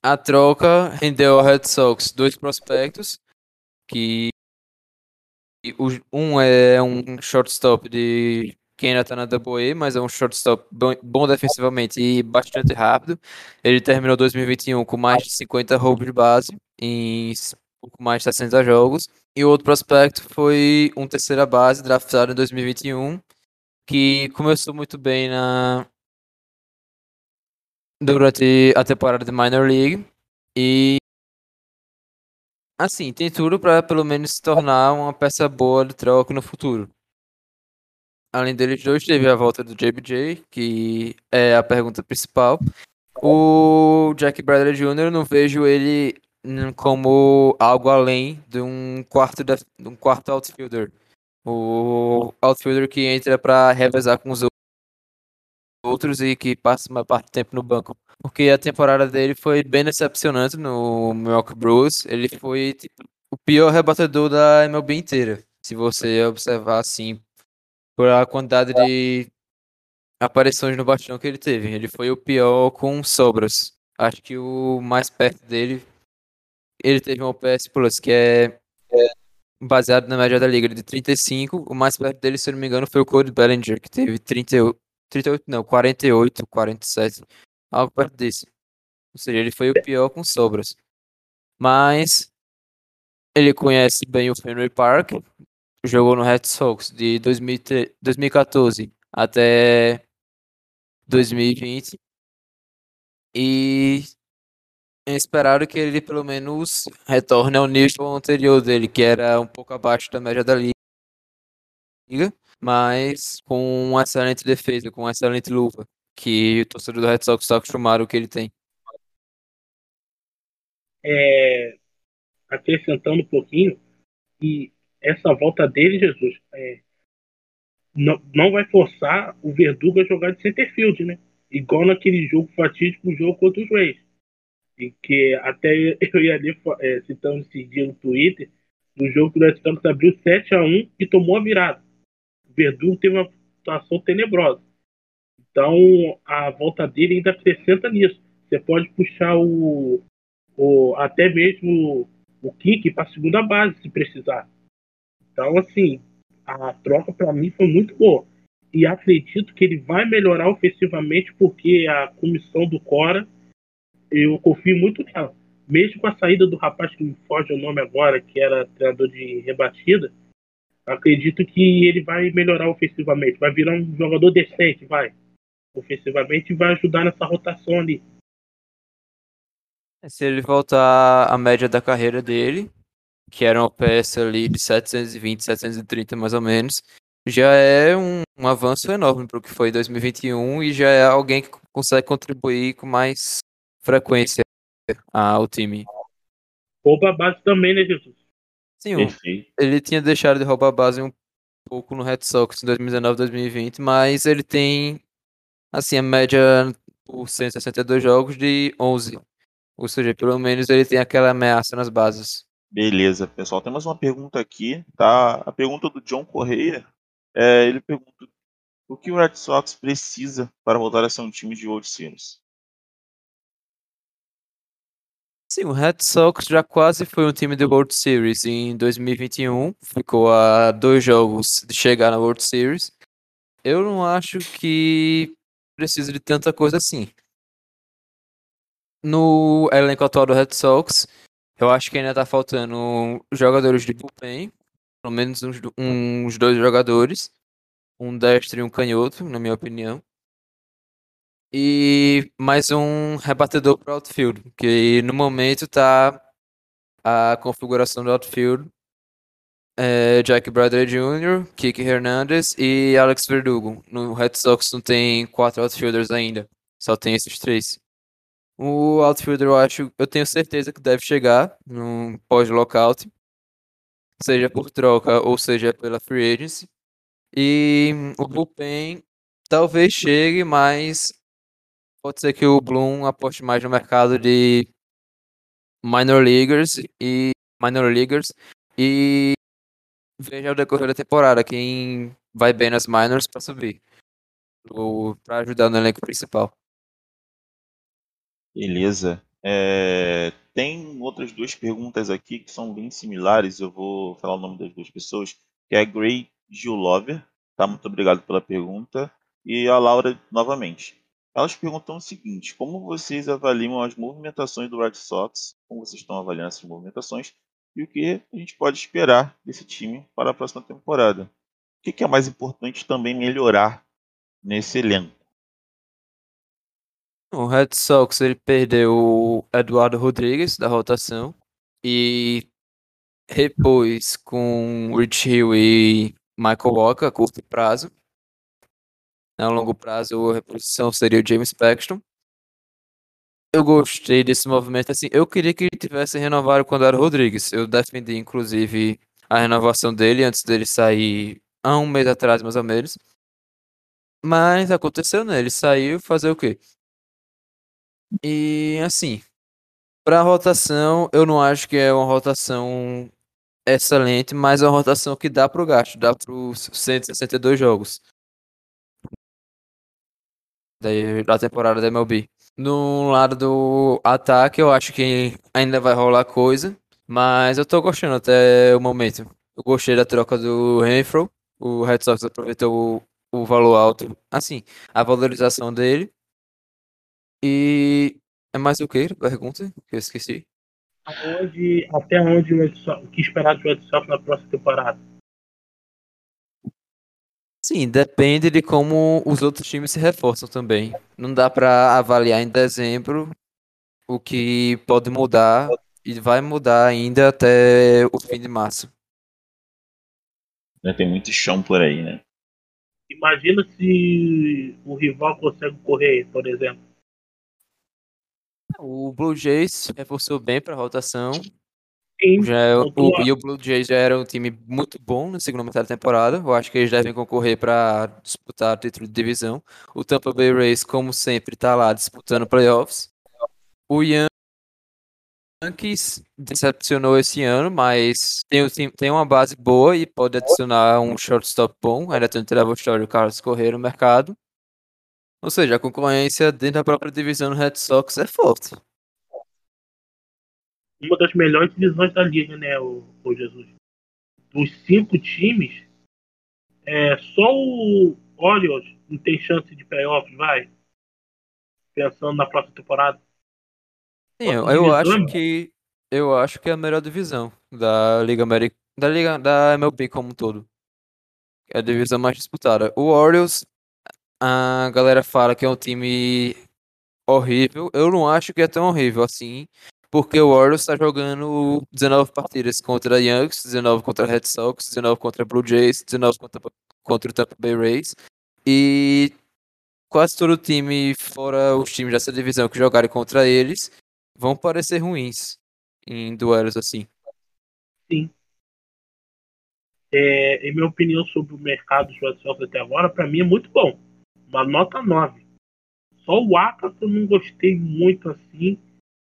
a troca rendeu ao Red Sox dois prospectos, que um é um shortstop de quem ainda tá na Double A, mas é um shortstop bom, bom defensivamente e bastante rápido. Ele terminou 2021 com mais de 50 roubos de base em pouco mais de 60 jogos. E o outro prospecto foi um terceira base draftado em 2021, que começou muito bem na durante a temporada de Minor League e assim, tem tudo para pelo menos se tornar uma peça boa de troca no futuro. Além deles dois, teve a volta do JBJ, que é a pergunta principal. O Jack Bradley Jr., não vejo ele como algo além de um quarto, de um quarto outfielder. O outfielder que entra para revezar com os outros e que passa uma parte do tempo no banco. Porque a temporada dele foi bem decepcionante no Milwaukee Brewers. Ele foi tipo, o pior rebatedor da MLB inteira. Se você observar assim, por a quantidade de aparições no bastão que ele teve. Ele foi o pior com sobras. Acho que o mais perto dele, ele teve um OPS Plus, que é, é baseado na média da liga de 35. O mais perto dele, se eu não me engano, foi o Cody Bellinger, que teve 38, 38 não, 48, 47, algo perto disso. Ou seja, ele foi o pior com sobras. Mas ele conhece bem o Fenway Park, jogou no Red Sox de 2014 até 2020 e esperaram que ele pelo menos retorne ao nível anterior dele, que era um pouco abaixo da média da liga, mas com uma excelente defesa, com uma excelente luva, que o torcedor do Red Sox está acostumado o que ele tem. É, acrescentando um pouquinho, e essa volta dele, Jesus, é, não, não vai forçar o Verdugo a jogar de center field, né? Igual naquele jogo fatídico, o jogo contra os Rays. E que até eu ia ali é, citando esse dia no Twitter, no jogo que o Red Sox abriu 7 a 1 e tomou a virada. O Verdugo teve uma situação tenebrosa. Então, a volta dele ainda acrescenta nisso. Você pode puxar o, o até mesmo o kick para segunda base, se precisar. Então, assim, a troca para mim foi muito boa. E acredito que ele vai melhorar ofensivamente porque a comissão do Cora, eu confio muito nela. Mesmo com a saída do rapaz que me foge o nome agora, que era treinador de rebatida, acredito que ele vai melhorar ofensivamente. Vai virar um jogador decente, vai. Ofensivamente vai ajudar nessa rotação ali. Se ele voltar à média da carreira dele, que era uma peça ali de 720, 730 mais ou menos, já é um, um avanço enorme para o que foi 2021 e já é alguém que consegue contribuir com mais frequência ao time. Rouba a base também, né, Jesus? Sim, ele tinha deixado de roubar a base um pouco no Red Sox em 2019, 2020, mas ele tem, assim, a média por 162 jogos de 11. Ou seja, pelo menos ele tem aquela ameaça nas bases. Beleza, pessoal. Temos uma pergunta aqui, tá? A pergunta do John Correia. É, ele pergunta o que o Red Sox precisa para voltar a ser um time de World Series? Sim, o Red Sox já quase foi um time de World Series em 2021. Ficou a dois jogos de chegar na World Series. Eu não acho que precisa de tanta coisa assim. No elenco atual do Red Sox, eu acho que ainda tá faltando jogadores de bullpen, pelo menos uns, uns dois jogadores, um destro e um canhoto, na minha opinião. E mais um rebatedor para outfield, que no momento tá a configuração do outfield é Jack Bradley Jr., Kiki Hernandez e Alex Verdugo. No Red Sox não tem quatro outfielders ainda, só tem esses três. O outfielder eu acho, eu tenho certeza que deve chegar no pós-lockout, seja por troca ou seja pela free agency. E o bullpen talvez chegue, mas pode ser que o Bloom aposte mais no mercado de minor leaguers e minor leaguers e veja ao decorrer da temporada quem vai bem nas minors para subir ou para ajudar no elenco principal. Beleza. É, tem outras duas perguntas aqui que são bem similares. Eu vou falar o nome das duas pessoas, que é a Gray Gilover. Tá? Muito obrigado pela pergunta. E a Laura novamente. Elas perguntam o seguinte: como vocês avaliam as movimentações do Red Sox? Como vocês estão avaliando essas movimentações? E o que a gente pode esperar desse time para a próxima temporada? O que é mais importante também melhorar nesse elenco? O Red Sox ele perdeu o Eduardo Rodrigues da rotação e repôs com Rich Hill e Michael Walker a curto prazo. A longo prazo a reposição seria o James Paxton. Eu gostei desse movimento. Assim, eu queria que ele tivesse renovado quando era Rodrigues. Eu defendi, inclusive, a renovação dele antes dele sair há um mês atrás, mais ou menos. Mas aconteceu, né? Ele saiu fazer o quê? E assim, para rotação, eu não acho que é uma rotação excelente, mas é uma rotação que dá pro gasto, dá pros 162 jogos da temporada da MLB. No lado do ataque, eu acho que ainda vai rolar coisa, mas eu tô gostando até o momento. Eu gostei da troca do Renfro, o Red Sox aproveitou o, o valor alto, assim, a valorização dele. E é mais o que? Pergunta que eu esqueci. Aonde, até onde o, Sox, o que esperar do Red Sox na próxima temporada? Sim, depende de como os outros times se reforçam também. Não dá para avaliar em dezembro o que pode mudar e vai mudar ainda até o fim de março. Tem muito chão por aí, né? Imagina se o rival consegue correr, por exemplo. O Blue Jays reforçou bem para a rotação. Já é, o, e o Blue Jays já era um time muito bom na segunda metade da temporada. Eu acho que eles devem concorrer para disputar o título de divisão. O Tampa Bay Rays, como sempre, está lá disputando playoffs. O Yankees decepcionou esse ano, mas tem, tem uma base boa e pode adicionar um shortstop bom. Ainda tem o Trevor Story e o Carlos Correia no mercado. Ou seja, a concorrência dentro da própria divisão do Red Sox é forte uma das melhores divisões da liga, né, o, o Jesus? Dos cinco times, é, só o Orioles não tem chance de playoffs, vai? Pensando na próxima temporada. Sim, eu, eu acho que eu acho que é a melhor divisão da Liga América, da Liga da MLB como um todo. É a divisão mais disputada. O Orioles, a galera fala que é um time horrível. Eu não acho que é tão horrível assim porque o Orioles está jogando 19 partidas contra Yankees, 19 contra Red Sox, 19 contra Blue Jays, 19 contra, contra o Tampa Bay Rays. E quase todo o time, fora os times dessa divisão que jogarem contra eles, vão parecer ruins em duelos assim. Sim. É, em minha opinião sobre o mercado dos Red Sox até agora, para mim é muito bom. Uma nota 9. Só o que eu não gostei muito assim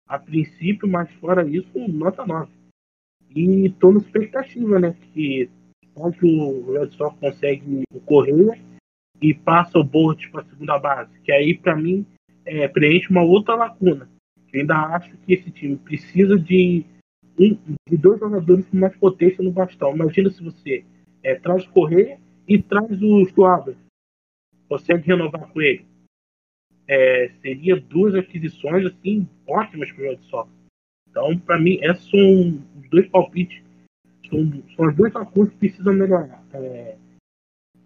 a princípio, mas fora isso, nota 9. E estou na expectativa, né? Que onde o Red Sox consegue correr e passa o Bolt para a segunda base, que aí para mim é, preenche uma outra lacuna. Eu ainda acho que esse time precisa de, um, de dois jogadores com mais potência no bastão. Imagina se você é, traz correr e traz o Schwarber. Consegue renovar com ele é, seria duas aquisições assim ótimas para o Sox. Então, para mim, esses são os dois palpites, são, são as duas lacunas que precisam melhorar. É,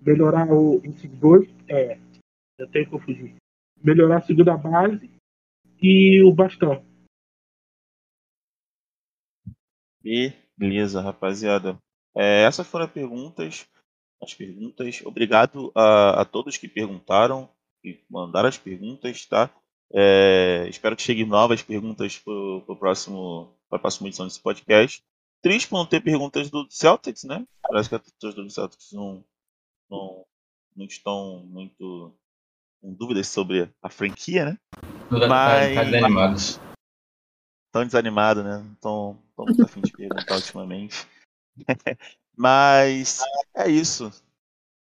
melhorar o, esses dois, é, eu tenho que fugir. Melhorar a segunda base e o bastão. Beleza, rapaziada. É, essas foram as perguntas. As perguntas. Obrigado a, a todos que perguntaram que mandaram as perguntas, tá? É, espero que cheguem novas perguntas para o próximo, para a próxima edição desse podcast. Triste por não ter perguntas do Celtics, né? Parece que as pessoas do Celtics não, não, não estão muito com dúvidas sobre a franquia, né? Tá, Mas... Tá desanimados. Estão desanimados, né? Não estão muito afim de perguntar ultimamente. Mas é isso.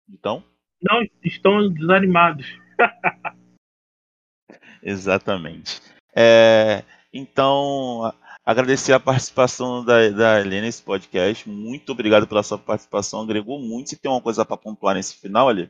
Então? Não, estão desanimados. Exatamente. É, então, agradecer a participação da, da Helena nesse podcast. Muito obrigado pela sua participação, agregou muito. Se tem uma coisa para pontuar nesse final, ali?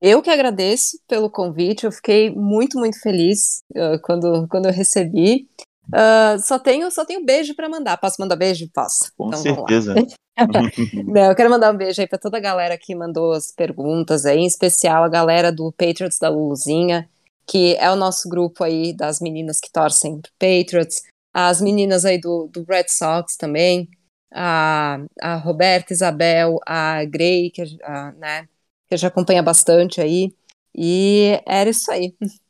Eu que agradeço pelo convite, eu fiquei muito, muito feliz uh, quando, quando eu recebi. Uh, só tenho só tenho beijo para mandar. Posso mandar beijo? Posso. Com então, certeza. Não, eu quero mandar um beijo aí para toda a galera que mandou as perguntas aí, em especial a galera do Patriots da Luluzinha, que é o nosso grupo aí das meninas que torcem pro Patriots, as meninas aí do, do Red Sox também, a, a Roberta, Isabel, a Grey, que, a, né, que já acompanha bastante aí, e era isso aí.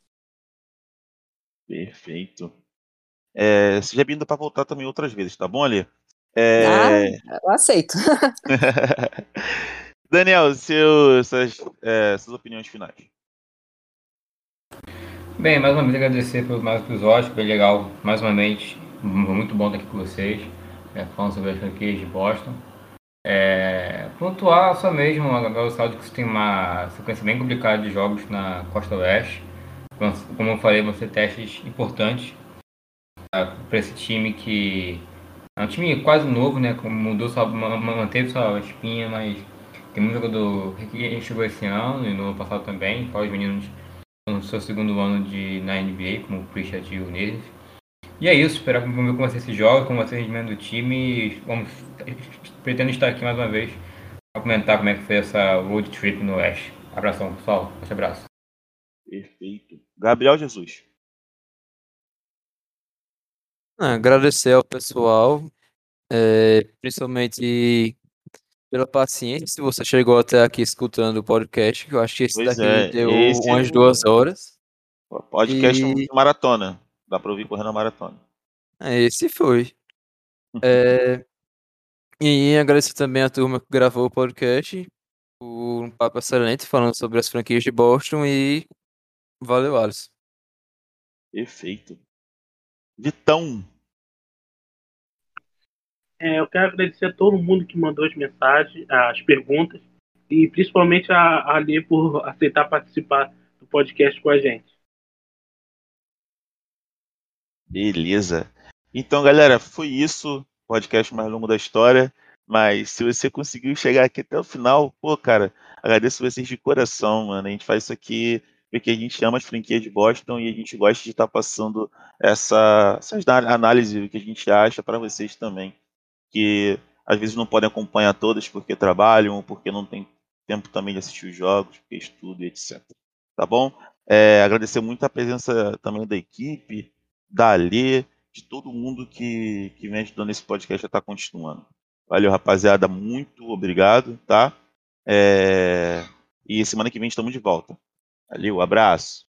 Perfeito. É, seja bem-vindo para voltar também outras vezes, tá bom, Ali? É... Ah, eu aceito. Daniel, seu, suas, é, suas opiniões finais. Bem, mais uma vez agradecer pelo mais episódio, foi legal, mais uma vez, muito bom estar aqui com vocês, é, falando sobre as franquias de Boston. É, pontuar só mesmo, agora o Celtics tem uma sequência bem complicada de jogos na costa oeste. Como eu falei, vão ser testes importantes para esse time que é um time quase novo, né? Mudou só, manteve sua espinha, mas tem muito jogador que chegou esse ano e no ano passado também, os meninos no seu segundo ano de, na NBA, como o Pritchard e o Neves. E é isso, esperar como vai ser esse jogo, como vai ser o rendimento do time. Vamos, pretendo estar aqui mais uma vez para comentar como é que foi essa road trip no Oeste. Abração, pessoal. Um abraço. Perfeito. Gabriel Jesus. Ah, agradecer ao pessoal, é, principalmente pela paciência, se você chegou até aqui escutando o podcast, que eu acho que esse pois daqui é, deu umas duas horas. Podcast e... maratona. Dá pra ouvir correndo a maratona. É, esse foi. é... E agradecer também a turma que gravou o podcast. Por um papo excelente falando sobre as franquias de Boston e valeu, Alisson. Perfeito. Vitão. É, eu quero agradecer a todo mundo que mandou as mensagens, as perguntas, e principalmente a, a Lê por aceitar participar do podcast com a gente. Beleza. Então, galera, foi isso. Podcast mais longo da história. Mas se você conseguiu chegar aqui até o final, pô, cara, agradeço vocês de coração, mano. A gente faz isso aqui porque a gente ama as franquias de Boston e a gente gosta de estar passando essa, essa análise que a gente acha para vocês também. Que às vezes não podem acompanhar todas porque trabalham, porque não tem tempo também de assistir os jogos, porque estudam e etc. Tá bom? É, agradecer muito a presença também da equipe, da Alê, de todo mundo que, que vem ajudando esse podcast a estar continuando. Valeu, rapaziada. Muito obrigado, tá? É... E semana que vem estamos de volta. Valeu, abraço.